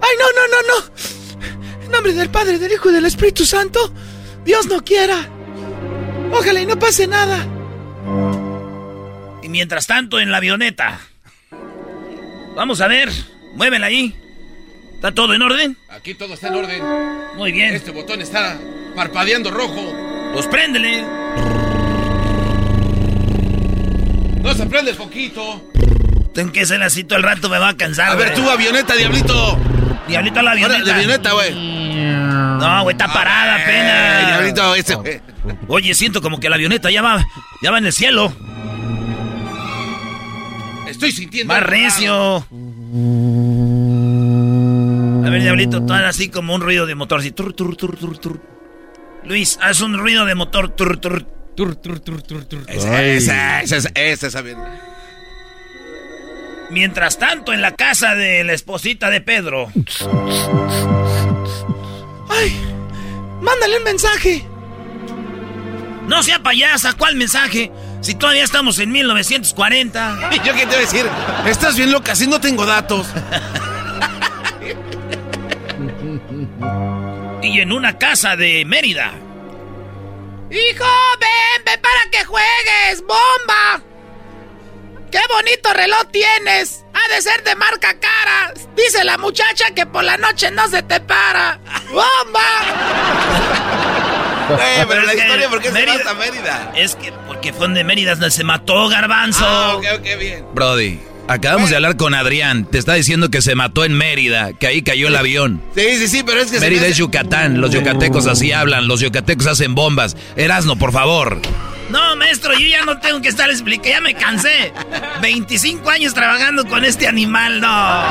¡Ay, no, no, no, no! En nombre del Padre, del Hijo y del Espíritu Santo, Dios no quiera. Ojalá y no pase nada. Y mientras tanto, en la avioneta. Vamos a ver. Muévela ahí. ¿Está todo en orden? Aquí todo está en orden. Muy bien. Este botón está parpadeando rojo. Pues préndele. No se prende el poquito. Tengo que ser así todo el rato, me va a cansar. A ver, tú, avioneta, diablito. Diablito a la avioneta. La avioneta, güey. No, güey, está parada Eh, apenas. diablito, ese, güey. Oye, siento como que la avioneta ya va, ya va en el cielo. Estoy sintiendo. Más recio. A ver, Diablito, haz así como un ruido de motor, así. Tur, tur, tur, tur, tur. Luis, haz un ruido de motor. Tur, tur, tur, tur, tur, tur, tur. Esa, esa, esa, esa, esa. Mientras tanto, en la casa de la esposita de Pedro. ¡Ay! ¡Mándale un mensaje! No sea payasa, ¿cuál mensaje? Si todavía estamos en 1940. ¿Y yo qué te voy a decir? Estás bien loca, si no tengo datos. Y en una casa de Mérida. ¡Hijo, ven, ven para que juegues! ¡Bomba! ¡Qué bonito reloj tienes! Ha de ser de marca cara. Dice la muchacha que por la noche no se te para. ¡Bomba! Güey, pero la Es que historia, ¿por qué se Mérida- va hasta Mérida? Es que porque fue donde Mérida donde se mató Garbanzo. Ah, ok, ok, bien. Brody, acabamos de hablar con Adrián. Te está diciendo que se mató en Mérida, que ahí cayó el avión. Sí, sí, sí, pero es que se Mérida hace- es Yucatán, los yucatecos así hablan, los yucatecos hacen bombas. Erasno, por favor. No, maestro, yo ya no tengo que estar explicando, ya me cansé. 25 años trabajando con este animal, no.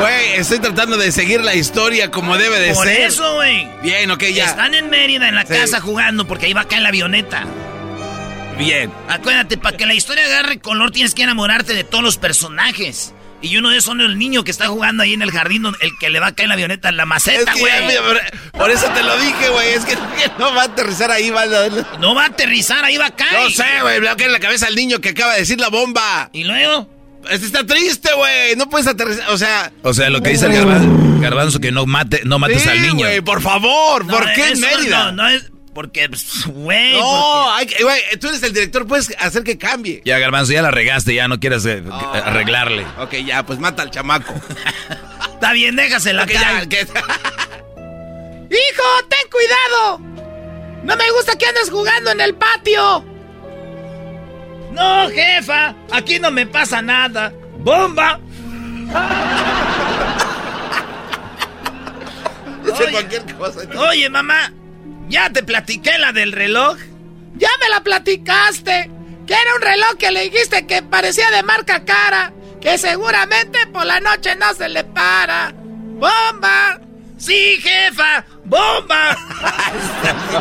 Güey, estoy tratando de seguir la historia como debe de Por ser. eso, güey. Bien, ok, ya. Están en Mérida, en la Sí. casa jugando, porque ahí va acá en la avioneta. Bien. Acuérdate, para que la historia agarre color tienes que enamorarte de todos los personajes. Y uno de esos son el niño que está jugando ahí en el jardín, donde- el que le va a caer la avioneta, en la Es maceta, güey. por- eso te lo dije, güey. Es que no va a aterrizar ahí, va a... No va a aterrizar, ahí va a caer. No sé, güey. Le va a caer en la cabeza al niño que acaba de decir la bomba. ¿Y luego? Este está triste, güey. No puedes aterrizar. O sea. O sea, lo que dice el garbanzo, garbanzo que no mate, no mates sí, al niño. güey, por favor. No, ¿Por qué en Mérida? No, no es. Porque, pues, güey. No, hay que- güey, tú eres el director, puedes hacer que cambie. Ya, garbanzo, ya la regaste, ya no quieres eh, arreglarle. Ok, ya, pues mata al chamaco. Está bien, déjasela Ok, acá. ya, que- ¡Hijo, ten cuidado! No me gusta que andes jugando en el patio. No, jefa, aquí no me pasa nada. ¡Bomba! Oye. cualquier cosa. Oye, mamá, ¿ya te platiqué la del reloj? Ya me la platicaste. Que era un reloj que le dijiste que parecía de marca cara. Que seguramente por la noche no se le para. ¡Bomba! Sí, jefa, bomba.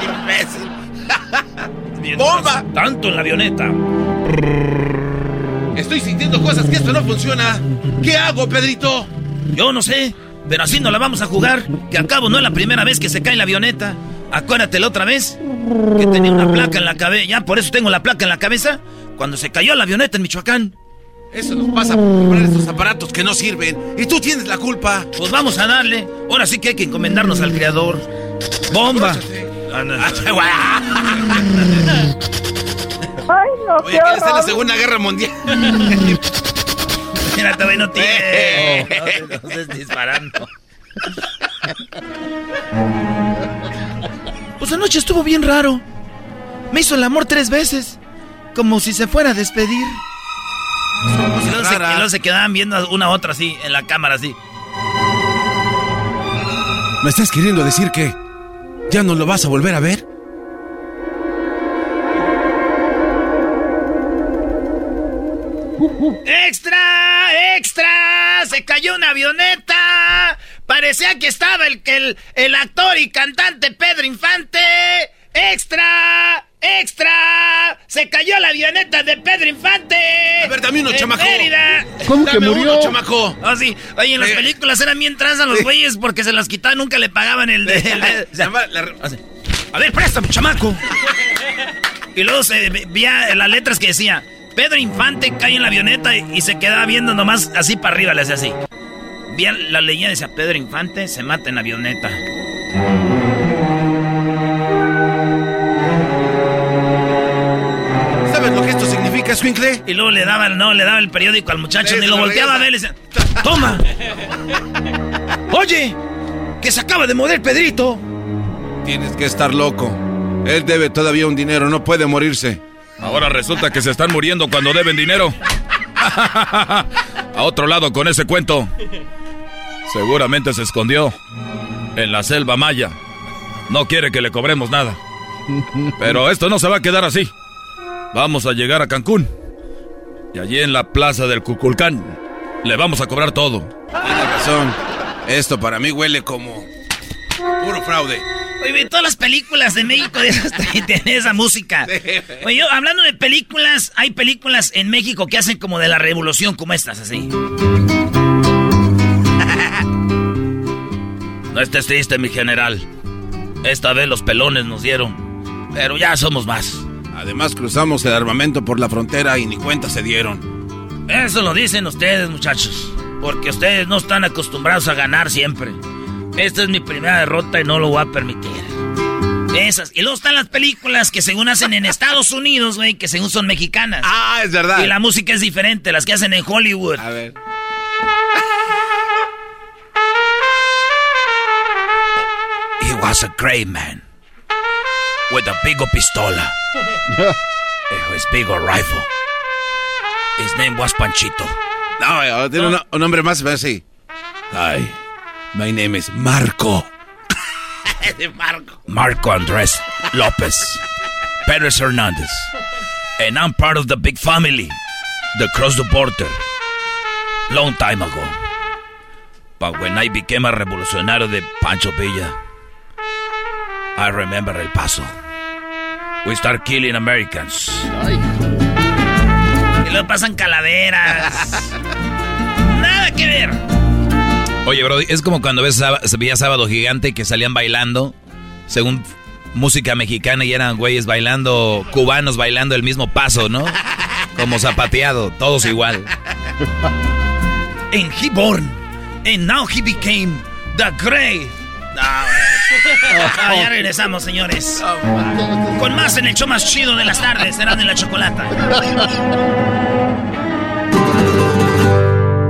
imbécil. ¡Bomba! Tanto en la avioneta. Estoy sintiendo cosas que esto no funciona. ¿Qué hago, Pedrito? Yo no sé, pero así no la vamos a jugar. Que al cabo no es la primera vez que se cae la avioneta. Acuérdate la otra vez que tenía una placa en la cabeza. Ya por eso tengo la placa en la cabeza. Cuando se cayó la avioneta en Michoacán. Eso nos pasa por comprar estos aparatos que no sirven. Y tú tienes la culpa. Pues vamos a darle. Ahora sí que hay que encomendarnos al creador. ¡Bomba! No. Ay, no, Oye, que está en la Segunda Guerra Mundial. Mira, todavía no tiene. Eh. No, no estés disparando. Pues anoche estuvo bien raro. Me hizo el amor tres veces. Como si se fuera a despedir. Y luego, se, y luego se quedaban viendo una a otra así, en la cámara así. ¿Me estás queriendo decir que ya no lo vas a volver a ver? ¡Extra! ¡Extra! ¡Se cayó una avioneta! Parecía que estaba el, el, el actor y cantante Pedro Infante. ¡Extra! ¡Extra! ¡Se cayó la avioneta de Pedro Infante! A ver, dame uno, En chamaco. Mérida. ¿Cómo que murió? uno, chamaco. Ah, sí. Oye, en las Eh. películas eran bien tranzas los güeyes porque se las quitaban, nunca le pagaban el... de- el de- o sea, La- la- así, A ver, préstame, chamaco. Y luego se veía las letras que decía, Pedro Infante cae en la avioneta y, se quedaba viendo nomás así para arriba, le hacía así. Vía la leyenda decía, Pedro Infante se mata en la avioneta. ¿Sabes lo que esto significa, Swinkle? Y luego le daba, no, le daba el periódico al muchacho, ni lo volteaba a ver, le decía, Toma. Oye, que se acaba de morir Pedrito. Tienes que estar loco. Él debe todavía un dinero, no puede morirse. Ahora resulta que se están muriendo cuando deben dinero. A otro lado con ese cuento. Seguramente se escondió en la selva maya. No quiere que le cobremos nada. Pero esto no se va a quedar así. Vamos a llegar a Cancún. Y allí en la plaza del Cuculcán le vamos a cobrar todo. Tiene razón. Esto para mí huele como puro fraude. Oye, todas las películas de México de esas tienen esa música. Oye, yo, hablando de películas, hay películas en México que hacen como de la revolución, como estas, así. No estés triste, mi general. Esta vez los pelones nos dieron. Pero ya somos más. Además cruzamos el armamento por la frontera y ni cuenta se dieron. Eso lo dicen ustedes, muchachos. Porque ustedes no están acostumbrados a ganar siempre. Esta es mi primera derrota y no lo voy a permitir. Esas. Y luego están las películas que según hacen en Estados Unidos, güey, que según son mexicanas. Ah, es verdad. Y la música es diferente, las que hacen en Hollywood. A ver. He was a great man. With a big pistola. His big rifle. His name was Panchito. No, eh, tiene un, un nombre más así. Hi, my name is Marco. de Marco. Marco Andrés López Pérez Hernández. And I'm part of the big family that crossed the border long time ago. But when I became a revolucionario de Pancho Villa, I remember El Paso. We start killing Americans. Y luego pasan calaveras. Nada que ver. Oye, bro, es como cuando ves, veía Sábado Gigante que salían bailando, según música mexicana, y eran güeyes bailando, cubanos bailando el mismo paso, ¿no? Como zapateado, todos igual. And he born. And now he became the great. Ah, ya regresamos, señores. Con más en el show más chido de las tardes, serán de la chocolata.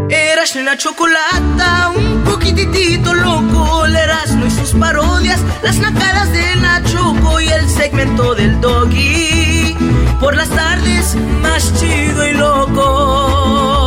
Eras la chocolata, un poquitito loco, Erasmo y sus parodias, las nacadas de la Choco y el segmento del Doggy. Por las tardes, más chido y loco.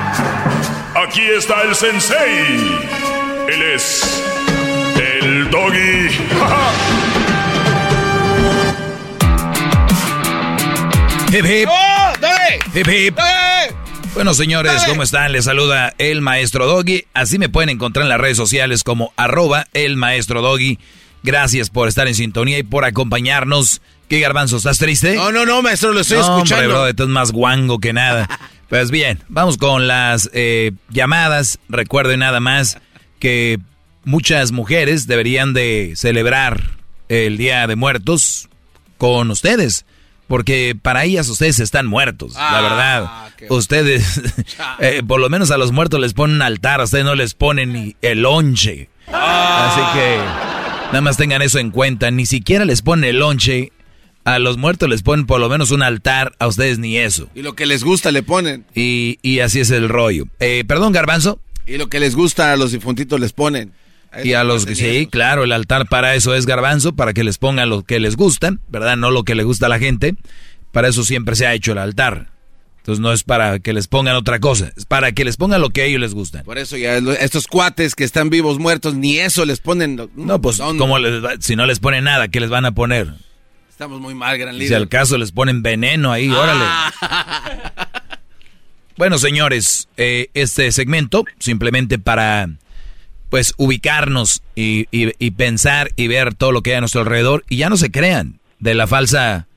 Aquí está el sensei. Él es el doggy. Hip hip. Hip hip. Bueno, señores, ¿cómo están? Les saluda el maestro Doggy. Así me pueden encontrar en las redes sociales como arroba el maestro Doggy. Gracias por estar en sintonía y por acompañarnos. ¿Qué garbanzo? ¿Estás triste? No, no, no, maestro, lo estoy No, hombre, escuchando. bro, estás más guango que nada. Pues bien, vamos con las eh, llamadas. Recuerden nada más que muchas mujeres deberían de celebrar el Día de Muertos con ustedes. Porque para ellas ustedes están muertos, la Ah, verdad. Ustedes, eh, por lo menos a los muertos les ponen un altar, a ustedes no les ponen ni el lonche. Así que nada más tengan eso en cuenta. Ni siquiera les ponen el lonche. A los muertos les ponen por lo menos un altar, a ustedes ni eso. Y lo que les gusta le ponen. Y, y así es el rollo. Eh, perdón, Garbanzo. Y lo que les gusta a los difuntitos les ponen. Y a los que sí, claro, el altar para eso es garbanzo, para que les pongan lo que les gusta, ¿verdad? No lo que le gusta a la gente. Para eso siempre se ha hecho el altar. Entonces no es para que les pongan otra cosa, es para que les pongan lo que a ellos les gusta. Por eso ya estos cuates que están vivos, muertos, ni eso les ponen. No, pues, ¿cómo les va- si no les ponen nada, ¿qué les van a poner? Estamos muy mal, gran Si al caso les ponen veneno ahí, órale. Bueno, señores, eh, este segmento simplemente para pues ubicarnos y, y- y pensar y ver todo lo que hay a nuestro alrededor y ya no se crean de la falsa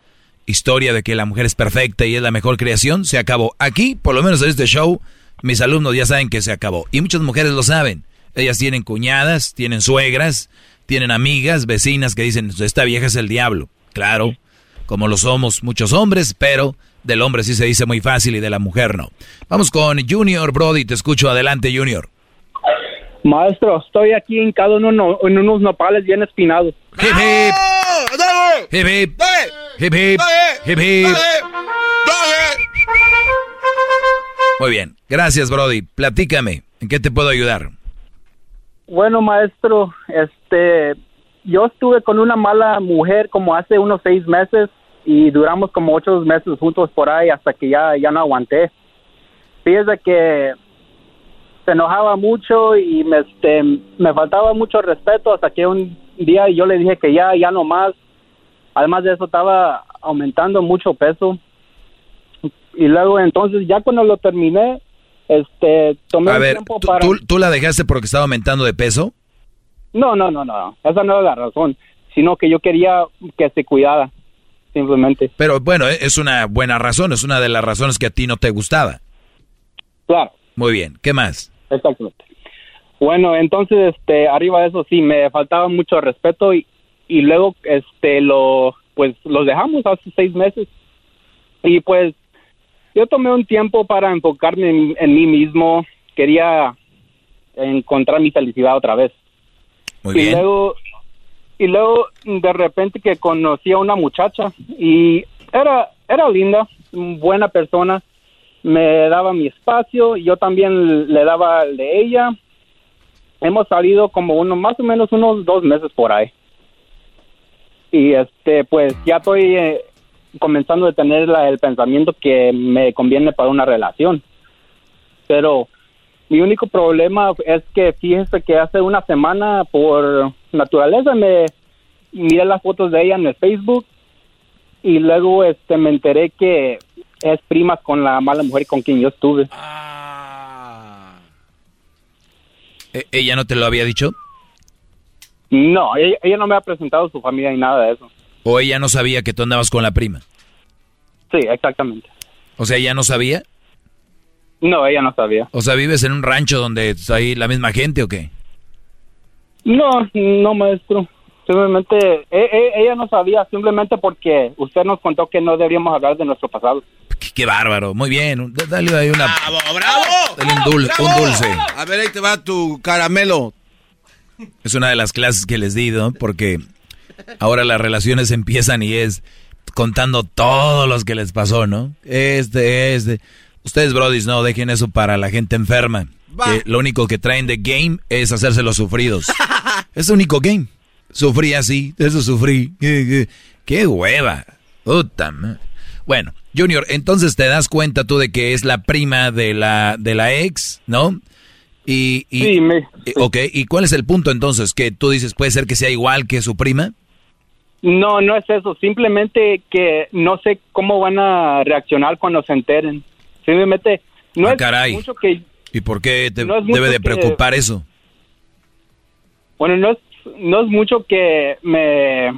historia de que la mujer es perfecta y es la mejor creación, se acabó. Aquí, por lo menos en este show, mis alumnos ya saben que se acabó. Y muchas mujeres lo saben. Ellas tienen cuñadas, tienen suegras, tienen amigas, vecinas que dicen, esta vieja es el diablo. Claro, como lo somos muchos hombres, pero del hombre sí se dice muy fácil y de la mujer no. Vamos con Junior Brody, te escucho adelante Junior. Maestro, estoy aquí hincado en, uno- en unos nopales bien espinados. Hip hip. Hip hip. Hip hip. Hip hip. Muy bien, gracias Brody. Platícame, ¿en qué te puedo ayudar? Bueno, maestro, este, yo estuve con una mala mujer como hace unos seis meses y duramos como ocho meses juntos por ahí hasta que ya, ya no aguanté. Fíjese que se enojaba mucho y me, este, me faltaba mucho respeto hasta que un día yo le dije que ya, ya no más. Además de eso estaba aumentando mucho peso. Y luego entonces ya cuando lo terminé, este, tomé A un ver, tiempo ¿tú, para... tú- tú la dejaste porque estaba aumentando de peso? No, no, no, no. Esa no era la razón. Sino que yo quería que se cuidara, simplemente. Pero bueno, eh, es una buena razón, es una de las razones que a ti no te gustaba. Claro. Muy bien, ¿qué más? Exactamente. Bueno, entonces, este, arriba de eso sí, me faltaba mucho respeto y, y luego, este, lo, pues, los dejamos hace seis meses. Y pues, yo tomé un tiempo para enfocarme en, en mí mismo. Quería encontrar mi felicidad otra vez. Muy y bien. luego y luego de repente que conocí a una muchacha y era era linda buena persona. Me daba mi espacio yo también le daba el de ella. Hemos salido como uno más o menos unos dos meses por ahí. Y este pues ya estoy eh, comenzando a tener la- el pensamiento que me conviene para una relación. Pero mi único problema es que fíjese que hace una semana por naturaleza me miré las fotos de ella en el Facebook y luego este me enteré que es prima con la mala mujer con quien yo estuve. ¿E- ¿Ella no te lo había dicho? No, ella, ella no me ha presentado su familia ni nada de eso. ¿O ella no sabía que tú andabas con la prima? Sí, exactamente. O sea, ¿ella no sabía? No, ella no sabía. O sea, ¿vives en un rancho donde hay la misma gente o qué? No, no, maestro. Simplemente, e- e- ella no sabía, simplemente porque usted nos contó que no deberíamos hablar de nuestro pasado. Qué, qué bárbaro, muy bien. Dale ahí una... ¡Bravo, bravo! Dale un, dul- un ¡Bravo! dulce. A ver, ahí te va tu caramelo. Es una de las clases que les di, ¿no? Porque ahora las relaciones empiezan y es contando todo lo que les pasó, ¿no? Este, este. Ustedes, brodis, no dejen eso para la gente enferma. Que lo único que traen de game es hacerse los sufridos. es el único game. Sufrí así, eso sufrí. ¡Qué hueva! Puta Bueno, Junior, entonces te das cuenta tú de que es la prima de la, de la ex, ¿no? Y, y, Sí, me- Ok, ¿y cuál es el punto entonces? ¿Que tú dices puede ser que sea igual que su prima? No, no es eso. Simplemente que no sé cómo van a reaccionar cuando se enteren. Simplemente no Ah, es caray. mucho que ¿Y por qué te No debe de que- preocupar eso? Bueno, no es, no es mucho que me,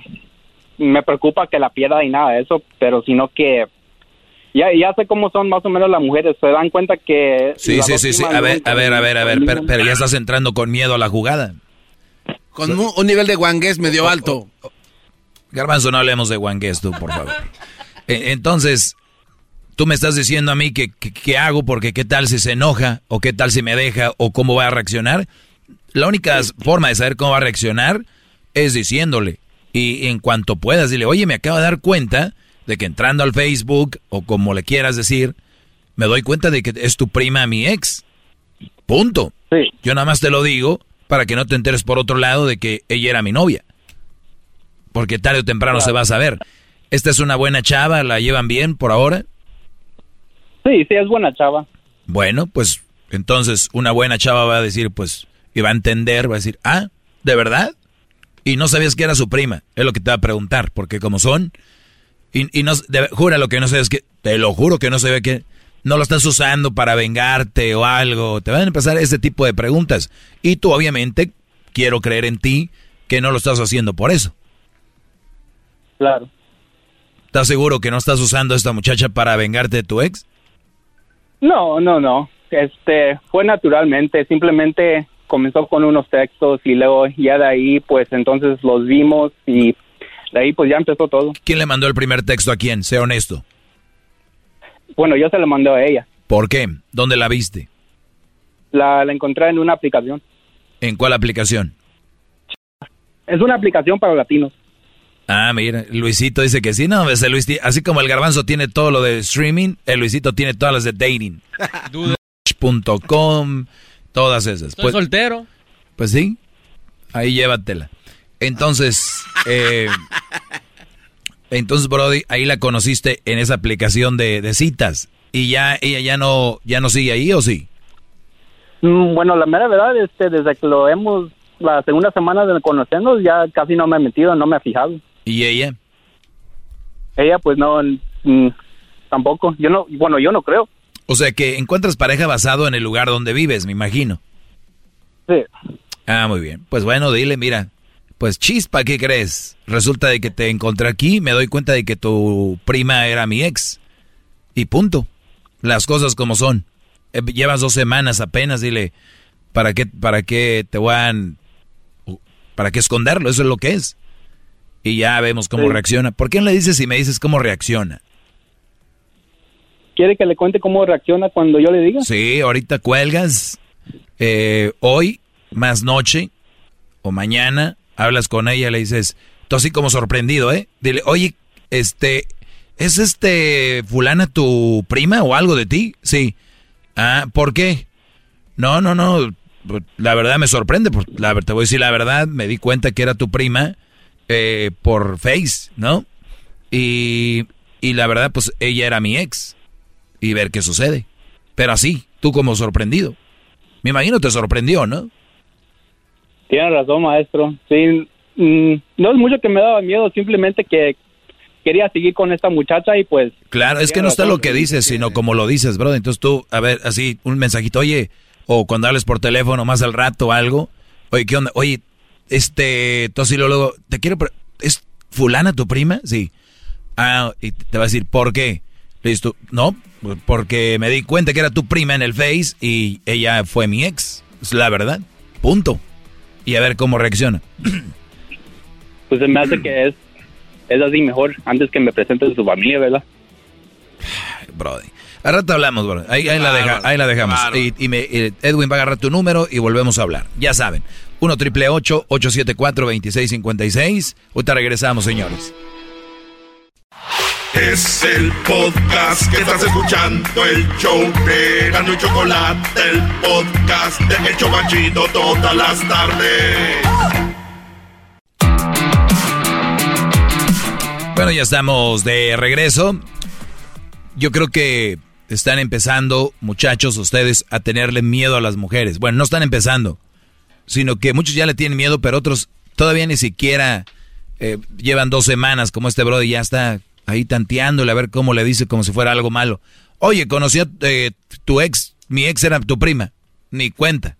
me preocupa que la pierda y nada de eso, pero sino que ya, ya sé cómo son más o menos las mujeres. Se dan cuenta que... Sí, sí, sí, sí. A ver, a ver, a ver, a ver. Pero, pero ya estás entrando con miedo a la jugada. Con un, un nivel de guangués medio alto. Garbanzo, no hablemos de Wangues, tú, por favor. E- Entonces, tú me estás diciendo a mí que, hago porque qué tal si se enoja o qué tal si me deja o cómo va a reaccionar. La única forma de saber cómo va a reaccionar es diciéndole. Y en cuanto puedas, dile, oye, me acabo de dar cuenta de que entrando al Facebook o como le quieras decir, me doy cuenta de que es tu prima mi ex. Punto. Yo nada más te lo digo para que no te enteres por otro lado de que ella era mi novia. Porque tarde o temprano se va a saber. Esta es una buena chava, ¿la llevan bien por ahora? Sí, sí, es buena chava. Bueno, pues entonces una buena chava va a decir, pues, y va a entender, va a decir, ah, ¿de verdad? Y no sabías que era su prima, es lo que te va a preguntar, porque como son, y, y no, de- jura lo que no sabes que, te lo juro que no sabía que, no lo estás usando para vengarte o algo, te van a empezar ese tipo de preguntas. Y tú obviamente, quiero creer en ti, que no lo estás haciendo por eso. Claro. ¿Estás seguro que no estás usando a esta muchacha para vengarte de tu ex? No, no, no. Este, fue naturalmente, simplemente comenzó con unos textos y luego ya de ahí, pues entonces los vimos y de ahí pues ya empezó todo. ¿Quién le mandó el primer texto a quién? Sea honesto. Bueno, yo se lo mandé a ella. ¿Por qué? ¿Dónde la viste? La, la encontré en una aplicación. ¿En cuál aplicación? Es una aplicación para latinos. Ah, mira, Luisito dice que sí, no, ese Luis, así como el garbanzo tiene todo lo de streaming, el Luisito tiene todas las de dating. Dude.com, todas esas. Estoy soltero. Pues sí, ahí llévatela. Entonces, eh, entonces, Brody, ahí la conociste en esa aplicación de, de, citas. ¿Y ya ella ya no, ya no sigue ahí o sí? Mm, bueno, la mera verdad, este, desde que lo hemos, la segunda semana de conocernos, ya casi no me he metido, no me he fijado. ¿Y ella? Ella, pues no, mm, tampoco. Yo no, bueno, yo no creo. O sea que encuentras pareja basado en el lugar donde vives, me imagino. Sí. Ah, muy bien. Pues bueno, dile, mira, pues chispa, ¿qué crees? Resulta de que te encontré aquí, me doy cuenta de que tu prima era mi ex. Y punto. Las cosas como son. Eh, llevas dos semanas apenas, dile, ¿para qué, para qué te van, para qué esconderlo? Eso es lo que es y ya vemos cómo reacciona. ¿Por qué no le dices y me dices cómo reacciona? ¿Quiere que le cuente cómo reacciona cuando yo le diga? Sí, ahorita cuelgas. Eh, hoy, más noche o mañana, hablas con ella, le dices, tú así como sorprendido, ¿eh? Dile, oye, este, ¿es este fulana tu prima o algo de ti? Sí. Ah, ¿por qué? No, no, no, la verdad me sorprende, la, te voy a decir la verdad, me di cuenta que era tu prima eh, por Face, ¿no? Y, y la verdad, pues ella era mi ex. Y ver qué sucede. Pero así, tú como sorprendido. Me imagino te sorprendió, ¿no? Tienes razón, maestro. Sí, mm, no es mucho que me daba miedo, simplemente que quería seguir con esta muchacha y pues... Claro, es que no está lo que dices, sino como lo dices, bro. Entonces tú, a ver, así, un mensajito, oye, o cuando hables por teléfono más al rato algo, oye, ¿qué onda? Oye, este, luego, te quiero, ¿es fulana tu prima? Sí. Ah, y te va a decir, ¿por qué? Listo, no, porque me di cuenta que era tu prima en el Face y ella fue mi ex, es la verdad, punto. Y a ver cómo reacciona. Pues se me hace que es, es así mejor, antes que me presente su familia, ¿verdad? Brody. Al rato hablamos, bro. Ahí, la, deja, ahí la dejamos. Y, Edwin va a agarrar tu número y volvemos a hablar. Ya saben. 1 triple 874 2656. Ahorita regresamos, señores. Es el podcast que estás escuchando, el show de Gano y Chocolate, el podcast de Hecho Machito todas las tardes. Bueno, ya estamos de regreso. Yo creo que están empezando, muchachos, ustedes, a tenerle miedo a las mujeres. Bueno, no están empezando sino que muchos ya le tienen miedo, pero otros todavía ni siquiera eh, llevan dos semanas como este brother ya está ahí tanteándole a ver cómo le dice como si fuera algo malo. Oye, conocí a eh, tu ex, mi ex era tu prima, ni cuenta.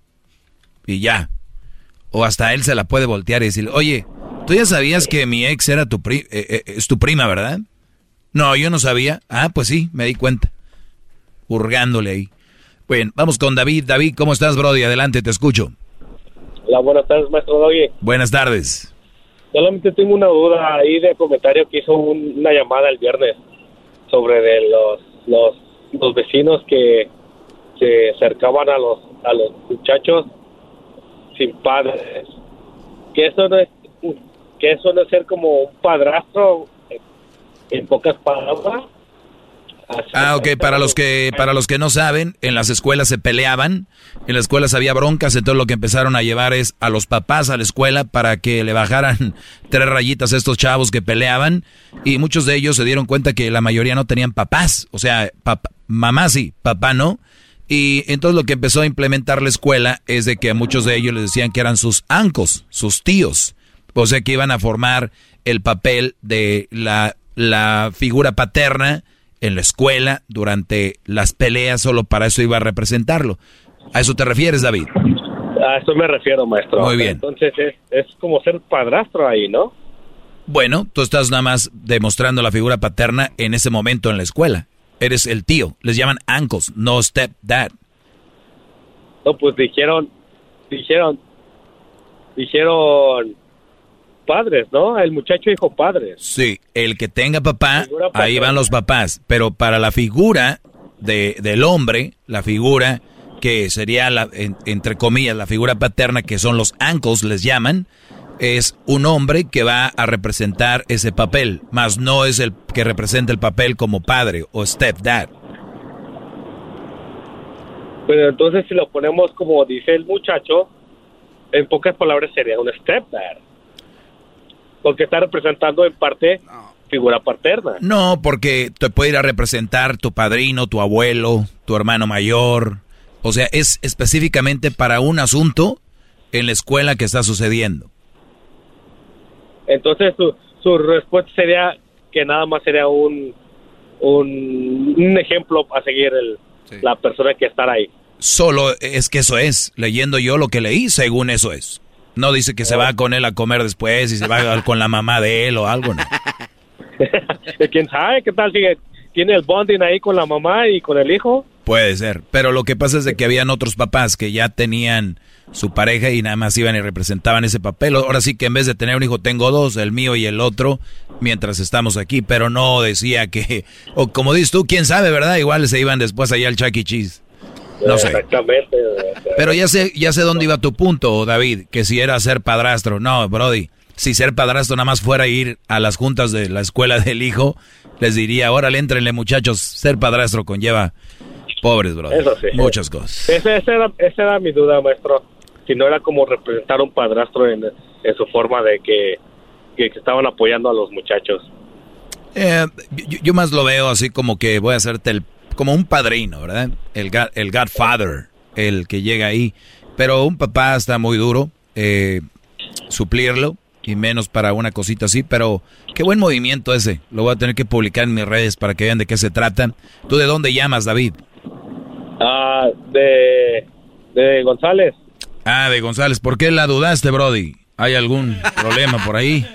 Y ya. O hasta él se la puede voltear y decir, oye, tú ya sabías que mi ex era tu pri eh, es tu prima, ¿verdad? No, yo no sabía. Ah, pues sí, me di cuenta. Hurgándole ahí. Bueno, vamos con David. David, ¿cómo estás, Brody? Adelante, te escucho. Hola, buenas tardes, maestro Doggy. Buenas tardes. Solamente tengo una duda ahí de comentario que hizo una llamada el viernes sobre de los, los, los vecinos que se acercaban a los, a los muchachos sin padres. Que eso no es, que eso no es ser como un padrastro en pocas palabras. Ah, ok, para los que para los que no saben, en las escuelas se peleaban, en las escuelas había broncas, entonces lo que empezaron a llevar es a los papás a la escuela para que le bajaran tres rayitas a estos chavos que peleaban y muchos de ellos se dieron cuenta que la mayoría no tenían papás, o sea, mamá sí, papá no. Y entonces lo que empezó a implementar la escuela es de que a muchos de ellos les decían que eran sus ancos, sus tíos, o sea que iban a formar el papel de la, la figura paterna en la escuela, durante las peleas, solo para eso iba a representarlo. ¿A eso te refieres, David? A eso me refiero, maestro. Muy bien. Entonces es, como ser padrastro ahí, ¿no? Bueno, tú estás nada más demostrando la figura paterna en ese momento en la escuela. Eres el tío. Les llaman uncles, no stepdad. No, pues dijeron, dijeron, dijeron padres, ¿no? El muchacho dijo padres. Sí, el que tenga papá, ahí van los papás. Pero para la figura de, del hombre, la figura que sería, la, en- entre comillas, la figura paterna, que son los uncles, les llaman, es un hombre que va a representar ese papel, más no es el que representa el papel como padre o stepdad. Pero entonces si lo ponemos como dice el muchacho, en pocas palabras sería un stepdad. Porque está representando en parte figura paterna. No, porque te puede ir a representar tu padrino, tu abuelo, tu hermano mayor. O sea, es específicamente para un asunto en la escuela que está sucediendo. Entonces su, su respuesta sería que nada más sería un, un, un ejemplo a seguir el, la persona que estará ahí. Solo es que eso es. Leyendo yo lo que leí, según eso es. No dice que se va con él a comer después y se va con la mamá de él o algo, ¿no? ¿Quién sabe qué tal si tiene el bonding ahí con la mamá y con el hijo? Puede ser. Pero lo que pasa es de que habían otros papás que ya tenían su pareja y nada más iban y representaban ese papel. Ahora sí que en vez de tener un hijo tengo dos, el mío y el otro, mientras estamos aquí. Pero no decía que, o como dices tú, quién sabe, ¿verdad? Igual se iban después allá al Chuck E. Cheese. No sé. Exactamente. Pero ya sé, ya sé dónde iba tu punto, David, que si era ser padrastro. No, Brody, si ser padrastro nada más fuera ir a las juntas de la escuela del hijo, les diría, órale, entrenle muchachos, ser padrastro conlleva pobres, Brody. Eso sí. Muchas cosas. Esa, esa era, esa era mi duda, maestro. Si no era como representar un padrastro en, en su forma de que, que, que estaban apoyando a los muchachos. Eh, yo, yo más lo veo así como que voy a hacerte el, como un padrino, ¿verdad? El, ga- el Godfather, el que llega ahí. Pero un papá está muy duro, eh, suplirlo, y menos para una cosita así, pero qué buen movimiento ese. Lo voy a tener que publicar en mis redes para que vean de qué se trata. ¿Tú de dónde llamas, David? Ah, de, de González. Ah, de González. ¿Por qué la dudaste, Brody? ¿Hay algún problema por ahí?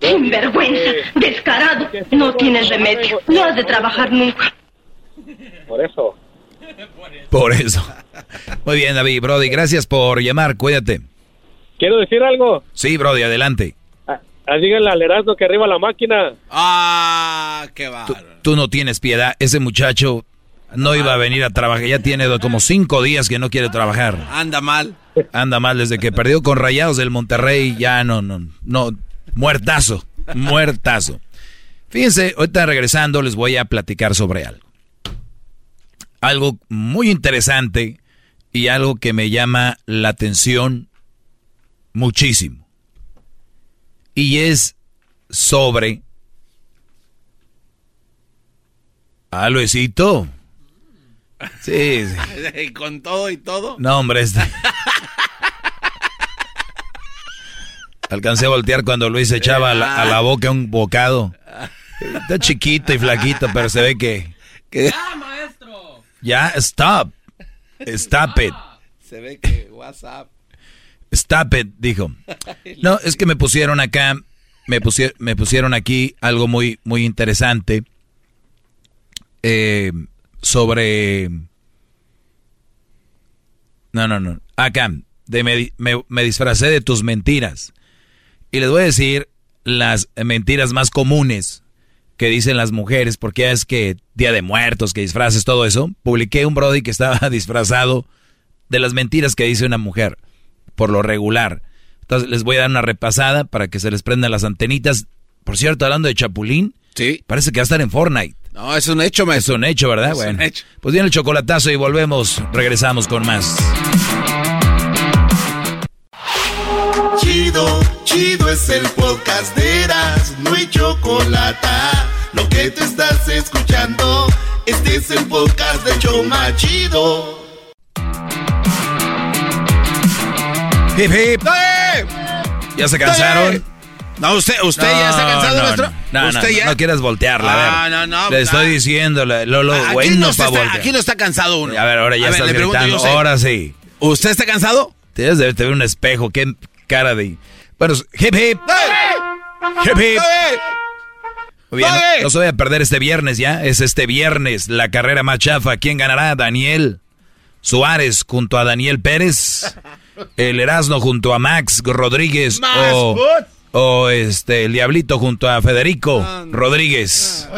Sinvergüenza, descarado, no tienes remedio, no has de trabajar nunca. Por eso. Por eso. Muy bien, David, Brody, gracias por llamar, cuídate. Quiero decir algo. Sí, Brody, adelante. Ah, ah, díganle al Erasmo que arriba la máquina. Ah, qué va. Tú no tienes piedad. Ese muchacho no iba a venir a trabajar. Ya tiene como cinco días que no quiere trabajar. Anda mal. Anda mal desde que perdió con Rayados del Monterrey. Ya no, no, no. Muertazo. Muertazo. Fíjense, ahorita regresando les voy a platicar sobre algo. Algo muy interesante y algo que me llama la atención muchísimo. Y es sobre... Ah, Luisito. Sí, sí. Y con todo y todo. No, hombre, este... Alcancé a voltear cuando Luis echaba a la, a la boca un bocado. Está chiquito y flaquito, pero se ve que... que- Ya, stop. Stop it. Se ve que WhatsApp. Stop it, dijo. No, es que me pusieron acá, me pusieron, me pusieron aquí algo muy, muy interesante eh, sobre... No, no, no. Acá, de me, me- me disfracé de tus mentiras. Y les voy a decir las mentiras más comunes que dicen las mujeres, porque ya es que Día de Muertos, que disfraces, todo eso. Publiqué un Brody que estaba disfrazado de las mentiras que dice una mujer, por lo regular. Entonces les voy a dar una repasada para que se les prendan las antenitas. Por cierto, hablando de Chapulín, sí. parece que va a estar en Fortnite. No, es un hecho, maestro. Es un hecho, ¿verdad? Es un bueno, hecho. pues viene el chocolatazo y volvemos, regresamos con más. Chido, chido es el podcast de Eras, no hay chocolate. Lo que te estás escuchando, este es el podcast de Choma Chido. Hip hip. ¿Ya se cansaron? No, usted, usted ya está cansado, no, maestro. No, no, usted no, ya. no quieras voltearla, a ver. Ah, no, no, Le estoy diciendo, lo, lo Aquí bueno no para está- voltear. aquí no está cansado uno. A ver, ahora ya A ver, estás le pregunto gritando. yo. Ahora sí. ¿Usted está cansado? Tienes de ver un espejo, qué cara de... Bueno, hip hip. Hip, hip. Muy bien, no, no se voy a perder este viernes ya. Es este viernes la carrera más chafa. ¿Quién ganará? Daniel Suárez junto a Daniel Pérez. El Erasmo junto a Max Rodríguez. o, o este, el Diablito junto a Federico Rodríguez.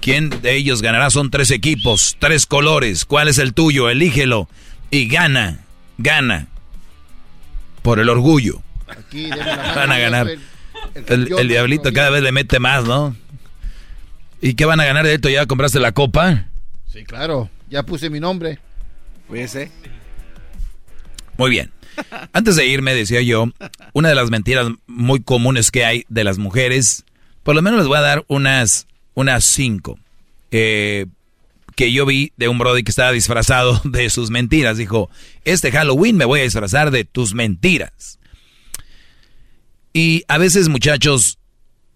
¿Quién de ellos ganará? Son tres equipos, tres colores. ¿Cuál es el tuyo? Elígelo. Y gana, gana. Por el orgullo. Aquí, la Van a ganar. El, diablito cada vez le mete más, ¿no? ¿Y qué van a ganar de esto? ¿Ya compraste la copa? Sí, claro. Ya puse mi nombre. Fíjese. Muy bien. Antes de irme, decía yo, una de las mentiras muy comunes que hay de las mujeres, por lo menos les voy a dar unas, unas cinco, eh, que yo vi de un brody que estaba disfrazado de sus mentiras. Dijo, este Halloween me voy a disfrazar de tus mentiras. Y a veces, muchachos,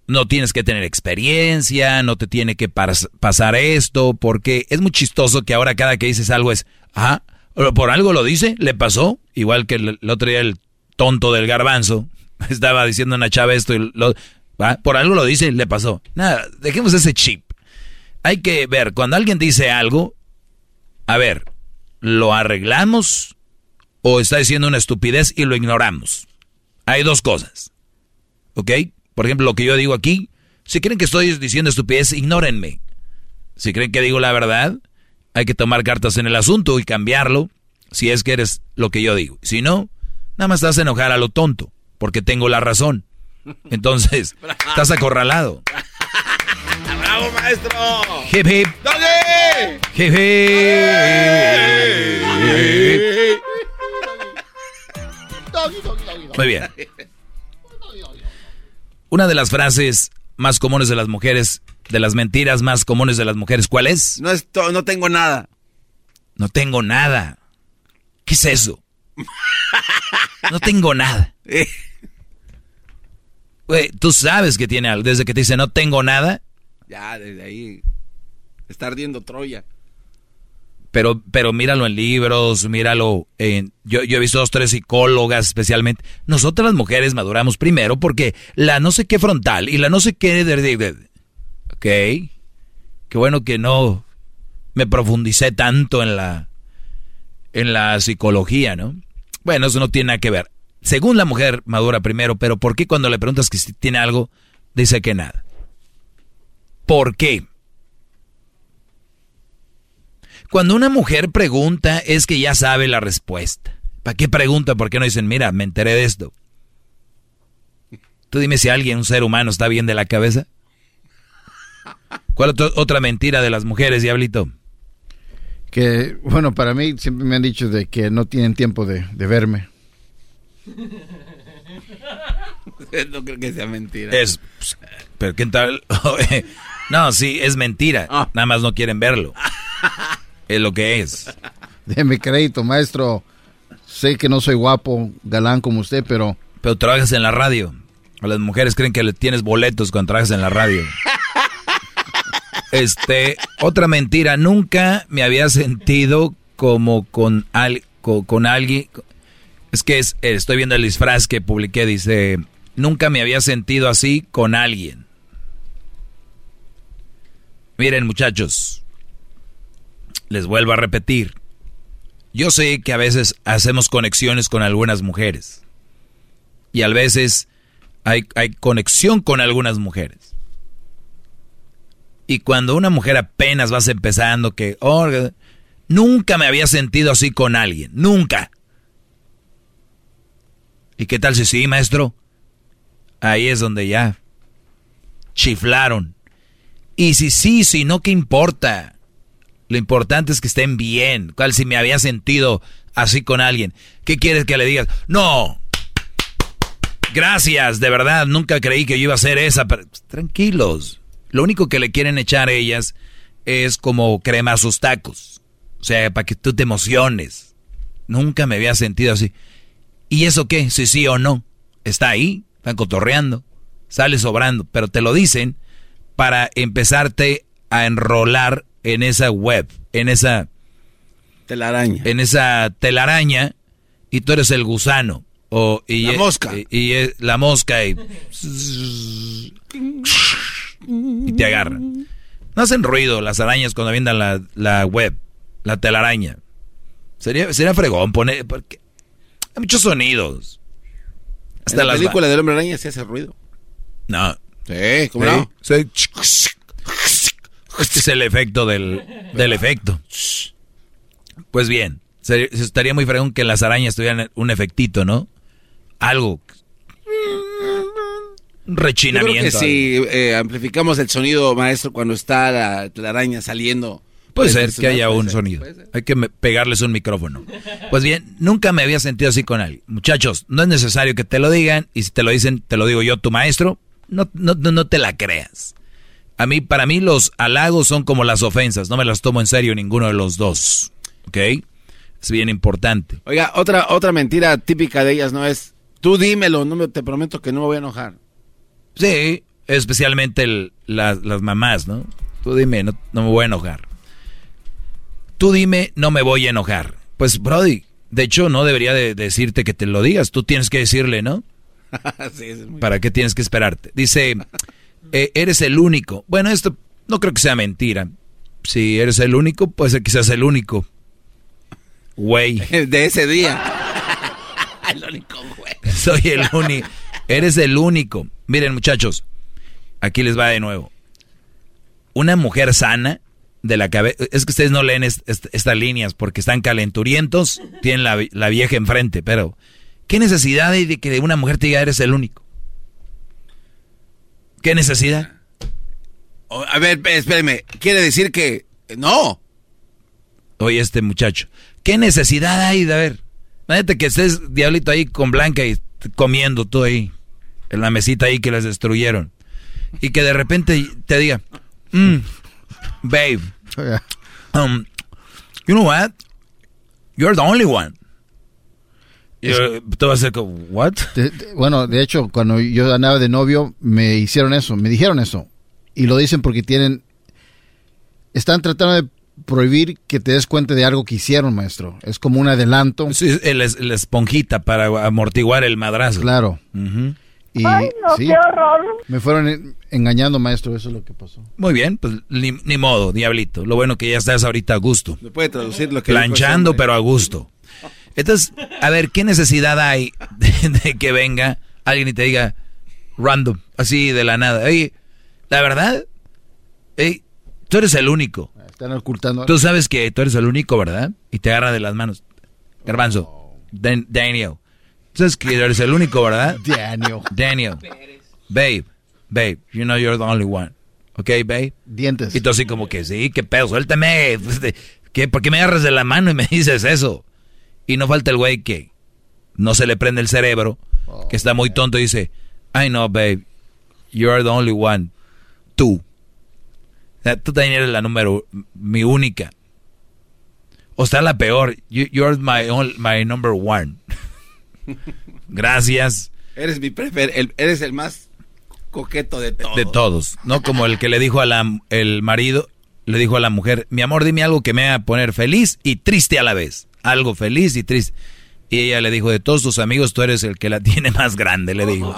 no tienes que tener experiencia, no te tiene que pas- pasar esto, porque es muy chistoso que ahora cada que dices algo es, ah, por algo lo dice, le pasó, igual que el, el otro día el tonto del garbanzo estaba diciendo a una chava esto y lo, ah, por algo lo dice, le pasó. Nada, dejemos ese chip. Hay que ver, cuando alguien dice algo, a ver, ¿lo arreglamos o está diciendo una estupidez y lo ignoramos? Hay dos cosas. ¿Ok? Por ejemplo, lo que yo digo aquí, si creen que estoy diciendo estupidez, ignórenme. Si creen que digo la verdad, hay que tomar cartas en el asunto y cambiarlo si es que eres lo que yo digo. Si no, nada más estás a enojar a lo tonto, porque tengo la razón. Entonces, estás acorralado. ¡Bravo, maestro! Hip hip, ¡Dale! hip hip. Muy bien. Una de las frases más comunes de las mujeres, de las mentiras más comunes de las mujeres, ¿cuál es? No, esto, no tengo nada. No tengo nada. ¿Qué es eso? No tengo nada. Güey, tú sabes que tiene algo. Desde que te dice no tengo nada, Ya, desde ahí. Está ardiendo Troya. pero, pero míralo en libros, míralo en... Yo, yo he visto dos, tres psicólogas especialmente. Nosotras las mujeres maduramos primero porque la no sé qué frontal y la no sé qué... Ok. Qué bueno que no me profundicé tanto en la... En la psicología, ¿no? Bueno, eso no tiene nada que ver. Según la mujer madura primero, pero ¿por qué cuando le preguntas que si tiene algo, dice que nada? ¿Por qué? Cuando una mujer pregunta es que ya sabe la respuesta. ¿Para qué pregunta? ¿Por qué no dicen, mira, me enteré de esto? Tú dime si alguien, un ser humano, está bien de la cabeza. ¿Cuál otra mentira de las mujeres, diablito? Que, bueno, para mí siempre me han dicho de que no tienen tiempo de, de verme. no creo que sea mentira. Es, pues, pero ¿qué tal? no, sí, es mentira. Nada más no quieren verlo. Es lo que es. Deme crédito, maestro. Sé que no soy guapo, galán como usted, pero... Pero trabajas en la radio. Las mujeres creen que le tienes boletos cuando trabajas en la radio. Este, otra mentira, nunca me había sentido como con, al, co- con, alguien. Es que es, eh, estoy viendo el disfraz que publiqué, dice, nunca me había sentido así con alguien. Miren muchachos, les vuelvo a repetir. Yo sé que a veces hacemos conexiones con algunas mujeres. Y a veces hay, conexión con algunas mujeres. Y cuando una mujer apenas vas empezando que, oh, nunca me había sentido así con alguien, nunca. ¿Y qué tal si sí, maestro? Ahí es donde ya chiflaron. Y si sí, si no, ¿qué importa? Lo importante es que estén bien. ¿Cuál si me había sentido así con alguien? ¿Qué quieres que le digas? No. Gracias, de verdad, nunca creí que yo iba a ser esa. Pero, tranquilos. Lo único que le quieren echar a ellas es como crema a sus tacos. O sea, para que tú te emociones. Nunca me había sentido así. ¿Y eso qué? Si sí o no. Está ahí, están cotorreando, sale sobrando, pero te lo dicen para empezarte a enrolar en esa web, en esa telaraña. En esa telaraña y tú eres el gusano. O, y La e- mosca. Y, y la mosca y, y te agarran. No hacen ruido las arañas cuando avientan la, la web, la telaraña. Sería, sería fregón poner... Porque hay muchos sonidos. En la película del hombre araña se hace ruido. No. Sí, ¿cómo Sí, no? sí. Este es el efecto del, del efecto. Pues bien, se- estaría muy fregón que las arañas tuvieran un efectito, ¿no? Algo. Un Yo creo rechinamiento. que si eh, amplificamos el sonido, maestro, cuando está la, la araña saliendo. Puede ser que haya un ser, sonido. Hay que pegarles un micrófono. Pues bien, nunca me había sentido así con alguien. Muchachos, no es necesario que te lo digan y si te lo dicen, te lo digo yo, tu maestro, no, no, no, te la creas. A mí, para mí los halagos son como las ofensas, no me las tomo en serio ninguno de los dos. ¿Ok? Es bien importante. Oiga, otra, otra mentira típica de ellas no es, tú dímelo, no me, te prometo que no me voy a enojar. Sí, especialmente el- las mamás, ¿no? Tú dime, no, no me voy a enojar. Tú dime, no me voy a enojar. Pues, Brody, de hecho, no debería de decirte que te lo digas. Tú tienes que decirle, ¿no? Sí, es muy- ¿Para qué tienes que esperarte? Dice, eh, eres el único. Bueno, esto no creo que sea mentira. Si eres el único, puede ser que seas el único. Güey. De ese día. el único güey. Soy el único. Eres el único. Miren, muchachos, aquí les va de nuevo. Una mujer sana de la cabeza. Es que ustedes no leen est- est- estas líneas porque están calenturientos, tienen la, la vieja enfrente, pero ¿qué necesidad hay de que una mujer te diga eres el único? ¿Qué necesidad? O- A ver, espéreme, quiere decir que no. Oye, este muchacho, ¿qué necesidad hay de ver? Imagínate que estés diablito ahí con Blanca y comiendo tú ahí, en la mesita ahí que les destruyeron. Y que de repente te diga, mm, babe, um, you know what? You're the only one. Y, tú vas a ser como, what? De- de- bueno, de hecho, cuando yo andaba de novio, me hicieron eso, me dijeron eso. Y lo dicen porque tienen. Están tratando de prohibir que te des cuenta de algo que hicieron, maestro. Es como un adelanto. Sí, es- la esponjita para amortiguar el madrazo. Claro. Ujú. Y Ay, no, qué horror. Me fueron en- engañando, maestro, eso es lo que pasó. Muy bien, pues ni, ni modo, diablito. Lo bueno que ya estás ahorita a gusto. ¿Me puede traducir lo que Planchando, pero a gusto. Entonces, a ver, ¿qué necesidad hay de, de que venga alguien y te diga random, así de la nada? Oye, la verdad, ey, tú eres el único. Están ocultando. Tú sabes que tú eres el único, ¿verdad? Y te agarra de las manos. Garbanzo, Dan- Daniel. Tú sabes que eres el único, ¿verdad? Daniel. Daniel. Babe, babe, you know you're the only one. ¿Ok, babe? Dientes. Y tú así como que, sí, qué pedo, suéltame. ¿Qué? ¿Por qué me agarras de la mano y me dices eso? Y no falta el güey que no se le prende el cerebro, que está muy tonto y dice, I know, babe, you're the only one. Tú. O sea, tú también eres la número, mi única. O está la peor, you, you're my, only- my number one. Gracias. Eres mi prefer, el- eres el más coqueto de todos. De todos, ¿no? Como el que le dijo a la, el marido, le dijo a la mujer, mi amor, dime algo que me haga poner feliz y triste a la vez. Algo feliz y triste. Y ella le dijo, de todos tus amigos, tú eres el que la tiene más grande, le dijo.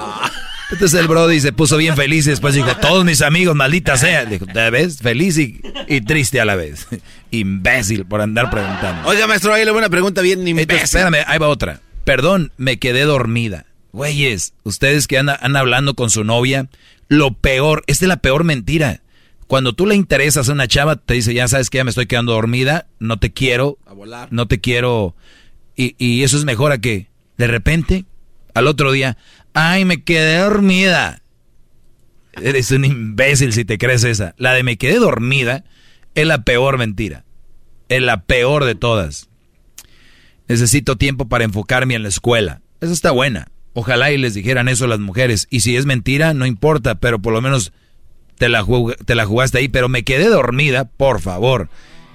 Entonces el Brody se puso bien feliz y después dijo, todos mis amigos, maldita sea. Dijo, ¿te ves? Feliz y, y triste a la vez. Imbécil por andar preguntando. Oiga, maestro, ahí le voy a una pregunta bien imbécil. Entonces, espérame, ahí va otra. Perdón, me quedé dormida. Güeyes, ustedes que andan, andan hablando con su novia, lo peor, esta es la peor mentira. Cuando tú le interesas a una chava, te dice, ya sabes que ya me estoy quedando dormida, no te quiero, A volar. no te quiero. Y, y eso es mejor a que, de repente, al otro día, ay, me quedé dormida. Eres un imbécil si te crees esa. La de me quedé dormida es la peor mentira. Es la peor de todas. Necesito tiempo para enfocarme en la escuela. Esa está buena. Ojalá y les dijeran eso a las mujeres. Y si es mentira, no importa, pero por lo menos te la, jug- te la jugaste ahí. Pero me quedé dormida, por favor.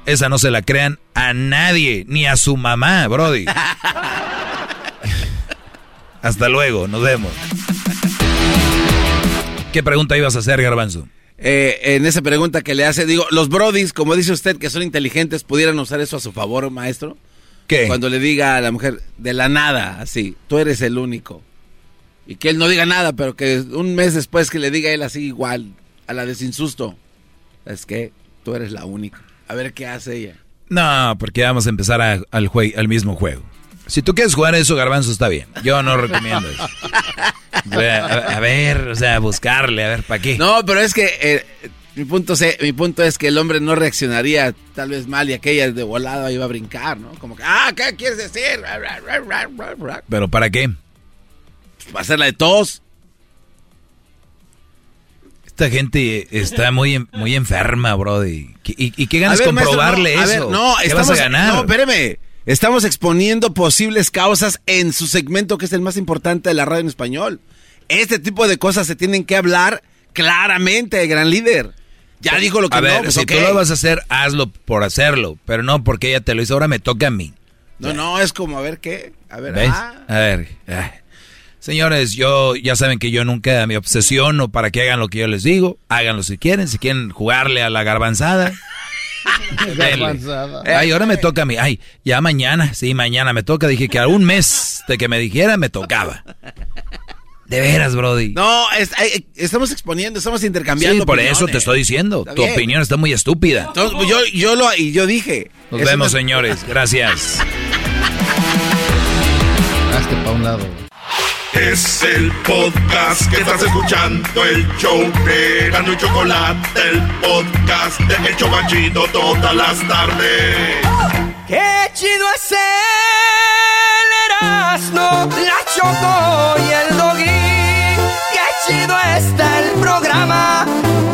Esa no se la crean a nadie, ni a su mamá, Brody. Hasta luego, nos vemos. ¿Qué pregunta ibas a hacer, Garbanzo? Eh, en esa pregunta que le hace, digo, los brodis, como dice usted, que son inteligentes, ¿pudieran usar eso a su favor, maestro? ¿Qué? Cuando le diga a la mujer, de la nada, así, tú eres el único. Y que él no diga nada, pero que un mes después que le diga él así igual, a la de sin susto. Es que tú eres la única. A ver qué hace ella. No, porque vamos a empezar a- al, jue- al mismo juego. Si tú quieres jugar eso, Garbanzo, está bien. Yo no recomiendo eso. A, a ver, o sea, buscarle, a ver, ¿para qué? No, pero es que eh, mi, punto se- mi punto es que el hombre no reaccionaría tal vez mal y aquella de volada iba a brincar, ¿no? Como que, ah, ¿qué quieres decir? ¿Pero para qué? Va a ser la de tos. Esta gente está muy, muy enferma, brody. ¿Y, y qué ganas ver, maestro, comprobarle no, a eso? ver, no, ¿Qué estamos, vas a ganar? No, espéreme. Estamos exponiendo posibles causas en su segmento que es el más importante de la radio en español. Este tipo de cosas se tienen que hablar claramente, gran líder. Ya dijo lo que a ver, no, pues, si ok. tú lo vas a hacer, hazlo por hacerlo, pero no porque ella te lo hizo, ahora me toca a mí. No, no, es como, a ver qué. A ver, ¿Ves? ah. A ver. ay. Señores, yo ya saben que yo nunca me obsesiono para que hagan lo que yo les digo. Háganlo si quieren. Si quieren jugarle a la garbanzada. Garbanzada. Ay, ahora me toca a mí. Ay, ya mañana. Sí, mañana me toca. Dije que a un mes de que me dijera me tocaba. De veras, Brody. No, es- estamos exponiendo, estamos intercambiando. Sí, por opiniones. eso te estoy diciendo. Está Tu bien. opinión está muy estúpida. Entonces, yo, yo lo y yo dije. Nos vemos, señores. Gracias. Hazte pa' un lado. Es el podcast que estás escuchando, el show de Gano y Chocolate, el podcast de El Chobachito todas las tardes. Qué chido es el Erasmo, la Choco y el Doggy. Qué chido está el programa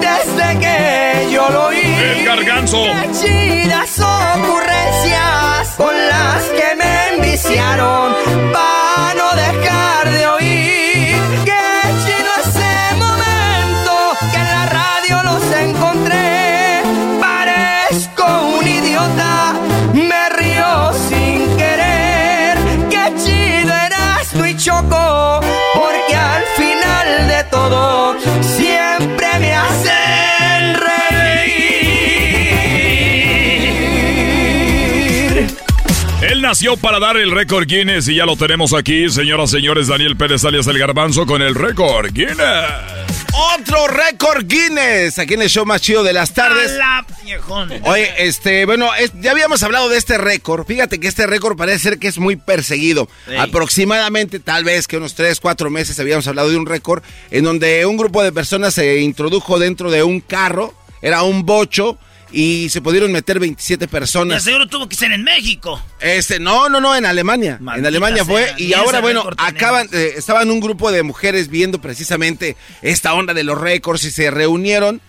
desde que yo lo oí. El garganzo. Qué chidas ocurrencias nació para dar el récord Guinness y ya lo tenemos aquí, señoras y señores. Daniel Pérez alias El Garbanzo con el récord Guinness. Otro récord Guinness aquí en el show más chido de las tardes. La viejón. Oye, este, bueno, es- ya habíamos hablado de este récord. Fíjate que este récord parece ser que es muy perseguido. Sí. Aproximadamente, tal vez que unos 3, 4 meses habíamos hablado de un récord en donde un grupo de personas se introdujo dentro de un carro, era un bocho, y se pudieron meter 27 Y personas. seguro tuvo que ser en México. Este, no, no, no, en Alemania. en Alemania fue. sea, y ahora, bueno, acaban, eh, estaban un grupo de mujeres viendo precisamente esta onda de los récords y se reunieron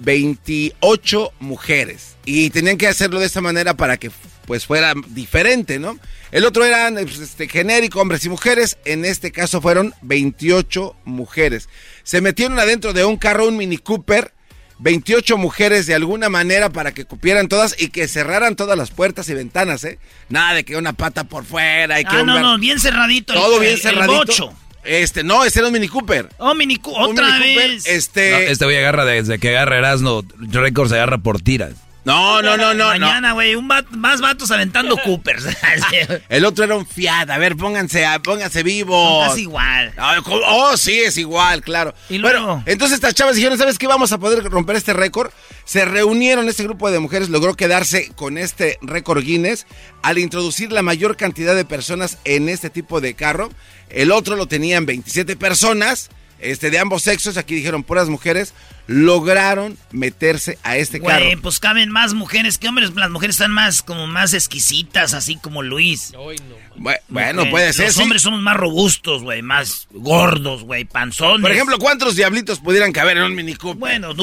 28 mujeres. Y tenían que hacerlo de esta manera para que pues fuera diferente, ¿no? El otro eran pues, este, genérico, hombres y mujeres. En este caso fueron 28 mujeres. Se metieron adentro de un carro, un Mini Cooper. 28 mujeres de alguna manera para que cupieran todas y que cerraran todas las puertas y ventanas, ¿eh? Nada de que una pata por fuera y que Ah, un no, no, bien cerradito. el- Todo bien el- cerradito. El bocho. Este, no, ese era un Mini Cooper. Oh, Mini Cu- Un otra Mini Cooper, vez. Este, No, este güey agarra desde que agarra Erasmo, récord se agarra por tiras. No, no, no, no, no. Mañana, güey, un va- más vatos aventando Coopers. El otro era un Fiat. A ver, pónganse, a- pónganse vivos. Es igual. Ah. Oh, sí, es igual, claro. Y luego- Bueno, entonces estas chavas dijeron, ¿sabes qué? Vamos a poder romper este récord. Se reunieron, este grupo de mujeres logró quedarse con este récord Guinness al introducir la mayor cantidad de personas en este tipo de carro. El otro lo tenían 27 personas, este, de ambos sexos, aquí dijeron puras mujeres, lograron meterse a este carro. Güey, pues caben más mujeres que hombres. Las mujeres están más, como más exquisitas, así como Luis. Bu- Bueno, puede ser, Los sí. hombres somos más robustos, güey, más gordos, güey, panzones. Por ejemplo, ¿cuántos diablitos pudieran caber en un Mini Cooper? Bueno,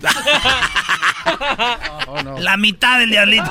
La mitad del diablito.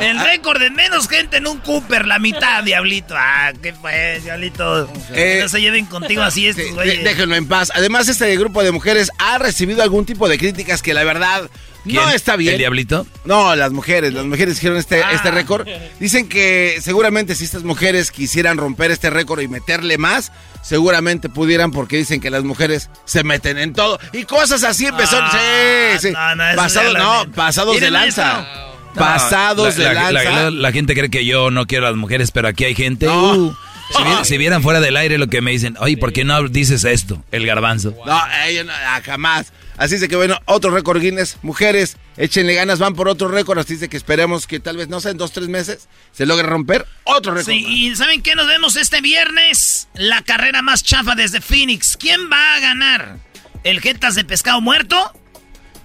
El récord de menos gente en un Cooper, la mitad, diablito. Ah, ¿qué fue, diablito? Eh, no se lleven contigo así estos, güey. déjenlo en paz. Además, este grupo de mujeres ha recibido algún tipo de críticas que la verdad no está bien. ¿El diablito? No, las mujeres, las mujeres hicieron este, Ah. este récord. Dicen que seguramente si estas mujeres quisieran romper este récord y meterle más, seguramente pudieran porque dicen que las mujeres se meten en todo. Y cosas así empezó. Ah, sí, sí. no, no, Pasado, pasados de lanza. pasados la, de la- lanza. la- la gente cree que yo no quiero a las mujeres, pero aquí hay gente. No. uh, si, vi- si vieran fuera del aire lo que me dicen, oye, ¿por qué no dices esto? El garbanzo. No, ella no, ah, jamás. Así dice que bueno, otro récord Guinness. Mujeres, échenle ganas, van por otro récord. Así dice que esperemos que tal vez, no sé, en dos, tres meses se logre romper otro récord. Sí, y ¿saben qué? Nos vemos este viernes. La carrera más chafa desde Phoenix. ¿Quién va a ganar? ¿El Jetas de Pescado Muerto?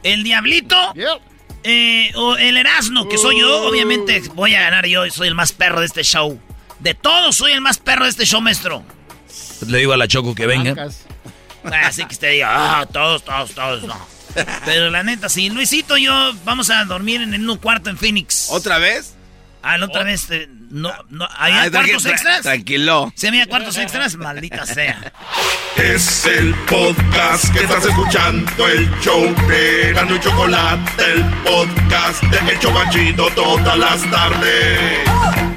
¿El Diablito? Eh, ¿O el Erasmo, que soy yo? Obviamente voy a ganar yo. Soy el más perro de este show. De todos soy el más perro de este show, maestro. Le digo a la Choco que venga. Así que usted diga, ah, todos, todos, todos, no. Pero la neta, sí, Luisito y yo vamos a dormir en un cuarto en Phoenix. ¿Otra vez? Ah, la otra vez, eh, no, no, ¿había tranqui- cuartos tra- extras? Tranquilo. ¿Se había cuartos extras? Maldita sea. Es el podcast que estás escuchando, el show de Gano y Chocolate, el podcast de El Chobachito todas las tardes.